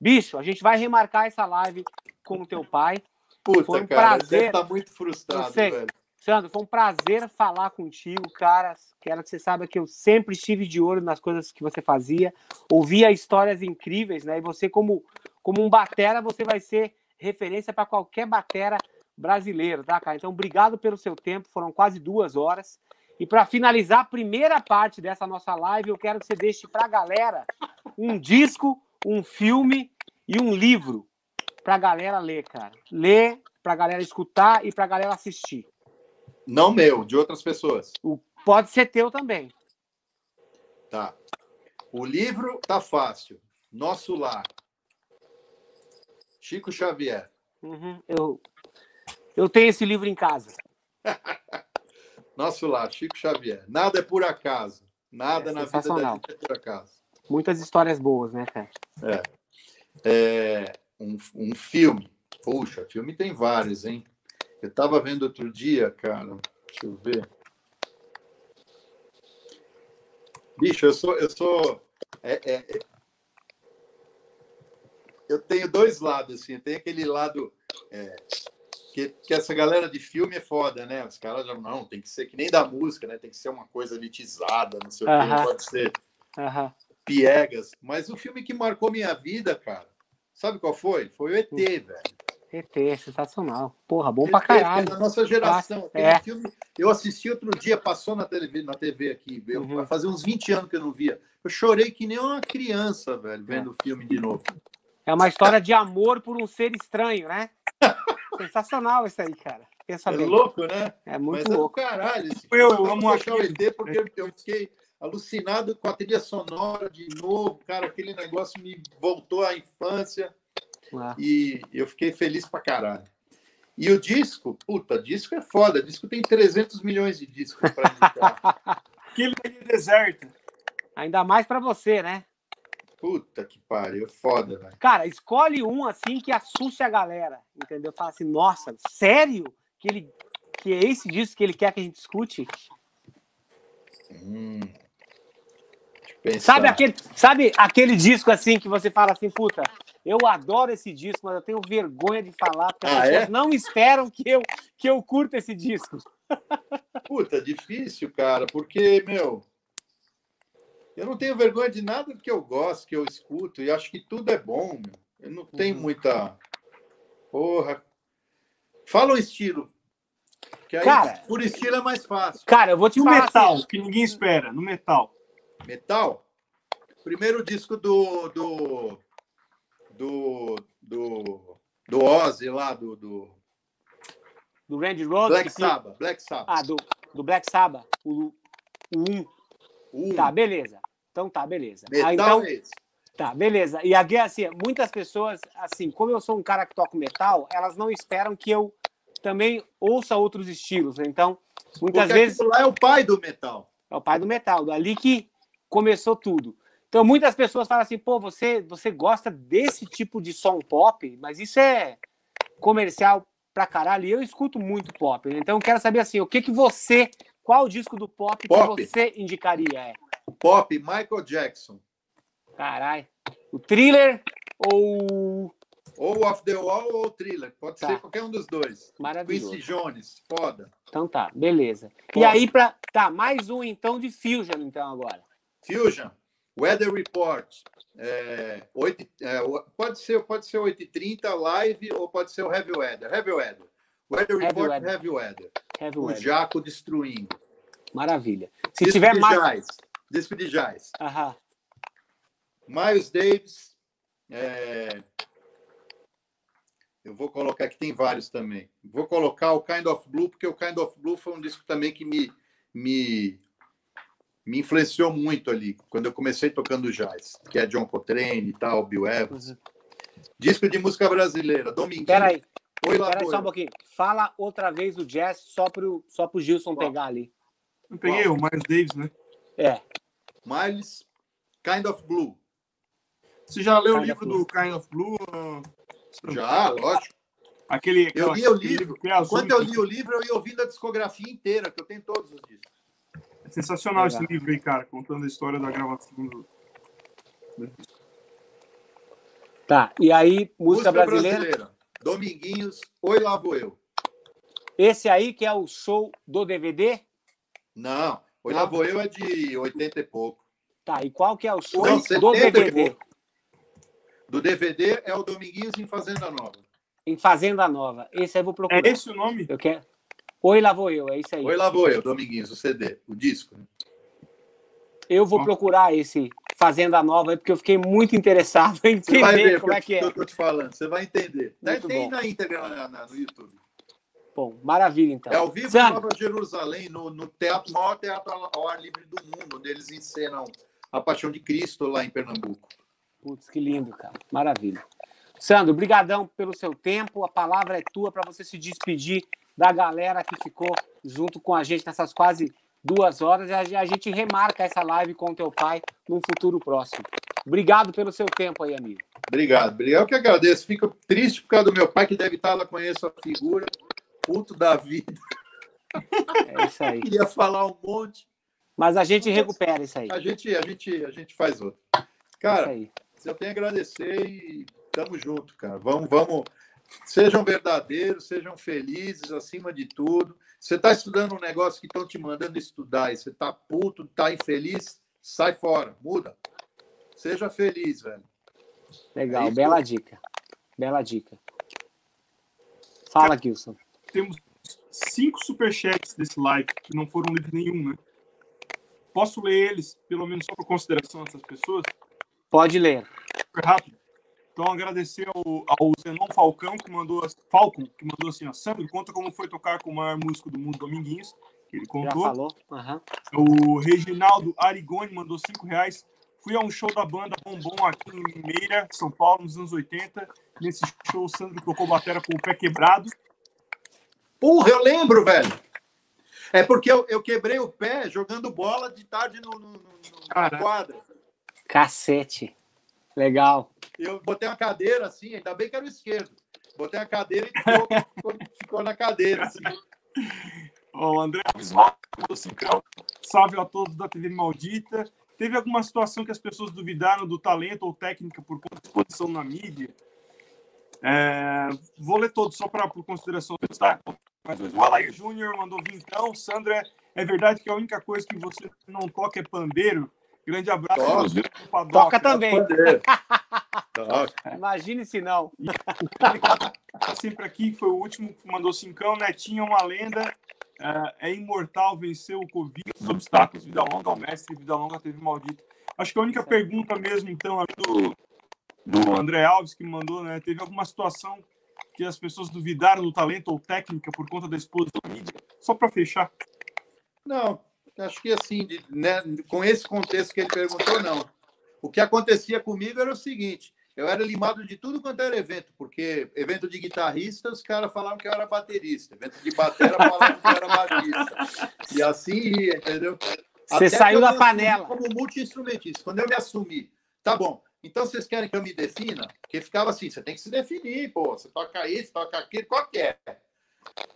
Bicho, a gente vai remarcar essa live com o teu pai. Puta, Foi um cara, prazer. você estar muito frustrado, sei. velho. Sandro, foi um prazer falar contigo, cara. Quero que você saiba que eu sempre estive de olho nas coisas que você fazia, ouvia histórias incríveis, né? E você, como, como um batera, você vai ser referência para qualquer batera brasileiro, tá, cara? Então, obrigado pelo seu tempo, foram quase duas horas. E para finalizar a primeira parte dessa nossa live, eu quero que você deixe para a galera um disco, um filme e um livro para a galera ler, cara. Ler, para a galera escutar e para a galera assistir. Não meu, de outras pessoas. Pode ser teu também. Tá. O livro tá fácil. Nosso Lar. Chico Xavier. Uhum, Eu, eu tenho esse livro em casa. Nosso Lar, Chico Xavier. Nada é por acaso. Nada É na vida da gente é por acaso. Muitas histórias boas, né, cara? É, um, um filme. Puxa, filme tem vários, hein? Eu estava vendo outro dia, cara. Deixa eu ver. Bicho, eu sou. Eu, sou é, é, é. eu tenho dois lados, assim. Tem aquele lado. é, que, que essa galera de filme é foda, né? Os caras já não, tem que ser que nem da música, né? Tem que ser uma coisa elitizada, não sei o quê, não Aham. pode ser Aham. piegas. Mas o filme que marcou minha vida, cara, sabe qual foi? Foi o ET, velho. ET, sensacional. Porra, bom pra ET, que é caralho. da nossa geração. É. filme, eu assisti outro dia, passou na TV, na TV aqui. Eu, Uhum. Vai fazer uns 20 anos que eu não via. Eu chorei que nem uma criança, velho, vendo o filme de novo. É uma história de amor por um ser estranho, né? Sensacional isso aí, cara. Pensa É bem. louco, né? É muito Mas é do louco. caralho. Esse Eu filme. amo deixar o ET porque eu fiquei alucinado com a trilha sonora de novo. Cara, aquele negócio me voltou à infância. Ah, e eu fiquei feliz pra caralho. E o disco, puta, disco é foda. Disco tem 300 milhões de discos pra indicar. Aquele ali deserto. Ainda mais pra você, né? Puta que pariu, foda, velho. Cara, escolhe um assim que assuste a galera, entendeu? Fala assim, nossa, sério? Que, ele, que é esse disco que ele quer que a gente escute? Hum. Sabe aquele, sabe aquele disco assim que você fala assim, puta, eu adoro esse disco, mas eu tenho vergonha de falar, porque as Ah, pessoas é? não esperam que eu, que eu curta esse disco. Puta, difícil, cara, porque, meu, eu não tenho vergonha de nada que eu gosto, que eu escuto, e acho que tudo é bom, meu. Eu não tenho Uhum. muita. Porra. Fala o estilo. Que aí, Cara- por estilo é mais fácil. Cara, eu vou te No falar metal, assim, que ninguém espera. No metal. Metal? Primeiro disco do. do. do. do, do Ozzy lá, do, do do Randy Rhodes. Black Sabbath. Black Sabbath. Ah, do, do Black Sabbath, o, o 1. Um. Tá, beleza. Então tá, beleza. Metal Ah, então, é esse. tá, beleza. E aqui, assim, muitas pessoas, assim, como eu sou um cara que toca metal, elas não esperam que eu também ouça outros estilos, né? Então, muitas Porque vezes lá é o pai do metal. é o pai do metal, dali que começou tudo. Então, muitas pessoas falam assim, pô, você, você gosta desse tipo de som pop, mas isso é comercial pra caralho. E eu escuto muito pop. né? Então, eu quero saber assim, o que que você, qual disco do pop, Pop. que você indicaria? É? Pop, Michael Jackson. Caralho. O Thriller ou. Ou Off the Wall ou Thriller. Pode Tá. ser qualquer um dos dois. Maravilhoso. Quincy Jones, foda. Então tá, beleza. Pop. E aí, pra. Tá, mais um então de Fusion, então, agora. Fusion, Weather Report. É, oito, é, o- pode ser pode ser 8h30 live ou pode ser o Heavy Weather. Heavy Weather. Weather Heavy Report, Weather. Heavy Weather. Heavy O Weather. Jaco destruindo. Maravilha. Se Disco tiver de mais. Disco de jazz. Aham. Miles Davis. é, Eu vou colocar aqui, tem vários também. Vou colocar o Kind of Blue, porque o Kind of Blue foi um disco também que me, me, me influenciou muito ali, quando eu comecei tocando jazz, que é John Coltrane e tal, Bill Evans. Disco de música brasileira, Dominguinho. Peraí, Oi, vou só um pouquinho. Fala outra vez o jazz só pro, só pro Gilson Qual? pegar ali. Eu peguei o Miles Davis, né? É. Miles, Kind of Blue. Você já leu o Kind livro of Blue. do Kind of Blue? Já, lógico. Aquele, Eu li o livro. Enquanto eu li o livro, eu ia ouvindo a discografia inteira, que eu tenho todos os discos. É sensacional Legal. esse livro aí, cara, contando a história da gravação do. Tá. E aí, música, brasileira? Dominguinhos, Oi Lá Vou Eu. Esse aí que é o show do DVD? Não, Oi. Lá Vou Eu é de 80 e pouco. Tá. E qual que é o show Não, do 70 DVD? Do DVD é o Dominguinhos em Fazenda Nova. Em Fazenda Nova. Esse aí eu vou procurar. É esse o nome? Eu quero. Oi, lá vou eu, é isso aí. Oi Lá Vou Eu, Dominguinhos, o CD, o disco. Eu vou procurar esse Fazenda Nova aí, porque eu fiquei muito interessado em Você vai entender ver como é que é. eu tô te falando, você vai entender. Muito tem bom. na íntegra na- na- no YouTube. Bom, maravilha então. É ao vivo Sandro, Nova Jerusalém, no, no teatro, maior teatro ao ar livre do mundo, onde eles encenam a Paixão de Cristo lá em Pernambuco. Putz, que lindo, cara. Maravilha. Sandro, brigadão pelo seu tempo. A palavra é tua para você se despedir da galera que ficou junto com a gente nessas quase duas horas. E a gente remarca essa live com o teu pai num futuro próximo. Obrigado pelo seu tempo aí, amigo. Obrigado, obrigado. Eu que agradeço. Fico triste por causa do meu pai, que deve estar lá, conheço a figura. Puto da vida. É isso aí. Queria falar um monte. Mas a gente recupera isso aí. A gente, a gente, a gente faz outro. Cara, aí. eu tenho a agradecer e tamo junto, cara. Vamos, vamos. Sejam verdadeiros, sejam felizes acima de tudo. Você está estudando um negócio que estão te mandando estudar e você está puto, está infeliz, sai fora, muda. Seja feliz, velho. Legal, É bela dica. Bela dica. Fala, Gilson. Temos cinco superchats desse live que não foram lidos nenhum, né? Posso ler eles, pelo menos só por consideração dessas pessoas? Pode ler. Super rápido. Então, agradecer ao, ao Zenon Falcão, que mandou, Falcon, que mandou assim, ó, Sandro, conta como foi tocar com o maior músico do mundo, Dominguinhos, que ele Já contou. falou? Aham. O Reginaldo Arigoni mandou cinco reais. Fui a um show da banda Bombom aqui em Meira, São Paulo, nos anos 80. Nesse show, o Sandro tocou batera com o pé quebrado. Porra, eu lembro, velho. É porque eu, eu quebrei o pé jogando bola de tarde no, no- no- no- na quadra. Cacete. Legal. Eu botei uma cadeira assim, ainda bem que era o esquerdo. Botei a cadeira e ficou, ficou, na cadeira. Assim. O André cincão. Salve a todos da TV Maldita. Teve alguma situação que as pessoas duvidaram do talento ou técnica por conta de exposição na mídia? É, vou ler todos só para por consideração. Tá? Mais dois. O Júnior mandou vintão. Sandra, é verdade que a única coisa que você não toca é pandeiro? Grande abraço. Toca. Toca também. Toca. Imagine se não. tá sempre aqui, que foi o último que mandou cincão. Netinho é uma lenda, é, é imortal, venceu o Covid, os obstáculos, vida longa ao mestre, vida longa teve maldito. Acho que a única pergunta mesmo, então, ali do, do André Alves, que mandou, né? Teve alguma situação que as pessoas duvidaram do talento ou técnica por conta da exposição mídia? Só para fechar. Não, acho que assim, de- né, com esse contexto que ele perguntou, não. O que acontecia comigo era o seguinte: eu era limado de tudo quanto era evento, porque evento de guitarrista, os caras falavam que eu era baterista, evento de batera falavam que eu era batista. E assim ia, entendeu? Você Até saiu da panela. Como multi-instrumentista. Quando eu me assumi, tá bom, então vocês querem que eu me defina? Porque ficava assim: você tem que se definir, pô, você toca isso, toca aquilo, qual que é?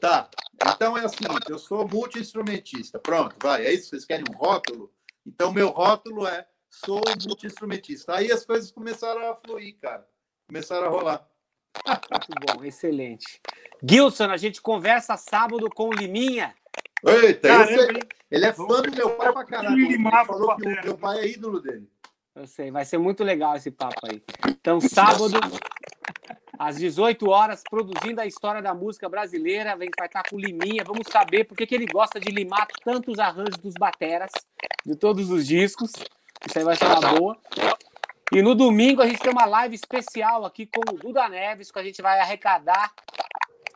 Tá. Então é o seguinte, eu sou multi-instrumentista. Pronto, vai. É isso? Vocês querem um rótulo? Então, meu rótulo é sou multi-instrumentista. Aí as coisas começaram a fluir, cara. Começaram a rolar. Muito bom, excelente. Gilson, a gente conversa sábado com o Liminha. Eita, Caramba, é- hein? ele é fã do meu pai pra caralho. Ele Limava falou que o meu pai é ídolo dele. Eu sei, vai ser muito legal esse papo aí. Então, sábado, às 18 horas, produzindo a história da música brasileira, vem vai estar com Liminha. Vamos saber por que, que ele gosta de limar tantos arranjos dos bateras de todos os discos. Isso aí vai ser uma boa. E no domingo a gente tem uma live especial aqui com o Duda Neves, que a gente vai arrecadar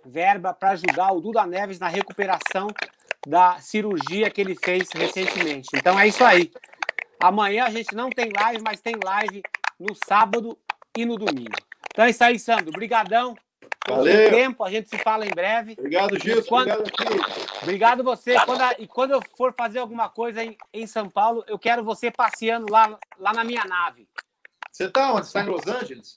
verba para ajudar o Duda Neves na recuperação da cirurgia que ele fez recentemente. Então é isso aí. Amanhã a gente não tem live, mas tem live no sábado e no domingo. Então é isso aí, Sandro. Obrigadão pelo Valeu. tempo. A gente se fala em breve. Obrigado, Gilson. Quando- Obrigado. Obrigado você. Quando a- e quando eu for fazer alguma coisa em, em São Paulo, eu quero você passeando lá, lá na minha nave. Você tá onde? Você tá em Los Angeles?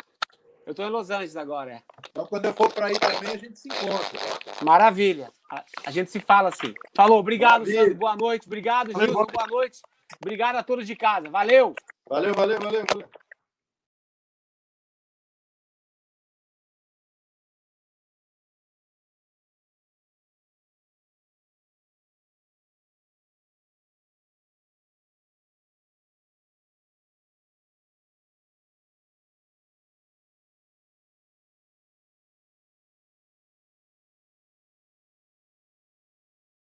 Eu estou em Los Angeles agora. é. Então, quando eu for para aí também, a gente se encontra. Maravilha. A, a gente se fala assim. Falou. Obrigado, Maravilha. Sandro. Boa noite. Obrigado, Gilson. Boa noite. Obrigado a todos de casa. Valeu. Valeu, valeu, valeu, valeu.